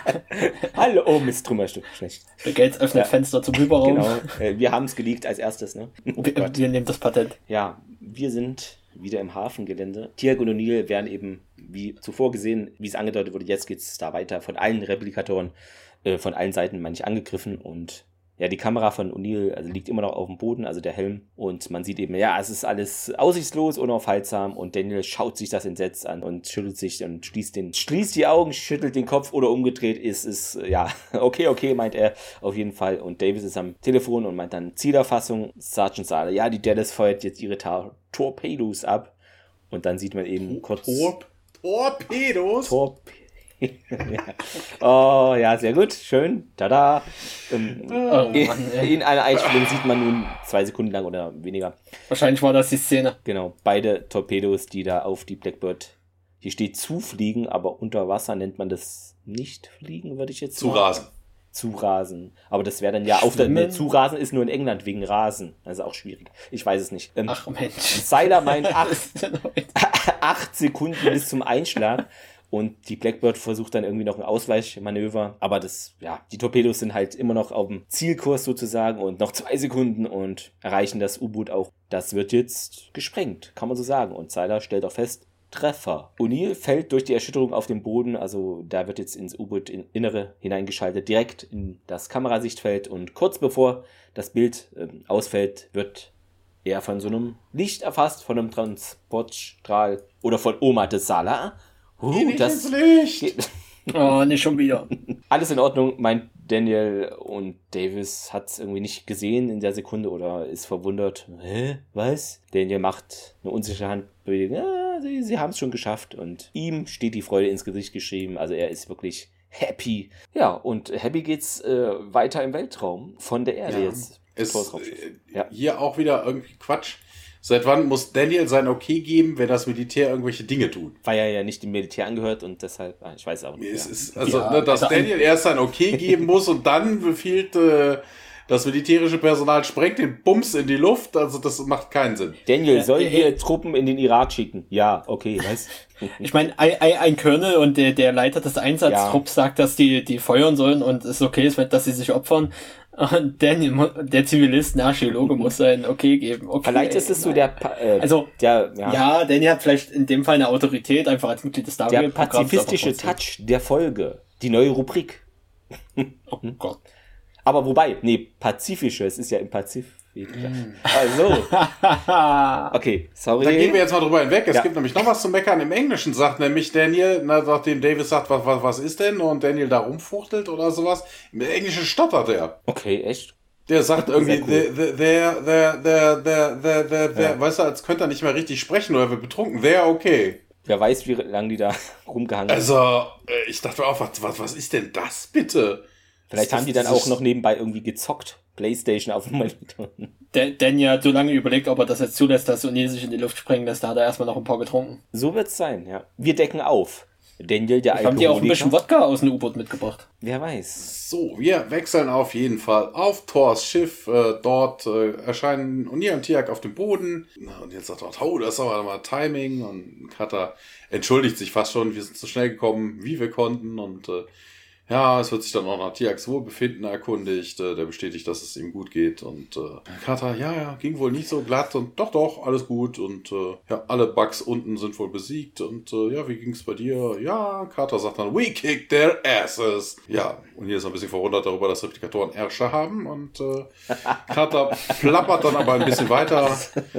Hallo, oh Mist, Trümmerstück, schlecht. Bill Gates öffnet Ja. Fenster zum Hyperraum. Genau, äh, wir haben es geleakt als erstes, ne? Oh Wir, wir nehmen das Patent. Ja, wir sind wieder im Hafengelände. Tiag und O'Neill werden eben, wie zuvor gesehen, wie es angedeutet wurde, jetzt geht's da weiter von allen Replikatoren, äh, von allen Seiten manchmal angegriffen und ja, die Kamera von O'Neill also liegt immer noch auf dem Boden, also der Helm. Und man sieht eben, ja, es ist alles aussichtslos, unaufhaltsam. Und Daniel schaut sich das entsetzt an und schüttelt sich und schließt, den, schließt die Augen, schüttelt den Kopf oder umgedreht ist, ist, ja, *laughs* okay, okay, meint er auf jeden Fall. Und Davis ist am Telefon und meint dann Zielerfassung. Sergeant Sale, ja, die Dallas feuert jetzt ihre Tor Torpedos ab. Und dann sieht man eben kurz. Torp Torpedos? Torp ja. *laughs* Oh, ja, sehr gut. Schön. Tada. Ähm, Oh, in, Mann, ey. in einer Einstellung sieht man nun zwei Sekunden lang oder weniger. Wahrscheinlich war das die Szene. Genau. Beide Torpedos, die da auf die Blackbird. Hier steht zufliegen, aber unter Wasser nennt man das nicht fliegen, würde ich jetzt Zu sagen. rasen. Zurasen. Aber das wäre dann ja auf der. Nee, Zurasen ist nur in England wegen Rasen. Also auch schwierig. Ich weiß es nicht. Ähm, Ach Mensch. Seiler meint *laughs* acht, *laughs* acht Sekunden bis zum Einschlag. Und die Blackbird versucht dann irgendwie noch ein Ausweichmanöver. Aber das, ja, die Torpedos sind halt immer noch auf dem Zielkurs sozusagen und noch zwei Sekunden und erreichen das U-Boot auch. Das wird jetzt gesprengt, kann man so sagen. Und Seiler stellt auch fest, Treffer. O'Neill fällt durch die Erschütterung auf den Boden, also da wird jetzt ins U-Boot in Innere hineingeschaltet, direkt in das Kamerasichtfeld und kurz bevor das Bild ähm, ausfällt, wird er von so einem Licht erfasst, von einem Transportstrahl oder von Oma de Sala. Uh, Geh nicht das ins Licht. geht- Oh, nicht schon wieder. *laughs* alles in Ordnung, meint Daniel und Davis hat es irgendwie nicht gesehen in der Sekunde oder ist verwundert. Hä? Was? Daniel macht eine unsichere Handbewegung. Ja, sie, sie haben es schon geschafft und ihm steht die Freude ins Gesicht geschrieben. Also er ist wirklich happy. Ja, und happy geht's äh, weiter im Weltraum von der Erde Ja. jetzt. Ist äh, Ja. hier auch wieder irgendwie Quatsch. Seit wann muss Daniel sein Okay geben, wenn das Militär irgendwelche Dinge tut? Weil er ja nicht dem Militär angehört und deshalb, ah, ich weiß auch nicht. Es ja. ist, also, Ja, ne, dass also Daniel erst sein Okay geben muss und dann befiehlt äh, das militärische Personal sprengt den Bums in die Luft. Also das macht keinen Sinn. Daniel, sollen äh, wir Truppen in den Irak schicken? Ja, okay, was? *laughs* Ich meine, ein, ein, ein Colonel und der, der Leiter des Einsatztrupps sagt, dass die, die feuern sollen und es okay ist, dass sie sich opfern. Und der Zivilist, der Archäologe muss sein Okay geben. Okay, Vielleicht ist es so der, äh, Also, der, ja, Ja, Daniel hat vielleicht in dem Fall eine Autorität, einfach als Mitglied des der Stargate-Programms. pazifistische. Touch der Folge. Die neue Rubrik. Oh Gott. Aber wobei, nee, pazifische, es ist ja im Pazifik. Mm. Also, *laughs* okay, sorry. Da gehen wir jetzt mal drüber hinweg. Es Ja. gibt nämlich noch was zu meckern. Im Englischen sagt nämlich Daniel, na, nachdem Davis sagt, was, was, was ist denn? Und Daniel da rumfuchtelt oder sowas. Im Englischen stottert er. Okay, echt? Der sagt irgendwie, the, there, there, there, there, there, there, there. Ja. weißt du, als könnte er nicht mehr richtig sprechen oder wird betrunken. There, okay. Wer weiß, wie lange die da *laughs* rumgehangen haben. Also, ich dachte auch, was, was, was ist denn das bitte? Vielleicht das- haben die dann auch noch nebenbei irgendwie gezockt. Playstation auf dem Monitor. Daniel hat so lange überlegt, ob er das jetzt zulässt, dass O'Neill sich in die Luft sprengen lässt. Da hat er erstmal noch ein paar getrunken. So wird's sein, ja. Wir decken auf. Daniel, der Haben die auch ein bisschen. Wodka aus dem U-Boot mitgebracht? Wer weiß. So, wir wechseln auf jeden Fall auf Thors Schiff. Äh, dort äh, erscheinen O'Neill und Tiak auf dem Boden. Und jetzt sagt er, oh, das ist aber mal Timing. Und Cutter entschuldigt sich fast schon, wir sind so schnell gekommen, wie wir konnten. Und äh, ja, es wird sich dann auch nach Tiaks Wohlbefinden erkundigt. Äh, der bestätigt, dass es ihm gut geht. Und äh, Cutter, ja, ja, ging wohl nicht so glatt. Und doch, doch, alles gut. Und äh, ja, alle Bugs unten sind wohl besiegt. Und äh, ja, wie ging's bei dir? Ja, Carter sagt dann, we kicked their asses. Ja, und hier ist er ein bisschen verwundert darüber, dass Replikatoren Ärsche haben. Und äh, *laughs* Carter plappert dann aber ein bisschen weiter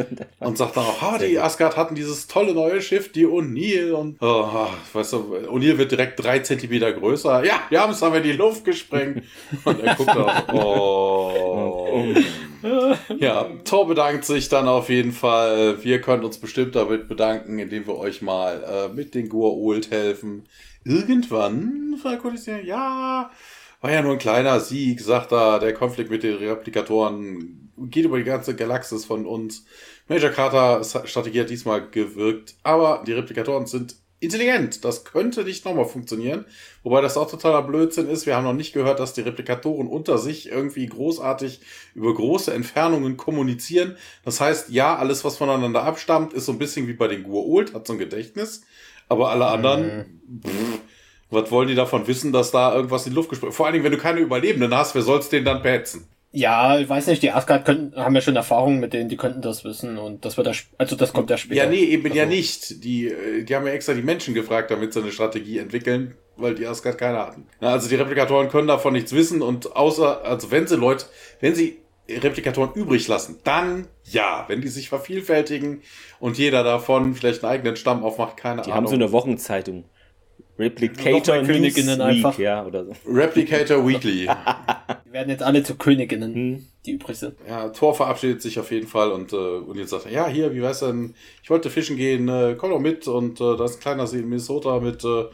*laughs* und sagt dann auch, ah, die Asgard hatten dieses tolle neue Schiff, die O'Neill. Und, oh, weißt du, O'Neill wird direkt drei Zentimeter größer. Ja, wir haben es aber in die Luft gesprengt. Und er guckt auch, *laughs* oh. Ja, Thor bedankt sich dann auf jeden Fall. Wir können uns bestimmt damit bedanken, indem wir euch mal äh, mit den Goa'uld helfen. Irgendwann, Odyssey, ja, war ja nur ein kleiner Sieg, sagt er. Der Konflikt mit den Replikatoren geht über die ganze Galaxis von uns. Major Carter Strategie hat diesmal gewirkt, aber die Replikatoren sind intelligent. Das könnte nicht nochmal funktionieren. Wobei das auch totaler Blödsinn ist. Wir haben noch nicht gehört, dass die Replikatoren unter sich irgendwie großartig über große Entfernungen kommunizieren. Das heißt, ja, alles, was voneinander abstammt, ist so ein bisschen wie bei den Gua'uld, hat so ein Gedächtnis. Aber alle anderen, mhm. pff, was wollen die davon wissen, dass da irgendwas in die Luft gesprungen Vor allen Dingen, wenn du keine Überlebenden hast, wer soll's denen dann behetzen? Ja, ich weiß nicht, die Asgard könnten, haben ja schon Erfahrungen mit denen, die könnten das wissen und das wird da, also das kommt ja später. Ja, nee, eben also. ja nicht. Die, äh, die haben ja extra die Menschen gefragt, damit sie eine Strategie entwickeln, weil die Asgard keine hatten. Also die Replikatoren können davon nichts wissen und außer, also wenn sie Leute, wenn sie Replikatoren übrig lassen, dann ja, wenn die sich vervielfältigen und jeder davon vielleicht einen eigenen Stamm aufmacht, keine die Ahnung. Die haben so eine Wochenzeitung. Replicator Königinnen einfach. Ja, oder so. Replicator Weekly. *laughs* Die werden jetzt alle zu Königinnen, hm. die übrig sind. Ja, Thor verabschiedet sich auf jeden Fall und, äh, und jetzt sagt er, ja, hier, wie du denn, ich wollte fischen gehen, äh, komm doch mit und äh, da ist ein kleiner See in Minnesota mit äh,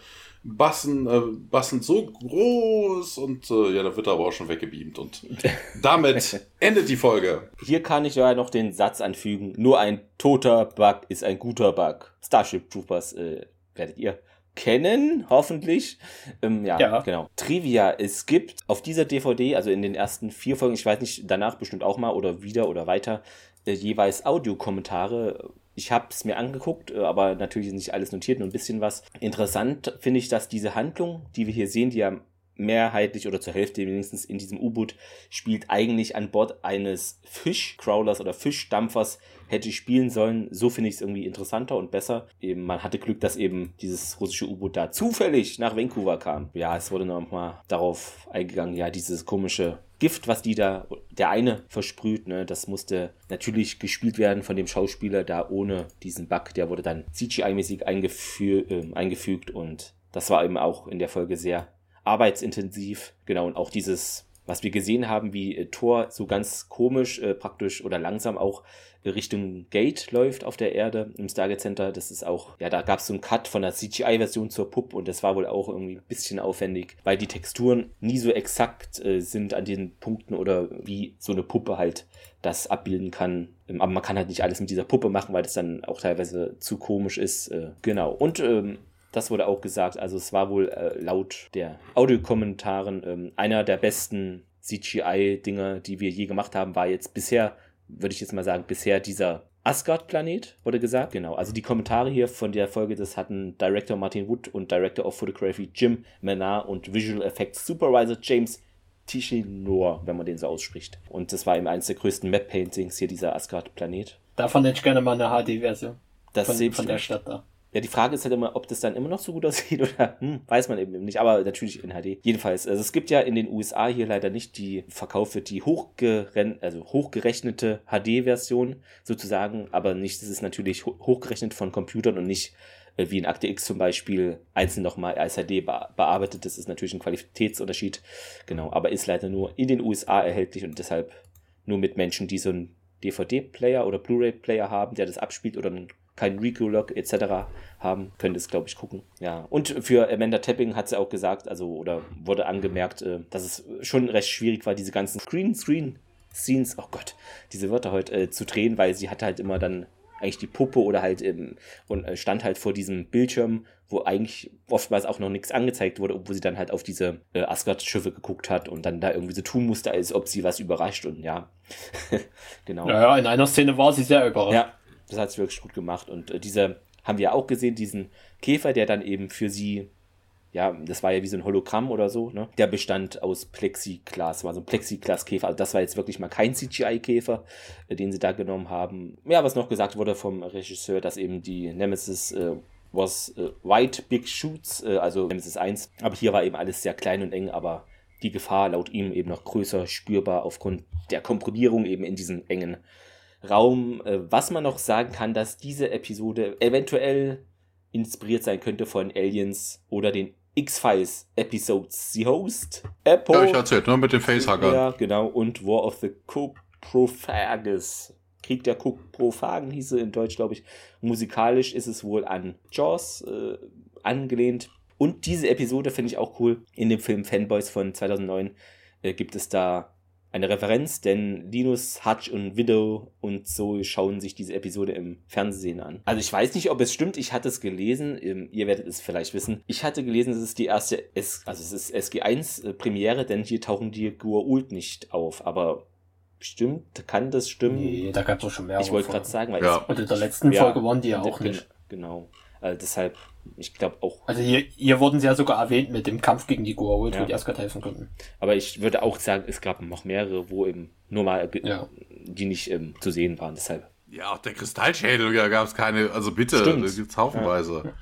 Bassen, äh, Bassen so groß und äh, ja, da wird er aber auch schon weggebeamt und *laughs* damit endet die Folge. Hier kann ich ja noch den Satz anfügen, nur ein toter Bug ist ein guter Bug. Starship Troopers äh, werdet ihr kennen, hoffentlich. Ähm, ja, ja, genau. Trivia, es gibt auf dieser DVD, also in den ersten vier Folgen, ich weiß nicht, danach bestimmt auch mal oder wieder oder weiter, äh, jeweils Audiokommentare. Ich habe es mir angeguckt, äh, aber natürlich ist nicht alles notiert, nur ein bisschen was. Interessant finde ich, dass diese Handlung, die wir hier sehen, die ja mehrheitlich oder zur Hälfte wenigstens in diesem U-Boot spielt, eigentlich an Bord eines Fischcrawlers oder Fischdampfers hätte spielen sollen. So finde ich es irgendwie interessanter und besser. Eben, man hatte Glück, dass eben dieses russische U-Boot da zufällig nach Vancouver kam. Ja, es wurde nochmal darauf eingegangen, ja, dieses komische Gift, was die da, der eine versprüht, ne, das musste natürlich gespielt werden von dem Schauspieler da ohne diesen Bug. Der wurde dann CGI-mäßig eingefü äh, eingefügt und das war eben auch in der Folge sehr arbeitsintensiv. Genau, und auch dieses, was wir gesehen haben, wie äh, Thor so ganz komisch äh, praktisch oder langsam auch Richtung Gate läuft auf der Erde im Stargate Center. Das ist auch, ja, da gab es so einen Cut von der CGI-Version zur Puppe und das war wohl auch irgendwie ein bisschen aufwendig, weil die Texturen nie so exakt äh, sind an den Punkten oder wie so eine Puppe halt das abbilden kann. Ähm, aber man kann halt nicht alles mit dieser Puppe machen, weil das dann auch teilweise zu komisch ist. Äh, genau. Und ähm, das wurde auch gesagt. Also es war wohl äh, laut der Audiokommentaren ähm, einer der besten CGI-Dinger, die wir je gemacht haben, war jetzt bisher, würde ich jetzt mal sagen, bisher dieser Asgard-Planet, wurde gesagt. Genau, also die Kommentare hier von der Folge, das hatten Director Martin Wood und Director of Photography Jim Menard und Visual Effects Supervisor James Tichinor, wenn man den so ausspricht. Und das war eben eines der größten Map-Paintings hier, dieser Asgard-Planet. Davon hätte ich gerne mal eine HD-Version. Das von, von der Stadt da. Ja, die Frage ist halt immer, ob das dann immer noch so gut *laughs* aussieht oder hm, weiß man eben nicht, aber natürlich in HD. Jedenfalls, also es gibt ja in den USA hier leider nicht die Verkauf wird die also hochgerechnete HD-Version sozusagen, aber nicht, das ist natürlich hochgerechnet von Computern und nicht äh, wie in Akte X zum Beispiel einzeln nochmal als HD bearbeitet. Das ist natürlich ein Qualitätsunterschied, genau, aber ist leider nur in den USA erhältlich und deshalb nur mit Menschen, die so einen DVD-Player oder Blu-ray-Player haben, der das abspielt oder einen kein Recue-Log etc. haben, könnt ihr es, glaube ich, gucken. Ja, und für Amanda Tapping hat sie auch gesagt, also, oder wurde angemerkt, äh, dass es schon recht schwierig war, diese ganzen Screen-Screen Scenes, oh Gott, diese Wörter heute äh, zu drehen, weil sie hatte halt immer dann eigentlich die Puppe oder halt im, und äh, stand halt vor diesem Bildschirm, wo eigentlich oftmals auch noch nichts angezeigt wurde, obwohl sie dann halt auf diese äh, Asgard-Schiffe geguckt hat und dann da irgendwie so tun musste, als ob sie was überrascht und ja, *laughs* genau. Ja, in einer Szene war sie sehr überrascht. Ja, das hat sie wirklich gut gemacht. Und äh, dieser haben wir auch gesehen, diesen Käfer, der dann eben für sie, ja, das war ja wie so ein Hologramm oder so, ne? Der bestand aus Plexiglas, war so ein Plexiglas-Käfer. Also das war jetzt wirklich mal kein CGI-Käfer, äh, den sie da genommen haben. Ja, was noch gesagt wurde vom Regisseur, dass eben die Nemesis äh, was äh, White Big Shoots, äh, also Nemesis 1. Aber hier war eben alles sehr klein und eng, aber die Gefahr laut ihm eben noch größer spürbar aufgrund der Komprimierung eben in diesen engen Raum. Äh, was man noch sagen kann, dass diese Episode eventuell inspiriert sein könnte von Aliens oder den X-Files Episodes. Sie Host Apple. Ja, ich erzählt, ne, mit den Facehuggern. Ja, genau, und War of the Coprophagus. Krieg der Coprophagen hieße in Deutsch, glaube ich. Musikalisch ist es wohl an Jaws äh, angelehnt. Und diese Episode finde ich auch cool. In dem Film Fanboys von 2009 äh, gibt es da eine Referenz, denn Linus, Hutch und Widow und so schauen sich diese Episode im Fernsehen an. Also ich weiß nicht, ob es stimmt, ich hatte es gelesen, ähm, ihr werdet es vielleicht wissen. Ich hatte gelesen, es ist die erste, S also es ist SG1 äh, Premiere, denn hier tauchen die Gua'uld nicht auf, aber Stimmt, kann das stimmen? Nee, da gab es doch schon mehr. Ich wollte gerade sagen, weil ja. Und in der letzten ja, Folge waren die ja auch nicht. Genau. Also deshalb, ich glaube auch. Also hier, hier wurden sie ja sogar erwähnt mit dem Kampf gegen die Goa'uld, ja. wo die Asgard helfen konnten. Aber ich würde auch sagen, es gab noch mehrere, wo eben nur mal, ja. die nicht ähm, zu sehen waren, deshalb. Ja, auch der Kristallschädel, da gab es keine, also bitte, Stimmt. da gibt es haufenweise.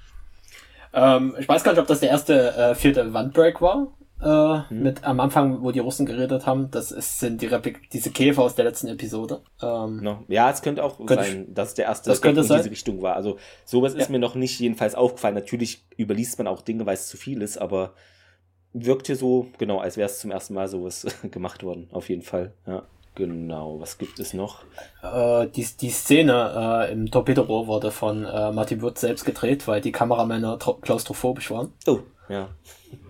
Ähm, ich weiß gar nicht, ob das der erste äh, vierte Wandbreak war äh, hm. mit am Anfang, wo die Russen geredet haben. Das ist, sind die Replik diese Käfer aus der letzten Episode. Ähm, no. Ja, es könnte auch könnte sein, dass der erste das in diese Richtung war. Also sowas ja. ist mir noch nicht jedenfalls aufgefallen. Natürlich überliest man auch Dinge, weil es zu viel ist, aber wirkt hier so, genau, als wäre es zum ersten Mal sowas *laughs* gemacht worden. Auf jeden Fall, ja. Genau, was gibt es noch? Äh, die, die Szene äh, im Torpedorohr wurde von äh, Martin Wood selbst gedreht, weil die Kameramänner klaustrophobisch waren. Oh, ja.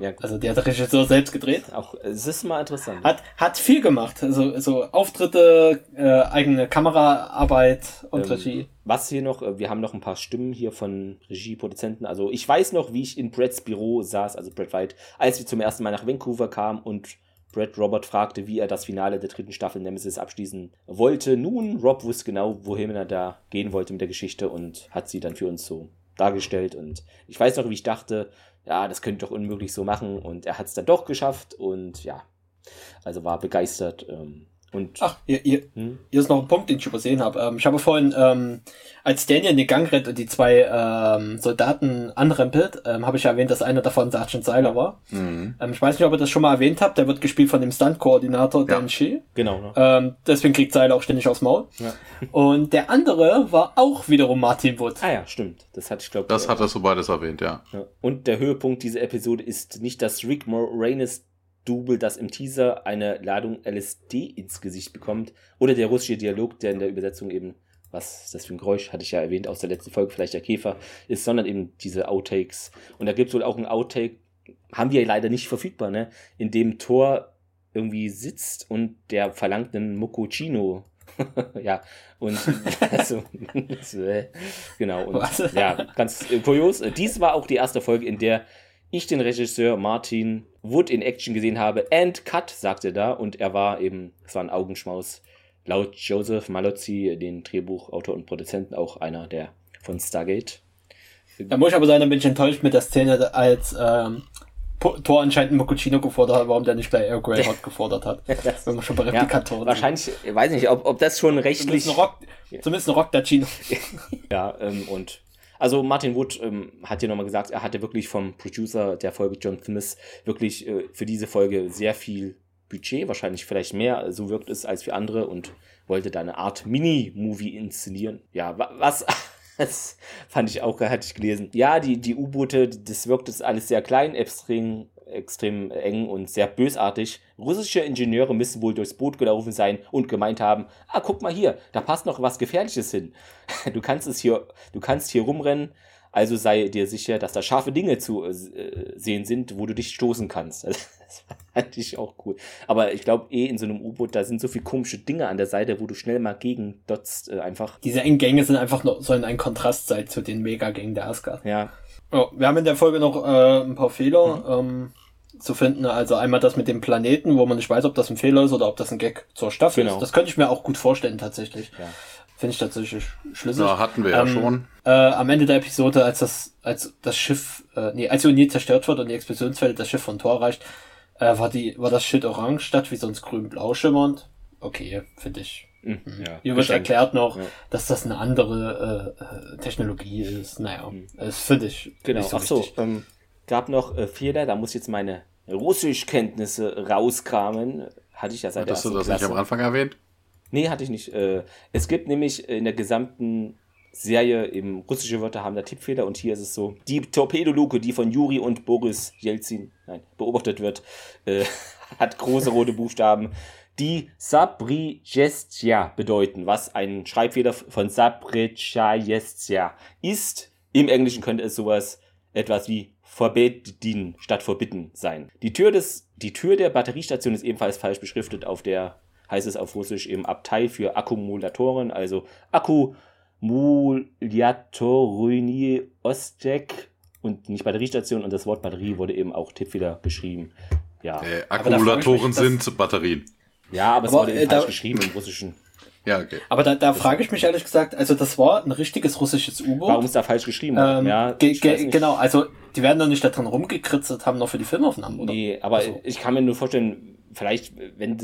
Ja, also der hat Regisseur selbst gedreht. Auch es ist mal interessant. Hat hat viel gemacht, also so Auftritte, äh, eigene Kameraarbeit und ähm, Regie. Was hier noch? Äh, wir haben noch ein paar Stimmen hier von Regieproduzenten. Also ich weiß noch, wie ich in Brads Büro saß, also Brad White, als wir zum ersten Mal nach Vancouver kamen und Brad Robert fragte, wie er das Finale der dritten Staffel Nemesis abschließen wollte. Nun, Rob wusste genau, wohin er da gehen wollte mit der Geschichte und hat sie dann für uns so dargestellt. Und ich weiß noch, wie ich dachte, ja, das könnte doch unmöglich so machen. Und er hat es dann doch geschafft und ja, also war begeistert. Ähm, und Ach, hier, hier, hm? hier ist noch ein Punkt, den ich übersehen habe. Ähm, ich habe vorhin, ähm, als Daniel in den Gang rennt und die zwei ähm, Soldaten anrempelt, ähm, habe ich erwähnt, dass einer davon Sergeant Seiler war. Mhm. Ähm, ich weiß nicht, ob ihr das schon mal erwähnt habt. Der wird gespielt von dem Stunt-Koordinator ja. Dan Shi. Genau. Ne? Ähm, deswegen kriegt Seiler auch ständig aufs Maul. Ja. und der andere war auch wiederum Martin Wood. Ah ja, stimmt. Das hatte ich glaube. Das hat er so beides erwähnt, ja. ja. Und der Höhepunkt dieser Episode ist nicht, dass Rick Moranis Double, das im Teaser eine Ladung LSD ins Gesicht bekommt. Oder der russische Dialog, der in der Übersetzung eben, was das für ein Geräusch, hatte ich ja erwähnt aus der letzten Folge, vielleicht der Käfer ist, sondern eben diese Outtakes. Und da gibt es wohl auch ein Outtake, haben wir leider nicht verfügbar, ne? In dem Thor irgendwie sitzt und der verlangt einen Moccocino. *laughs* ja, und *laughs* also, *laughs* genau, und Was? ja, ganz kurios. Dies war auch die erste Folge, in der ich den Regisseur Martin Wood in Action gesehen habe. And Cut, sagte er da. Und er war eben, es war ein Augenschmaus. Laut Joseph Malozzi, den Drehbuchautor und Produzenten, auch einer der von Stargate. Da muss ich aber sein, dann bin ich enttäuscht mit der Szene, als ähm, Tor anscheinend Mokuchino gefordert hat, warum der nicht gleich Air Grey Hot gefordert hat. *laughs* wenn man schon bei Replikatoren ja, Wahrscheinlich, ich weiß nicht, ob, ob das schon rechtlich. Zumindest ein Rock, zumindest ein Rock der Chino. *laughs* ja, ähm, und also Martin Wood ähm, hat ja nochmal gesagt, er hatte wirklich vom Producer der Folge John Smith wirklich äh, für diese Folge sehr viel Budget, wahrscheinlich vielleicht mehr, so wirkt es als für andere und wollte da eine Art Mini-Movie inszenieren. Ja, was, *laughs* das fand ich auch, hatte ich gelesen. Ja, die, die U-Boote, das wirkt es alles sehr klein, extrem extrem eng und sehr bösartig. Russische Ingenieure müssen wohl durchs Boot gelaufen sein und gemeint haben, ah, guck mal hier, da passt noch was Gefährliches hin. *laughs* Du kannst es hier, du kannst hier rumrennen, also sei dir sicher, dass da scharfe Dinge zu äh, sehen sind, wo du dich stoßen kannst. *laughs* das fand ich auch cool. Aber ich glaube, eh in so einem U-Boot, da sind so viele komische Dinge an der Seite, wo du schnell mal gegen dotzt, äh, einfach. Diese engen Gänge sind einfach nur, sollen ein Kontrast sein zu den Megagängen der Asgard. Ja. Oh, wir haben in der Folge noch äh, ein paar Fehler. Mhm. Ähm, zu finden. Also einmal das mit dem Planeten, wo man nicht weiß, ob das ein Fehler ist oder ob das ein Gag zur Staffel genau. ist. Das könnte ich mir auch gut vorstellen, tatsächlich. Ja. Finde ich tatsächlich schlüssig. Ja, hatten wir ähm, ja schon. Äh, am Ende der Episode, als das, als das Schiff, äh, nee, als die Uni zerstört wird und die Explosionsfälle das Schiff von Tor erreicht, äh, war die, war das Schild orange statt wie sonst grün-blau schimmernd. Okay, finde ich. Mhm, ja, Hier wird erklärt noch, ja. dass das eine andere äh, äh Technologie ist. Naja, mhm. das finde ich. Genau, so ach so, ähm, gab noch äh, Fehler, da muss ich jetzt meine Russischkenntnisse rauskramen. Hatte ich ja seit Hattest du das Klasse. nicht am Anfang erwähnt? Nee, hatte ich nicht. Äh, es gibt nämlich in der gesamten Serie eben russische Wörter haben da Tippfehler und hier ist es so, die Torpedoluke, die von Juri und Boris Jelzin nein, beobachtet wird, äh, *laughs* hat große rote Buchstaben, die Sabrijestja bedeuten, was ein Schreibfehler von Sabrijestja ist. Im Englischen könnte es sowas etwas wie forbidden statt forbidden sein. Die Tür, des, die Tür der Batteriestation ist ebenfalls falsch beschriftet auf der heißt es auf Russisch eben Abteil für Akkumulatoren, also Akkumulatoryni Ostek und nicht Batteriestation und das Wort Batterie wurde eben auch Tippfehler geschrieben. Ja. Äh, Akkumulatoren sind Batterien. Ja, aber, aber es wurde äh, falsch geschrieben im Russischen. Ja, okay. Aber da, da frage ich mich ehrlich gesagt, also das war ein richtiges russisches U-Boot. Warum ist da falsch geschrieben? Ähm, ja, ge ge genau, also die werden doch nicht da drin rumgekritzelt haben, noch für die Filmaufnahmen, oder? Nee, aber also. ich kann mir nur vorstellen, vielleicht, wenn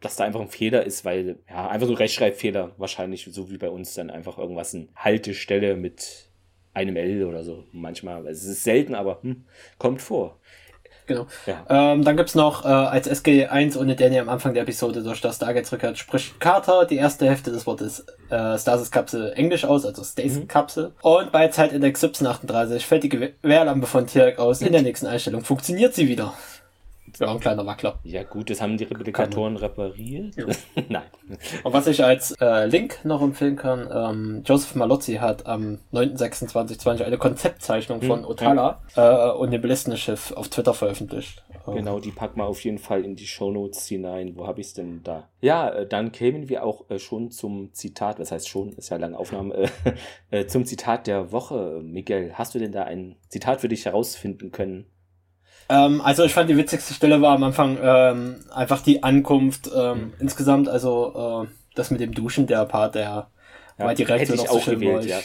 das da einfach ein Fehler ist, weil, ja, einfach so Rechtschreibfehler, wahrscheinlich, so wie bei uns, dann einfach irgendwas in Haltestelle mit einem L oder so. Manchmal, es ist selten, aber hm, kommt vor. Genau. Ja. Ähm, dann gibt's noch äh, als SG1 ohne Danny am Anfang der Episode durch das Stargate zurückkehrt, spricht Carter die erste Hälfte des Wortes äh, Stasis-Kapsel englisch aus, also Stasis-Kapsel. Mhm. Und bei Zeitindex 1738 fällt die Gewehrlampe von Tierk aus. In der nächsten Einstellung funktioniert sie wieder. Ja, ein kleiner Wackler. Ja, gut, das haben die Replikatoren repariert. Ja. *laughs* Nein. Und was ich als äh, Link noch empfehlen kann, ähm, Joseph Malozzi hat am 9.26.20 eine Konzeptzeichnung hm, von Otala ja. äh, und dem Ballistenschiff auf Twitter veröffentlicht. Genau, die packen wir auf jeden Fall in die Shownotes hinein. Wo habe ich es denn da? Ja, äh, dann kämen wir auch äh, schon zum Zitat, was heißt schon, ist ja lange Aufnahme, äh, *laughs* äh, zum Zitat der Woche. Miguel, hast du denn da ein Zitat für dich herausfinden können? Ähm, also ich fand die witzigste Stelle war am Anfang ähm, einfach die Ankunft ähm, mhm. insgesamt, also äh, das mit dem Duschen, der Part, der ja, war direkt hätte so ich auch gewählt, ja.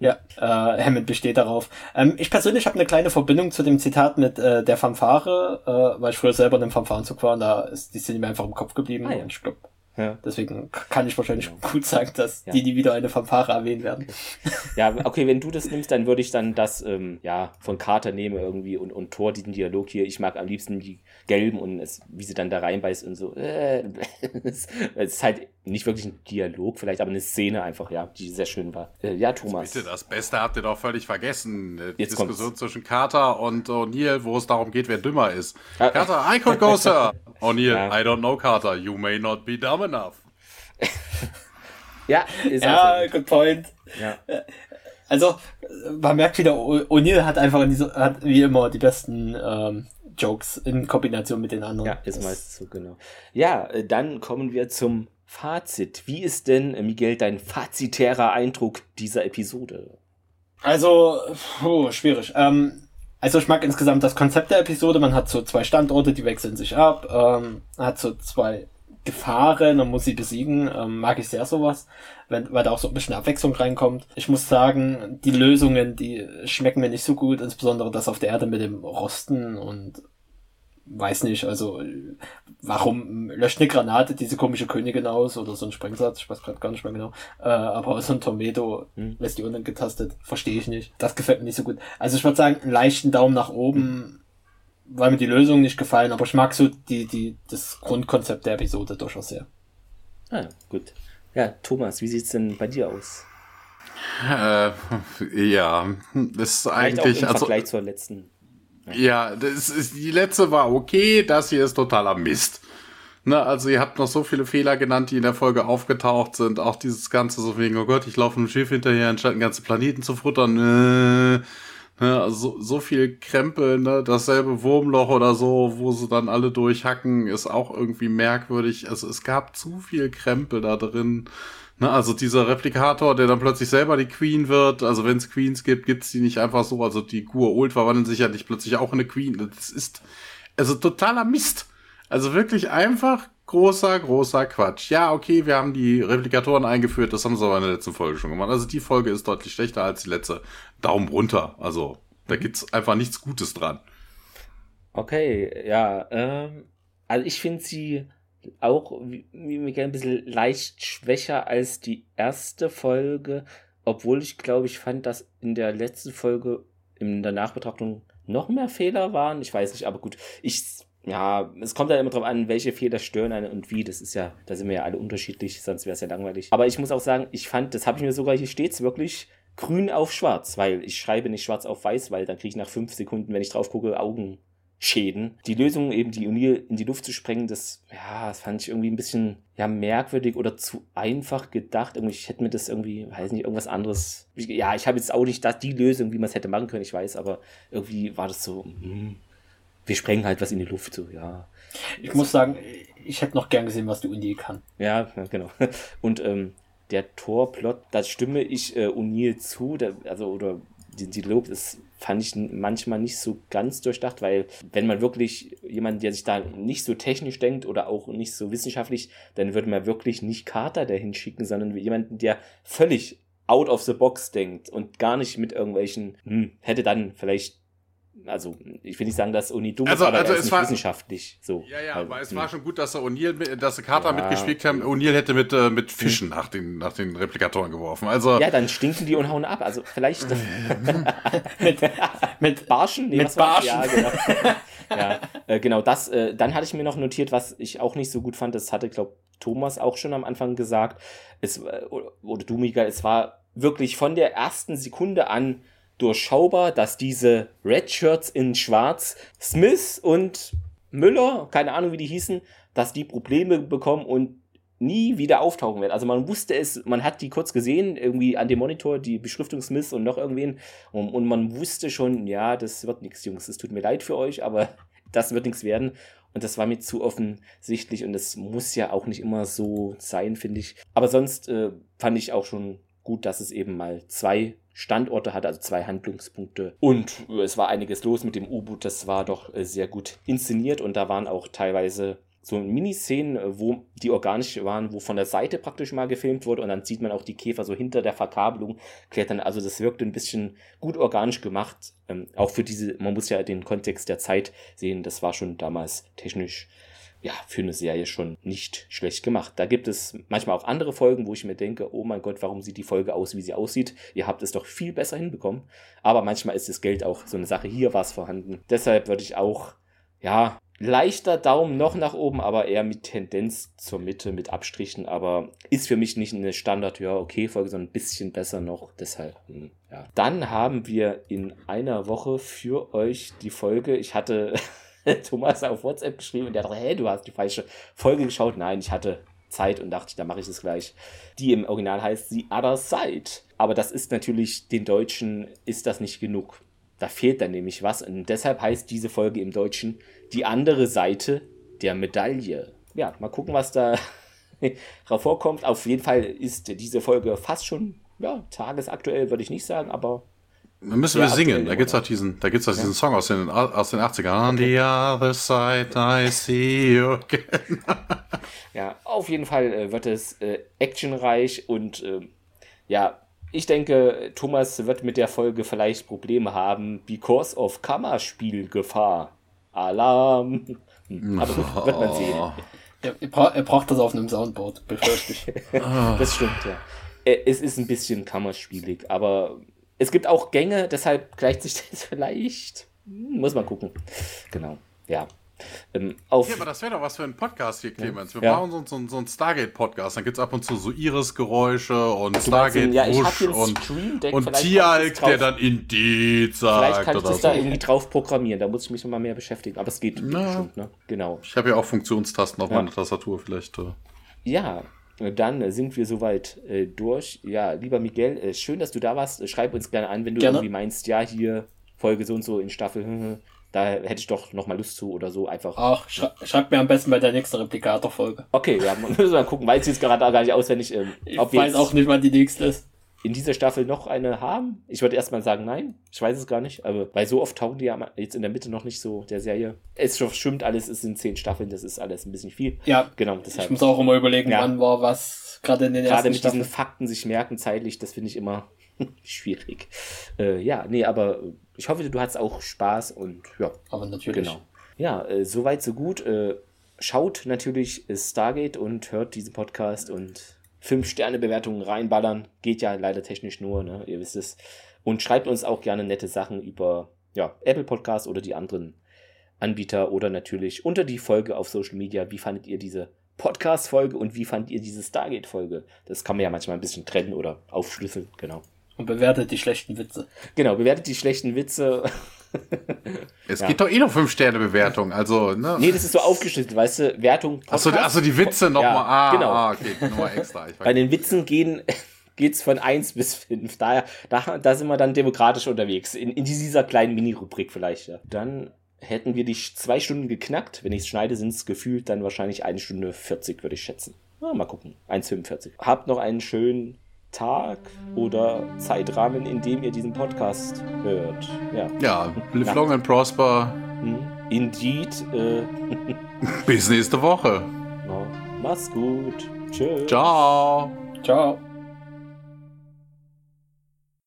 ja, äh, Hammond besteht darauf. Ähm, ich persönlich habe eine kleine Verbindung zu dem Zitat mit äh, der Fanfare, äh, weil ich früher selber in einem Fanfarenzug war und da ist die Szene mir einfach im Kopf geblieben ah, ja. und ich glaube, ja. Deswegen kann ich wahrscheinlich genau. gut sagen, dass ja. die nie wieder eine Fanfare erwähnen werden. Okay. *laughs* Ja, okay, wenn du das nimmst, dann würde ich dann das ähm, ja, von Carter nehmen irgendwie und, und Thor, diesen Dialog hier. Ich mag am liebsten die gelben und es, wie sie dann da reinbeißt und so. *laughs* Äh, es ist halt nicht wirklich ein Dialog, vielleicht, aber eine Szene einfach, ja, die sehr schön war. Äh, ja, Thomas. Bitte, das Beste habt ihr doch völlig vergessen. Die Jetzt Diskussion kommt's. zwischen Carter und O'Neill, wo es darum geht, wer dümmer ist. Ah. Carter, I could go, sir. O'Neill, ja. I don't know, Carter. You may not be dumb enough. ja, ist Ja, good point. Ja. Also, man merkt wieder, O'Neill hat einfach diese, hat wie immer die besten ähm, Jokes in Kombination mit den anderen. Ja, ist meistens so, genau. Ja, äh, dann kommen wir zum Fazit. Wie ist denn, äh, Miguel, dein fazitärer Eindruck dieser Episode? Also, puh, schwierig. Ähm, also ich mag insgesamt das Konzept der Episode. Man hat so zwei Standorte, die wechseln sich ab. Ähm, hat so zwei Gefahren und muss sie besiegen. Ähm, mag ich sehr sowas, wenn, weil da auch so ein bisschen Abwechslung reinkommt. Ich muss sagen, die Lösungen, die schmecken mir nicht so gut, insbesondere das auf der Erde mit dem Rosten und weiß nicht, also warum löscht eine Granate diese komische Königin aus oder so ein Sprengsatz, ich weiß gerade gar nicht mehr genau, äh, aber so ein Tornado hm. lässt die unangetastet, verstehe ich nicht. Das gefällt mir nicht so gut. Also ich würde sagen, einen leichten Daumen nach oben. Weil mir die Lösung nicht gefallen, aber ich mag so die, die, das Grundkonzept der Episode durchaus sehr. Ah, gut. Ja, Thomas, wie sieht's denn bei dir aus? Äh, ja, das ist eigentlich, auch im also, Vergleich zur letzten ja, das ist, die letzte war okay, das hier ist totaler Mist. Ne, also ihr habt noch so viele Fehler genannt, die in der Folge aufgetaucht sind. Auch dieses Ganze so wegen, oh Gott, ich laufe einem Schiff hinterher, anstatt einen ganzen Planeten zu futtern. Äh, ne, also so, so viel Krempel, ne, dasselbe Wurmloch oder so, wo sie dann alle durchhacken, ist auch irgendwie merkwürdig. Also es gab zu viel Krempel da drin. Ne, also dieser Replikator, der dann plötzlich selber die Queen wird, also wenn es Queens gibt, gibt's die nicht einfach so, also die Gur Old verwandeln sich ja nicht plötzlich auch in eine Queen. Das ist also totaler Mist. Also wirklich einfach großer, großer Quatsch. Ja, okay, wir haben die Replikatoren eingeführt, das haben sie aber in der letzten Folge schon gemacht. Also die Folge ist deutlich schlechter als die letzte. Daumen runter. Also da gibt's einfach nichts Gutes dran. Okay, ja, ähm, also ich finde sie auch wie, wie ein bisschen leicht schwächer als die erste Folge, obwohl ich glaube, ich fand, dass in der letzten Folge in der Nachbetrachtung noch mehr Fehler waren. Ich weiß nicht, aber gut, ich ja, es kommt ja immer drauf an, welche Fehler stören einen und wie. Das ist ja, da sind wir ja alle unterschiedlich, sonst wäre es ja langweilig. Aber ich muss auch sagen, ich fand, das habe ich mir sogar hier stets wirklich grün auf schwarz, weil ich schreibe nicht schwarz auf weiß, weil dann kriege ich nach fünf Sekunden, wenn ich drauf gucke, Augen Schäden. Die Lösung, eben die O'Neill in die Luft zu sprengen, das, ja, das fand ich irgendwie ein bisschen, ja, merkwürdig oder zu einfach gedacht. Irgendwie, ich hätte mir das irgendwie, weiß nicht, irgendwas anderes. Ja, ich habe jetzt auch nicht das, die Lösung, wie man es hätte machen können, ich weiß, aber irgendwie war das so, hm, wir sprengen halt was in die Luft, so, ja. Ich muss sagen, ich hätte noch gern gesehen, was die Uni kann. Ja, genau. *laughs* Und ähm, der Torplot, da stimme ich äh, O'Neill zu, der, also oder die, Lob, das fand ich manchmal nicht so ganz durchdacht, weil wenn man wirklich jemanden, der sich da nicht so technisch denkt oder auch nicht so wissenschaftlich, dann würde man wirklich nicht Carter dahin schicken, sondern jemanden, der völlig out of the box denkt und gar nicht mit irgendwelchen, hm, hätte dann vielleicht also ich will nicht sagen, dass Uni dumm also, ist, aber also es ist war, wissenschaftlich so. Ja, ja, halt, aber es war schon gut, dass er O'Neill, dass sie Carter ja. mitgespielt haben. O'Neill hätte mit, äh, mit Fischen nach den, nach den Replikatoren geworfen. Also ja, dann stinken die und hauen ab. Also vielleicht *laughs* *laughs* mit, mit Barschen? Nee, mit Barschen. Ja, genau. *laughs* ja, äh, genau das. Äh, dann hatte ich mir noch notiert, was ich auch nicht so gut fand. Das hatte, glaube Thomas auch schon am Anfang gesagt. Es, äh, oder du, Miguel, es war wirklich von der ersten Sekunde an durchschaubar, dass diese Red Shirts in Schwarz, Smith und Müller, keine Ahnung wie die hießen, dass die Probleme bekommen und nie wieder auftauchen werden. Also man wusste es, man hat die kurz gesehen, irgendwie an dem Monitor, die Beschriftung Smith und noch irgendwen. Und, und man wusste schon, ja, das wird nichts, Jungs. Es tut mir leid für euch, aber *laughs* das wird nichts werden. Und das war mir zu offensichtlich und das muss ja auch nicht immer so sein, finde ich. Aber sonst äh, fand ich auch schon gut, dass es eben mal zwei Standorte hatte, also zwei Handlungspunkte. Und es war einiges los mit dem U-Boot, das war doch äh, sehr gut inszeniert und da waren auch teilweise so Miniszenen, äh, wo die organisch waren, wo von der Seite praktisch mal gefilmt wurde und dann sieht man auch die Käfer so hinter der Verkabelung klettern. Also das wirkte ein bisschen gut organisch gemacht. Ähm, auch für diese, man muss ja den Kontext der Zeit sehen, das war schon damals technisch ja, für eine Serie schon nicht schlecht gemacht. Da gibt es manchmal auch andere Folgen, wo ich mir denke, oh mein Gott, warum sieht die Folge aus, wie sie aussieht? Ihr habt es doch viel besser hinbekommen. Aber manchmal ist das Geld auch so eine Sache. Hier war es vorhanden. Deshalb würde ich auch, ja, leichter Daumen noch nach oben, aber eher mit Tendenz zur Mitte, mit Abstrichen. Aber ist für mich nicht eine Standard, ja, okay, Folge, sondern ein bisschen besser noch. Deshalb, hm, ja. Dann haben wir in einer Woche für euch die Folge. Ich hatte *laughs* *laughs* Thomas auf WhatsApp geschrieben und der dachte, hey, du hast die falsche Folge geschaut. Nein, ich hatte Zeit und dachte, da mache ich es gleich. Die im Original heißt The Other Side. Aber das ist natürlich, den Deutschen ist das nicht genug. Da fehlt dann nämlich was. Und deshalb heißt diese Folge im Deutschen die andere Seite der Medaille. Ja, mal gucken, was da *laughs* drauf vorkommt. Auf jeden Fall ist diese Folge fast schon ja, tagesaktuell, würde ich nicht sagen, aber dann müssen wir singen. Da gibt's auch diesen, da gibt's auch diesen Song aus den, aus den 80ern. On the other side I see you again. *laughs* ja, auf jeden Fall äh, wird es äh, actionreich und äh, ja, ich denke, Thomas wird mit der Folge vielleicht Probleme haben, because of Kammerspielgefahr. Alarm. Hm, *laughs* aber gut, wird man sehen. Er, er, bra er braucht das auf einem Soundboard, befürchte ich. *laughs* das stimmt, ja. Äh, es ist ein bisschen kammerspielig, aber es gibt auch Gänge, deshalb gleicht sich *laughs* das vielleicht. Hm, muss man gucken. Genau, ja. Ähm, auf ja, aber das wäre doch was für ein Podcast hier, Clemens. Wir ja. brauchen so, so, so einen Stargate-Podcast. Dann gibt es ab und zu so Iris-Geräusche und Stargate-Wusch ja, und, und Tieralk, der dann Indeed sagt. Vielleicht kann ich das so. da irgendwie drauf programmieren. Da muss ich mich nochmal mehr beschäftigen. Aber es geht Na, bestimmt, ne? Genau. Ich habe ja auch Funktionstasten auf ja. meiner Tastatur vielleicht. Äh. Ja, dann sind wir soweit äh, durch. Ja, lieber Miguel, äh, schön, dass du da warst. Schreib uns gerne an, wenn du gerne. irgendwie meinst, ja, hier Folge so und so in Staffel, *laughs* da hätte ich doch noch mal Lust zu oder so einfach. Ach, schreib, schreib mir am besten bei der nächsten Replikator-Folge. Okay, ja, *laughs* müssen wir mal gucken, weil es jetzt gerade gar nicht auswendig. Ähm, ich weiß auch nicht, wann die nächste ist in dieser Staffel noch eine haben? Ich würde erstmal sagen, nein. Ich weiß es gar nicht. Aber weil so oft tauchen die ja jetzt in der Mitte noch nicht so der Serie. Es stimmt alles, es sind zehn Staffeln, das ist alles ein bisschen viel. Ja. Genau, deshalb. Ich muss auch immer überlegen, ja. wann war was gerade in den ersten Gerade mit Staffeln. diesen Fakten sich merken zeitlich, das finde ich immer *laughs* schwierig. Äh, ja, nee, aber ich hoffe, du hattest auch Spaß und ja. Aber natürlich. Genau. Ja, äh, soweit, so gut. Äh, schaut natürlich Stargate und hört diesen Podcast und 5-Sterne-Bewertungen reinballern. Geht ja leider technisch nur, ne? ihr wisst es. Und schreibt uns auch gerne nette Sachen über ja, Apple Podcasts oder die anderen Anbieter oder natürlich unter die Folge auf Social Media. Wie fandet ihr diese Podcast-Folge und wie fandet ihr diese Stargate-Folge? Das kann man ja manchmal ein bisschen trennen oder aufschlüsseln, genau. Und bewertet die schlechten Witze. Genau, bewertet die schlechten Witze. Es ja. geht doch eh noch 5-Sterne-Bewertung, also, ne? Nee, das ist so aufgeschlüsselt, weißt du, Wertung. Achso, achso, die Witze nochmal. Ja, ah, genau. ah, okay, nochmal extra. Bei den Witzen gehen *laughs* geht's von 1 bis 5. Daher, da, da sind wir dann demokratisch unterwegs. In, in dieser kleinen Mini-Rubrik vielleicht. Ja. Dann hätten wir die zwei Stunden geknackt. Wenn ich es schneide, sind es gefühlt dann wahrscheinlich eine Stunde 40, würde ich schätzen. Na, mal gucken. 1,45. Habt noch einen schönen Tag oder Zeitrahmen, in dem ihr diesen Podcast hört. Ja, ja live ja. long and prosper. Hm. Indeed. Äh. *laughs* Bis nächste Woche. Mach's gut. Tschüss. Ciao. Ciao.